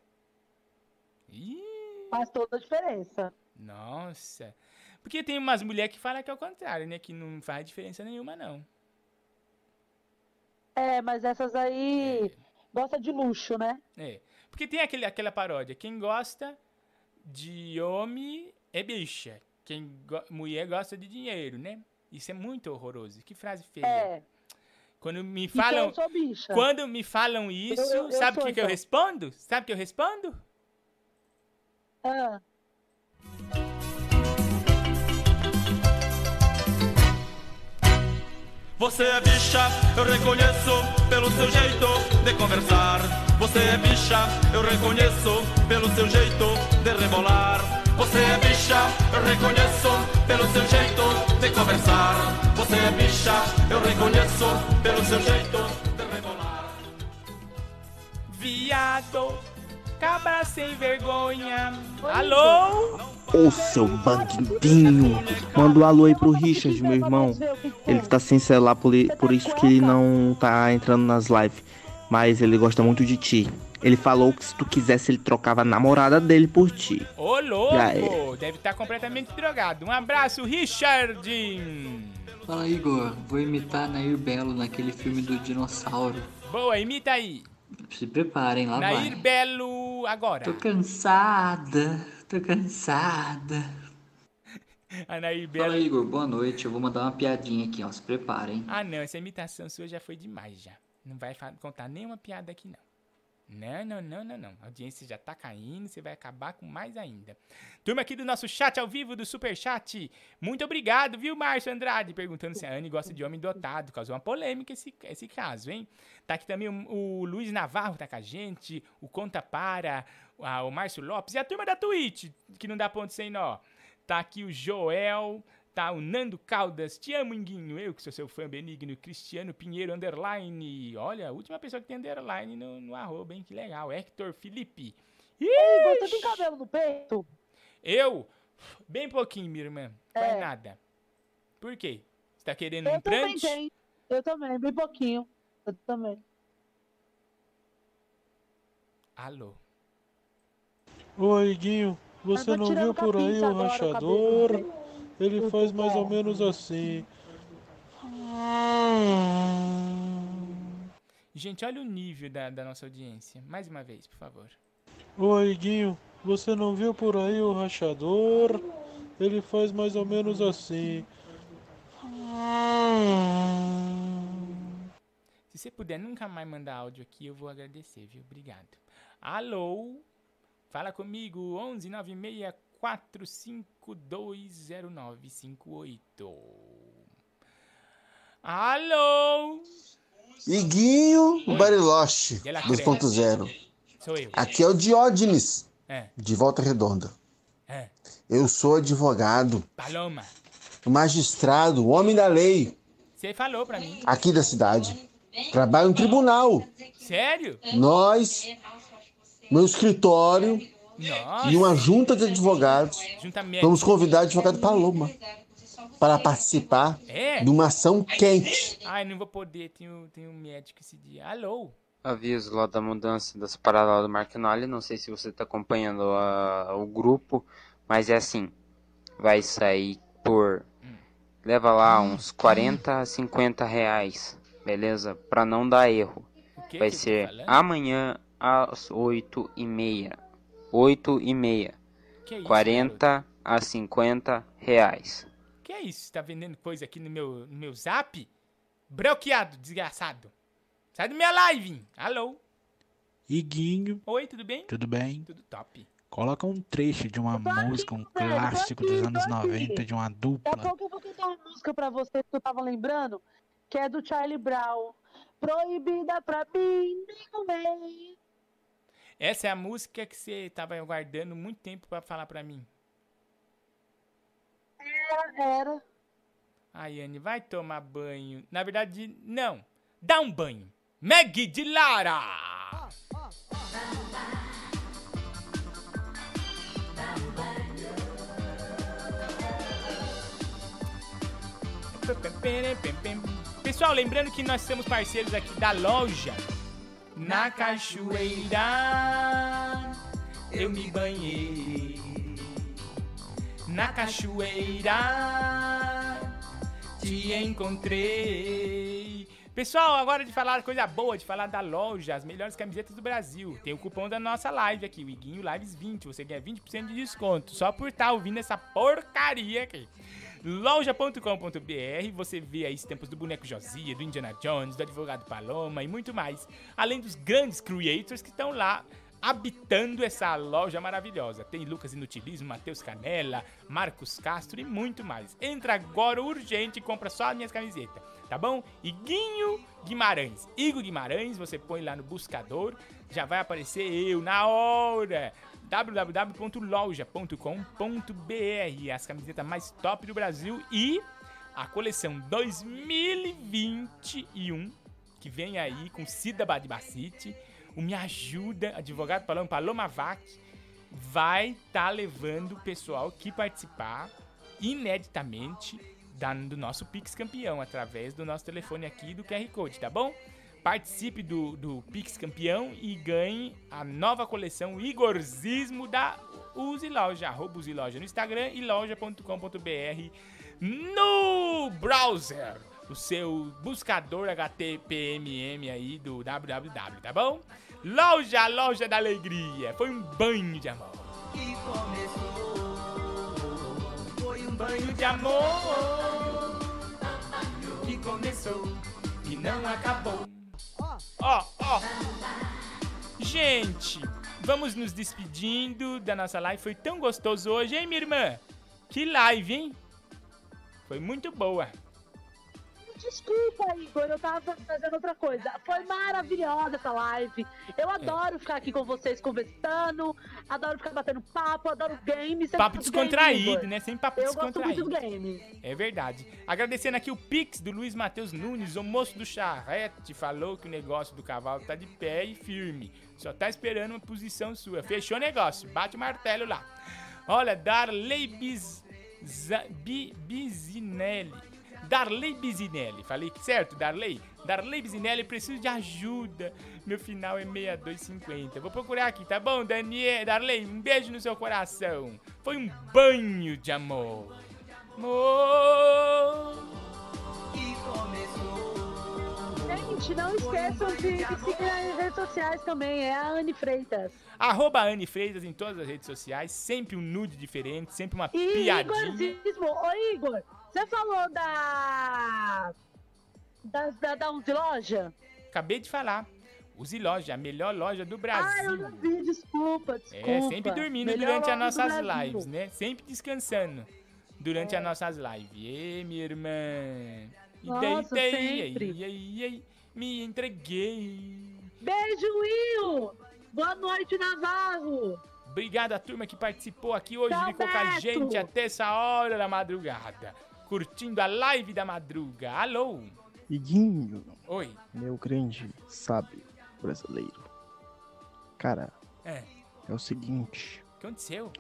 Ih, Faz toda a diferença. nossa. Porque tem umas mulheres que falam que é o contrário, né? Que não faz diferença nenhuma, não. É, mas essas aí gosta de luxo, né? É. Porque tem aquele, aquela paródia. Quem gosta de homem é bicha. Quem go- mulher gosta de dinheiro, né? Isso é muito horroroso. Que frase feia. É. Quando me Então falam. eu sou bicha. Quando me falam isso, eu- eu sabe o que, que eu então. respondo? Sabe o que eu respondo? Ah. Você é bicha, eu reconheço pelo seu jeito de conversar. Você é bicha, eu reconheço pelo seu jeito de rebolar. Você é bicha, eu reconheço pelo seu jeito de conversar. Você é bicha, eu reconheço pelo seu jeito de rebolar. Viado, cabra sem vergonha. Alô? Ô seu bandidinho! Manda um alô aí pro Richard, meu irmão. Ele tá sem celular, por, isso que ele não tá entrando nas lives. Mas ele gosta muito de ti. Ele falou que se tu quisesse, ele trocava a namorada dele por ti. Ô, louco! Deve estar completamente drogado. Um abraço, Richard! Fala Igor, vou imitar Nair Belo naquele filme do dinossauro. Boa, imita aí. Se preparem, lá Nair vai. Belo agora. Tô cansada, tô cansada. A Nair Fala Belo. Igor, boa noite. Eu vou mandar uma piadinha aqui, ó. Se preparem. Ah, não, essa imitação sua já foi demais já. Não vai contar nenhuma piada aqui, não. Não, não, não, não, não. A audiência já tá caindo, você vai acabar com mais ainda. Turma aqui do nosso chat ao vivo, do Super Chat. Muito obrigado, viu, Márcio Andrade? Perguntando se a Anne gosta de homem dotado. Causou uma polêmica esse, esse caso, hein? Tá aqui também o, o Luiz Navarro, tá com a gente. O Conta Para, a- o Márcio Lopes e a turma da Twitch, que não dá ponto sem nó. Tá aqui o Joel, tá o Nando Caldas, te amo, Inguinho, eu que sou seu fã benigno, Cristiano Pinheiro, underline, olha, a última pessoa que tem underline no, no arroba, hein, que legal, Hector Felipe. Ei, você tem cabelo no peito? Eu? Bem pouquinho, minha irmã, não é nada. Por quê? Você tá querendo um Eu também tenho. Eu também, bem pouquinho. Eu também. Alô? Oi, Guinho, você Eu não viu por aí o agora, rachador? Ele faz mais ou menos assim. Gente, olha o nível da, da nossa audiência. Mais uma vez, por favor. Oi, Guinho, você não viu por aí o rachador? Ele faz mais ou menos assim. Se você puder nunca mais mandar áudio aqui, eu vou agradecer, viu? Obrigado. Alô? Fala comigo, 11 96 4520958. Alô? Iguinho Bariloche Dela 2.0. Sou eu. Aqui é o Diógenes, É. de Volta Redonda. É. Eu sou advogado, Paloma, magistrado, homem da lei, você falou pra mim. aqui da cidade. Trabalho no tribunal. Sério? Nós, meu escritório Nossa. e uma junta de advogados, vamos convidar o advogado Paloma para participar É? de uma ação quente. Ai, não vou poder, tenho, tenho um médico esse dia. Alô? Aviso lá da mudança das paradas lá do Marquinhos. Não sei se você está acompanhando a- o grupo, mas é assim: vai sair por. Leva lá uns 40 a 50 reais, beleza? Pra não dar erro. que vai que ser amanhã às 8 e meia. 8 e meia. Que isso, 40 a 50 reais. Que é isso? Você tá vendendo coisa aqui no meu, no meu zap? Bloqueado, desgraçado. Sai da minha live. Alô? Iguinho, Oi, tudo bem? tudo bem? Tudo top. Coloca um trecho de uma música, um clássico dos anos 90, de uma Daqui a dupla. pouco eu vou cantar uma música pra vocês que eu tava lembrando, que é do Charlie Brown. Proibida pra mim, nem meio. Essa é a música que você tava aguardando muito tempo pra falar pra mim. Era. Ai, Anne, vai tomar banho. Na verdade, não. Dá um banho. Meg de Lara! Pessoal, lembrando que nós somos parceiros aqui da loja Na Cachoeira Eu me banhei Na Cachoeira Te encontrei Pessoal, agora de falar coisa boa, de falar da loja, as melhores camisetas do Brasil. Tem o cupom da nossa live aqui, o Iguinho Lives 20. Você ganha 20% de desconto só por estar ouvindo essa porcaria aqui. Loja.com.br, você vê aí estampas do boneco Josia, do Indiana Jones, do advogado Paloma e muito mais. Além dos grandes creators que estão lá habitando essa loja maravilhosa. Tem Lucas Inutilismo, Matheus Canela, Marcos Castro e muito mais. Entra agora urgente e compra só as minhas camisetas, tá bom? Iguinho Guimarães. Igor Guimarães, você põe lá no buscador, já vai aparecer eu na hora www.loja.com.br As camisetas mais top do Brasil e a coleção 2021 que vem aí com Cida Badibacite, o Me Ajuda, advogado Paloma Paloma Vac, vai estar tá levando o pessoal que participar ineditamente da, do nosso Pix Campeão, através do nosso telefone aqui do QR Code, tá bom? Participe do, do Pix Campeão e ganhe a nova coleção Igorzismo da Use Loja, arroba Use Loja no Instagram e loja.com.br no browser, o seu buscador HTPMM aí do www, tá bom? Loja, loja da alegria, foi um banho de amor. Que começou, foi um banho de amor que começou e não acabou. Ó, ó. Gente, vamos nos despedindo da nossa live. Foi tão gostoso hoje, hein, minha irmã? Que live, hein? Foi muito boa. Desculpa, Igor, eu tava fazendo outra coisa. Foi maravilhosa essa live. Eu adoro ficar aqui com vocês conversando, adoro ficar batendo papo, adoro games. Papo descontraído, né? Sem papo eu descontraído. gosto muito dos games. É verdade. Agradecendo aqui o Pix do Luiz Matheus Nunes, o moço do charrete, falou que o negócio do cavalo tá de pé e firme. Só tá esperando uma posição sua. Fechou o negócio, bate o martelo lá. Olha, Darley Biz, Bi- Bizinelli. Darley Bisinelli. Falei certo, Darley? Darley Bisinelli, preciso de ajuda. Meu final é 6250. Vou procurar aqui, tá bom, Daniel? Darley, um beijo no seu coração. Foi um banho de amor. Amor. Gente, não esqueçam de seguir nas redes sociais também. É a Anne Freitas. Arroba Anne Freitas em todas as redes sociais. Sempre um nude diferente, sempre uma E piadinha. Igorzismo. Ô, Igor, você falou da. Da, da, da Uzi Loja? Acabei de falar. Use Loja, a melhor loja do Brasil. Ah, eu não vi, desculpa, desculpa. É, sempre dormindo Melhor durante as nossas lives, né? Sempre descansando durante É. as nossas lives. Ê, minha irmã. E Nossa, sempre. ei, ei, ei, me entreguei. Beijo, Will! Boa noite, Navarro! Obrigado a turma que participou aqui hoje, Tchau, ficou com a gente até essa hora da madrugada. Curtindo a live da madruga. Alô? Iguinho, Oi. meu grande sábio brasileiro. Cara, É, é o seguinte, o que aconteceu?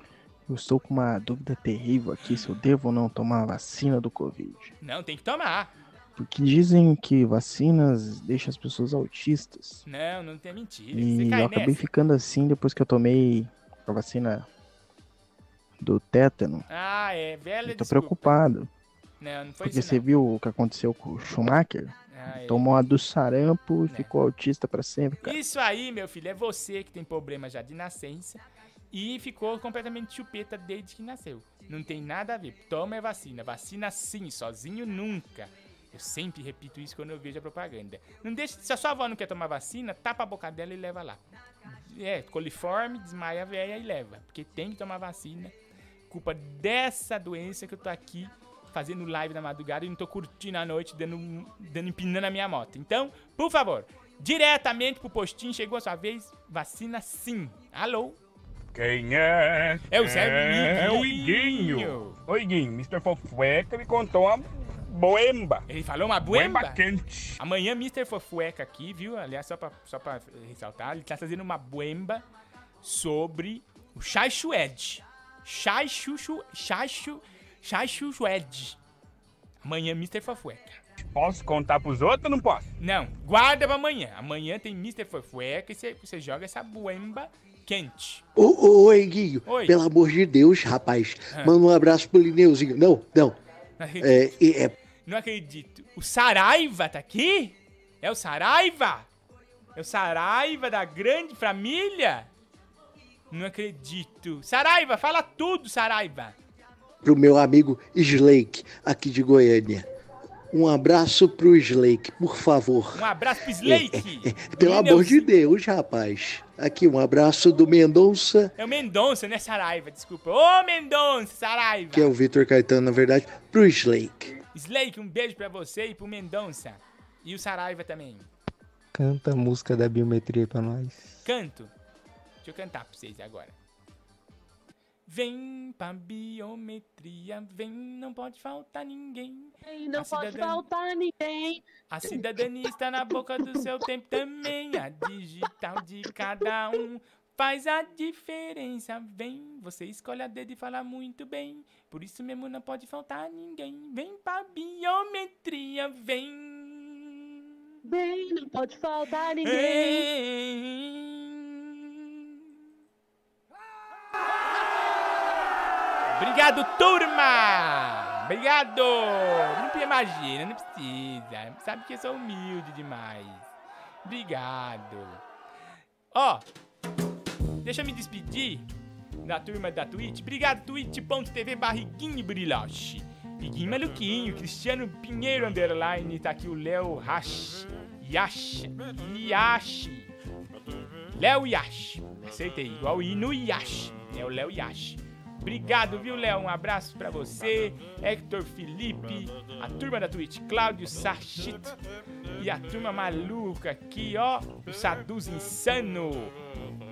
eu estou com uma dúvida terrível aqui se eu devo ou não tomar a vacina do Covid. Não, tem que tomar. Porque dizem que vacinas deixam as pessoas autistas. Não, não tem mentira. E eu acabei nessa. ficando assim depois que eu tomei a vacina do tétano. Ah, é, velha Eu tô desculpa. preocupado. Não, não Porque isso você viu o que aconteceu com o Schumacher? Ah, é. Tomou a do sarampo e ficou autista pra sempre, cara. Isso aí, meu filho, é você que tem problema já de nascença e ficou completamente chupeta desde que nasceu. Não tem nada a ver. Toma a vacina. Vacina sim, sozinho nunca. Eu sempre repito isso quando eu vejo a propaganda. Não deixa, se a sua avó não quer tomar vacina, tapa a boca dela e leva lá. É, coliforme, desmaia a véia e leva. Porque tem que tomar vacina. Culpa dessa doença que eu tô aqui fazendo live na madrugada e não tô curtindo a noite, dando, dando empinando a minha moto. Então, por favor, diretamente pro postinho, chegou a sua vez, vacina sim. Alô? Quem é? É o Zé É o Iguinho. Ô, Iguinho, Mr. Fofueca me contou uma boemba. Ele falou uma buemba? Buemba quente. Amanhã Mr. Fofueca aqui, viu? Aliás, só pra, só pra ressaltar, ele tá fazendo uma buemba sobre o Chai Chued. Chai Chuchu... Chai Chu... Chai Chued. Amanhã Mr. Fofueca. Posso contar pros outros ou não posso? Não, guarda pra amanhã. Amanhã tem Mr. Fofueca e você- joga essa buemba quente. Ô, ô, Oi. pelo amor de Deus, rapaz, Ah. manda um abraço pro Lineuzinho. Não, não. Não acredito. É, é, Não acredito. O Saraiva tá aqui? É o Saraiva? É o Saraiva da grande família? Não acredito. Saraiva, fala tudo, Saraiva. Pro meu amigo Slake, aqui de Goiânia. Um abraço pro Slake, por favor. Um abraço pro Slake. <laughs> Pelo amor de Deus, rapaz. Aqui, um abraço do Mendonça, É o Mendonça, né, Saraiva? Desculpa. Ô, Mendonça, Saraiva. que é o Vitor Caetano, na verdade, pro Slake. Slake, um beijo pra você e pro Mendonça. E o Saraiva também. Canta a música da biometria pra nós. Canto. Deixa eu cantar pra vocês agora. Vem pra biometria, vem, não pode faltar ninguém. Ei, não pode faltar ninguém. A cidadania está na boca do seu tempo também. A digital de cada um faz a diferença. Vem, você escolhe a dedo e fala muito bem. Por isso mesmo não pode faltar ninguém. Vem pra biometria, vem. Vem, não pode faltar ninguém. Obrigado, turma! Obrigado! Não imagina, não precisa. Sabe que eu sou humilde demais. Obrigado. Ó, deixa eu me despedir da turma da Twitch. Obrigado, twitch.tv barriguinho brilhoche. Iguinho maluquinho, Cristiano Pinheiro underline, tá aqui o Léo Rash. Yash. Yashi. Léo Yash. Acertei, igual o Inu Yash. É o Léo Yash. Obrigado, viu, Léo? Um abraço pra você, Hector Felipe, a turma da Twitch, Cláudio Sachit e a turma maluca aqui, ó, o Saduz Insano.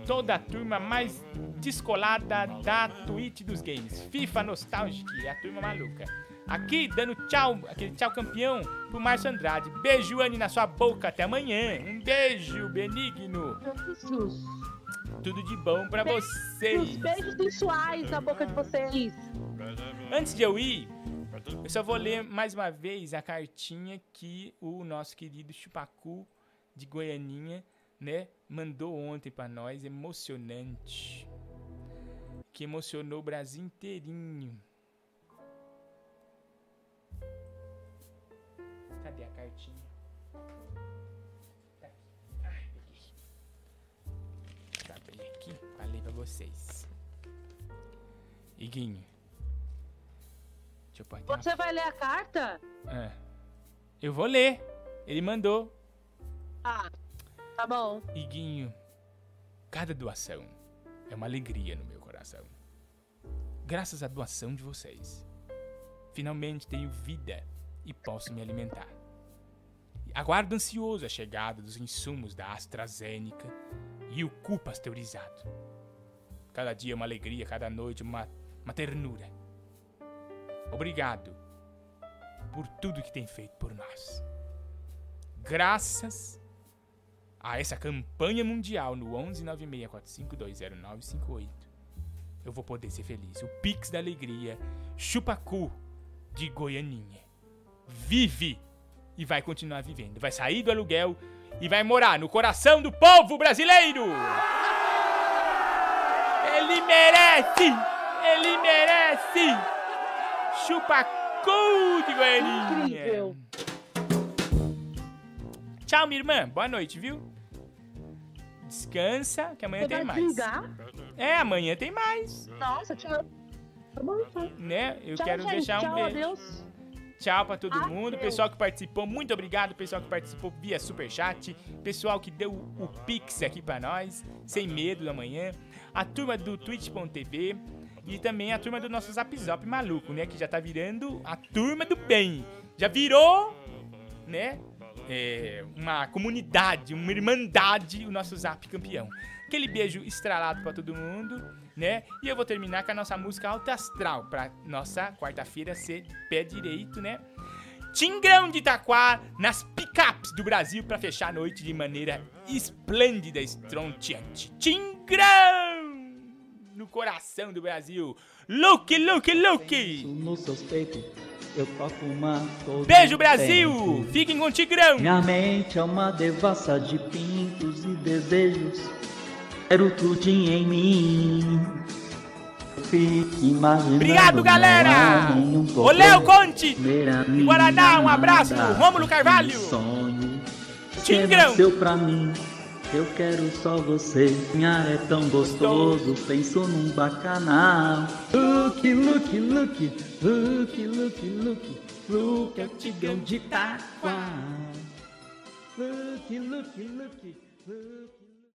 Toda a turma mais descolada da Twitch dos games. FIFA Nostalgic, a turma maluca. Aqui, dando tchau, aquele tchau campeão pro Márcio Andrade. Beijo, Anne, na sua boca. Até amanhã. Um beijo, benigno. Tudo de bom pra vocês. Beijos sensuais na boca de vocês. Antes de eu ir, Eu só vou ler mais uma vez a cartinha que o nosso querido Chupacu de Goianinha, né, mandou ontem pra nós, emocionante. Que emocionou o Brasil inteirinho. Cadê a cartinha? Vocês. Iguinho. Deixa eu pôr aqui uma Você vai ler a carta? é. Eu vou ler. Ele mandou. Ah, tá bom. Iguinho, cada doação é uma alegria no meu coração. Graças à doação de vocês, finalmente tenho vida e posso me alimentar. Aguardo ansioso a chegada dos insumos da AstraZeneca e o cu pasteurizado. Cada dia uma alegria, cada noite uma, uma ternura. Obrigado por tudo que tem feito por nós. Graças a essa campanha mundial no 11964520958, eu vou poder ser feliz. O Pix da Alegria, Chupacu de Goianinha. Vive e vai continuar vivendo. Vai sair do aluguel e vai morar no coração do povo brasileiro. Ele merece! Ele merece! Chupacu de Goianinha. Incrível. Tchau, minha irmã. Boa noite, viu? Descansa, que amanhã Você tem mais. desligar? É, amanhã tem mais. Nossa, tchau. Tá então. Né? Eu Tchau, quero gente. deixar um Tchau, beijo. adeus. Tchau pra todo Adeus. mundo. Pessoal que participou, muito obrigado. Pessoal que participou via superchat. Pessoal que deu o Pix aqui pra nós, sem medo da manhã. A turma do twitch.tv. E também a turma do nosso Zap Zap maluco, né? Que já tá virando a turma do bem. Já virou, né? é, uma comunidade, uma irmandade, o nosso Zap campeão. Aquele beijo estralado pra todo mundo, né? E eu vou terminar com a nossa música Alta Astral, pra nossa quarta-feira ser pé direito, né? Tingrão de Itaquá nas picapes do Brasil pra fechar a noite de maneira esplêndida, estronteante. Tingrão! No coração do Brasil. Luke, Luke, Luke! Peitos, eu toco uma Beijo, Brasil! tempo. Fiquem com o Tigrão! Minha mente é uma devassa de pintos e desejos. Quero tudo em mim. Fique imaginando. Obrigado, galera! Ô, Léo. Conte! Guaraná, um abraço! Rômulo Carvalho! Sonho. Tigrão. Nasceu pra mim. Eu quero só você. Sonhar é tão gostoso. Penso num bacanal. Look, look, look. Look, look, look. Look, é o tigrão de Itaquá. Look, look, look. Look.